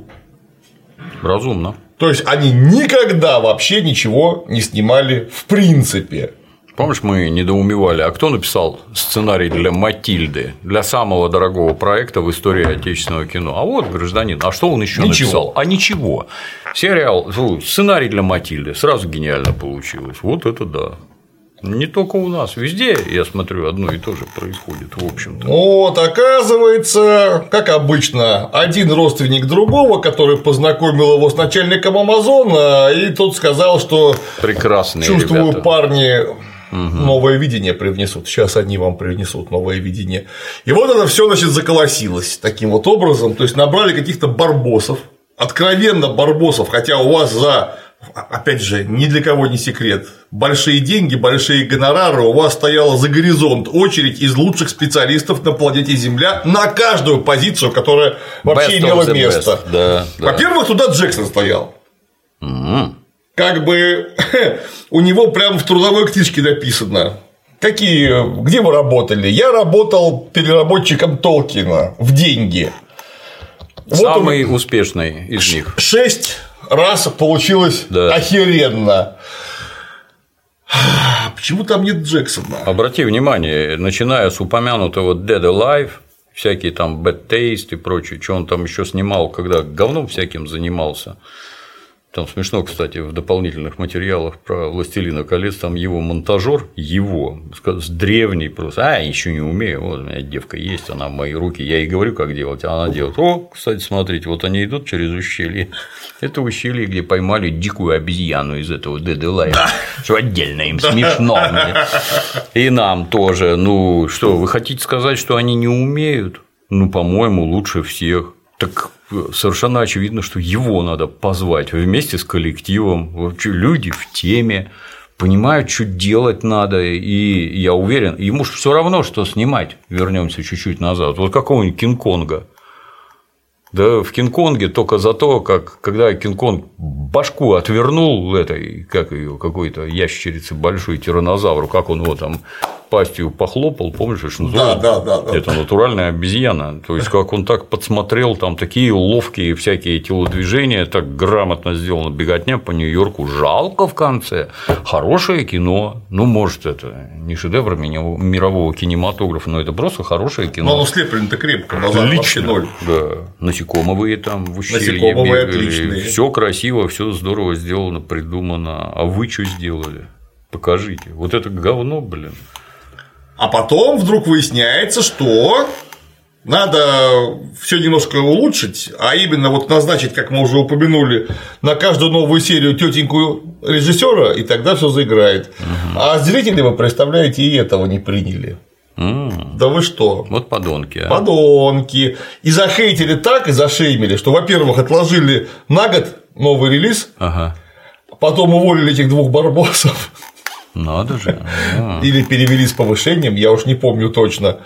Разумно. То есть они никогда вообще ничего не снимали в принципе. Помнишь, мы недоумевали, а кто написал сценарий для Матильды, для самого дорогого проекта в истории отечественного кино? А вот гражданин. А что он еще написал? А ничего. Сериал, сценарий для Матильды. Сразу гениально получилось. Вот это да. Не только у нас, везде, я смотрю, одно и то же происходит, в общем-то. Вот, оказывается, как обычно, один родственник другого, который познакомил его с начальником Амазона, и тот сказал, что Прекрасные чувствую, ребята. парни новое видение привнесут. Сейчас они вам привнесут новое видение. И вот это все, значит, заколосилось таким вот образом. То есть набрали каких-то барбосов, откровенно барбосов, хотя у вас за опять же, ни для кого не секрет. Большие деньги, большие гонорары, у вас стояла за горизонт очередь из лучших специалистов на планете Земля на каждую позицию, которая вообще Best имела место. best. Да, да. Во-первых, туда Джексон стоял. Как бы у него прямо в трудовой книжке написано. Какие, где вы работали? Я работал переработчиком Толкина в деньги. Вот он- Самый успешный из них. шесть раз получилось охеренно. Почему там нет Джексона? Обрати внимание, начиная с упомянутого Dead Alive, всякие там Bad Taste и прочее, что он там еще снимал, когда говном всяким занимался. Там смешно, кстати, в дополнительных материалах про Властелина колец, там его монтажер, его, с древний просто, а, еще не умею, вот у меня девка есть, она в мои руки, я ей говорю, как делать, а она делает, о, кстати, смотрите, вот они идут через ущелье, это ущелье, где поймали дикую обезьяну из этого Dead Alive, что отдельно им смешно, блин. и нам тоже, ну, что, вы хотите сказать, что они не умеют? Ну, по-моему, лучше всех. Так совершенно очевидно, что его надо позвать вместе с коллективом. Вообще люди в теме, понимают, что делать надо, и я уверен, ему же все равно, что снимать. Вернемся чуть-чуть назад. Вот какого-нибудь Кинг-Конга. Да в Кинг-Конге только за то, как когда Кинг-Конг башку отвернул этой, как ее, какой-то ящерицы большой тиранозавру, как он его там пастью похлопал, помнишь, что Да, да, да, да. Это натуральная обезьяна. То есть, как он так подсмотрел, там такие ловкие всякие телодвижения, так грамотно сделано, беготня по Нью-Йорку. Жалко в конце. Хорошее кино. Ну, может, это не шедевр мирового кинематографа, но это просто хорошее кино. Но оно слеплено-то крепко, глаза вообще ноль. Да. Насекомые там в ущелье Насекомые бегали. отличные. Все красиво, все здорово сделано, придумано. А вы что сделали? Покажите. Вот это говно, блин. А потом вдруг выясняется, что надо все немножко улучшить, а именно вот назначить, как мы уже упомянули, на каждую новую серию тетеньку режиссера, и тогда все заиграет. А зрители, вы представляете, и этого не приняли. Да вы что? Вот подонки. А. Подонки. И захейтили так, и зашеймили, что, во-первых, отложили на год новый релиз, Ага. потом уволили этих двух барбосов. Надо же. Или перевели с повышением, я уж не помню точно.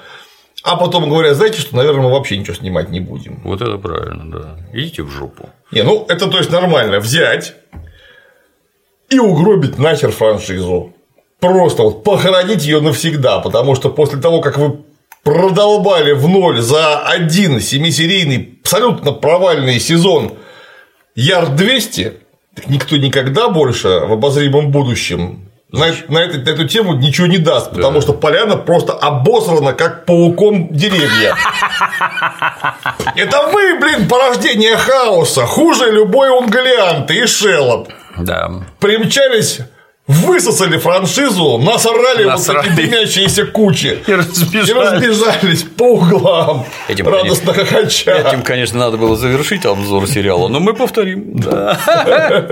А потом говорят, знаете что, наверное, мы вообще ничего снимать не будем. Вот это правильно, да. Идите в жопу. Не, ну это то есть нормально взять и угробить нахер франшизу. Просто вот похоронить ее навсегда, потому что после того, как вы продолбали в ноль за один семисерийный абсолютно провальный сезон Ярд 200, так никто никогда больше в обозримом будущем на, на эту, на эту тему ничего не даст, потому что поляна просто обосрана, как пауком деревья. Это вы, блин, порождение хаоса, хуже любой унгалианты и шеллоп. Да. Примчались Высосали франшизу, насрали, Насрали. вот эти дымящиеся кучи И разбежались. и разбежались по углам, Этим, радостно хохоча. Этим, конечно, надо было завершить обзор сериала, но мы повторим. Да.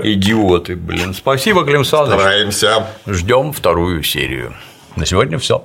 Идиоты, блин. Спасибо, Клим Саныч. Стараемся. Ждем вторую серию. На сегодня все.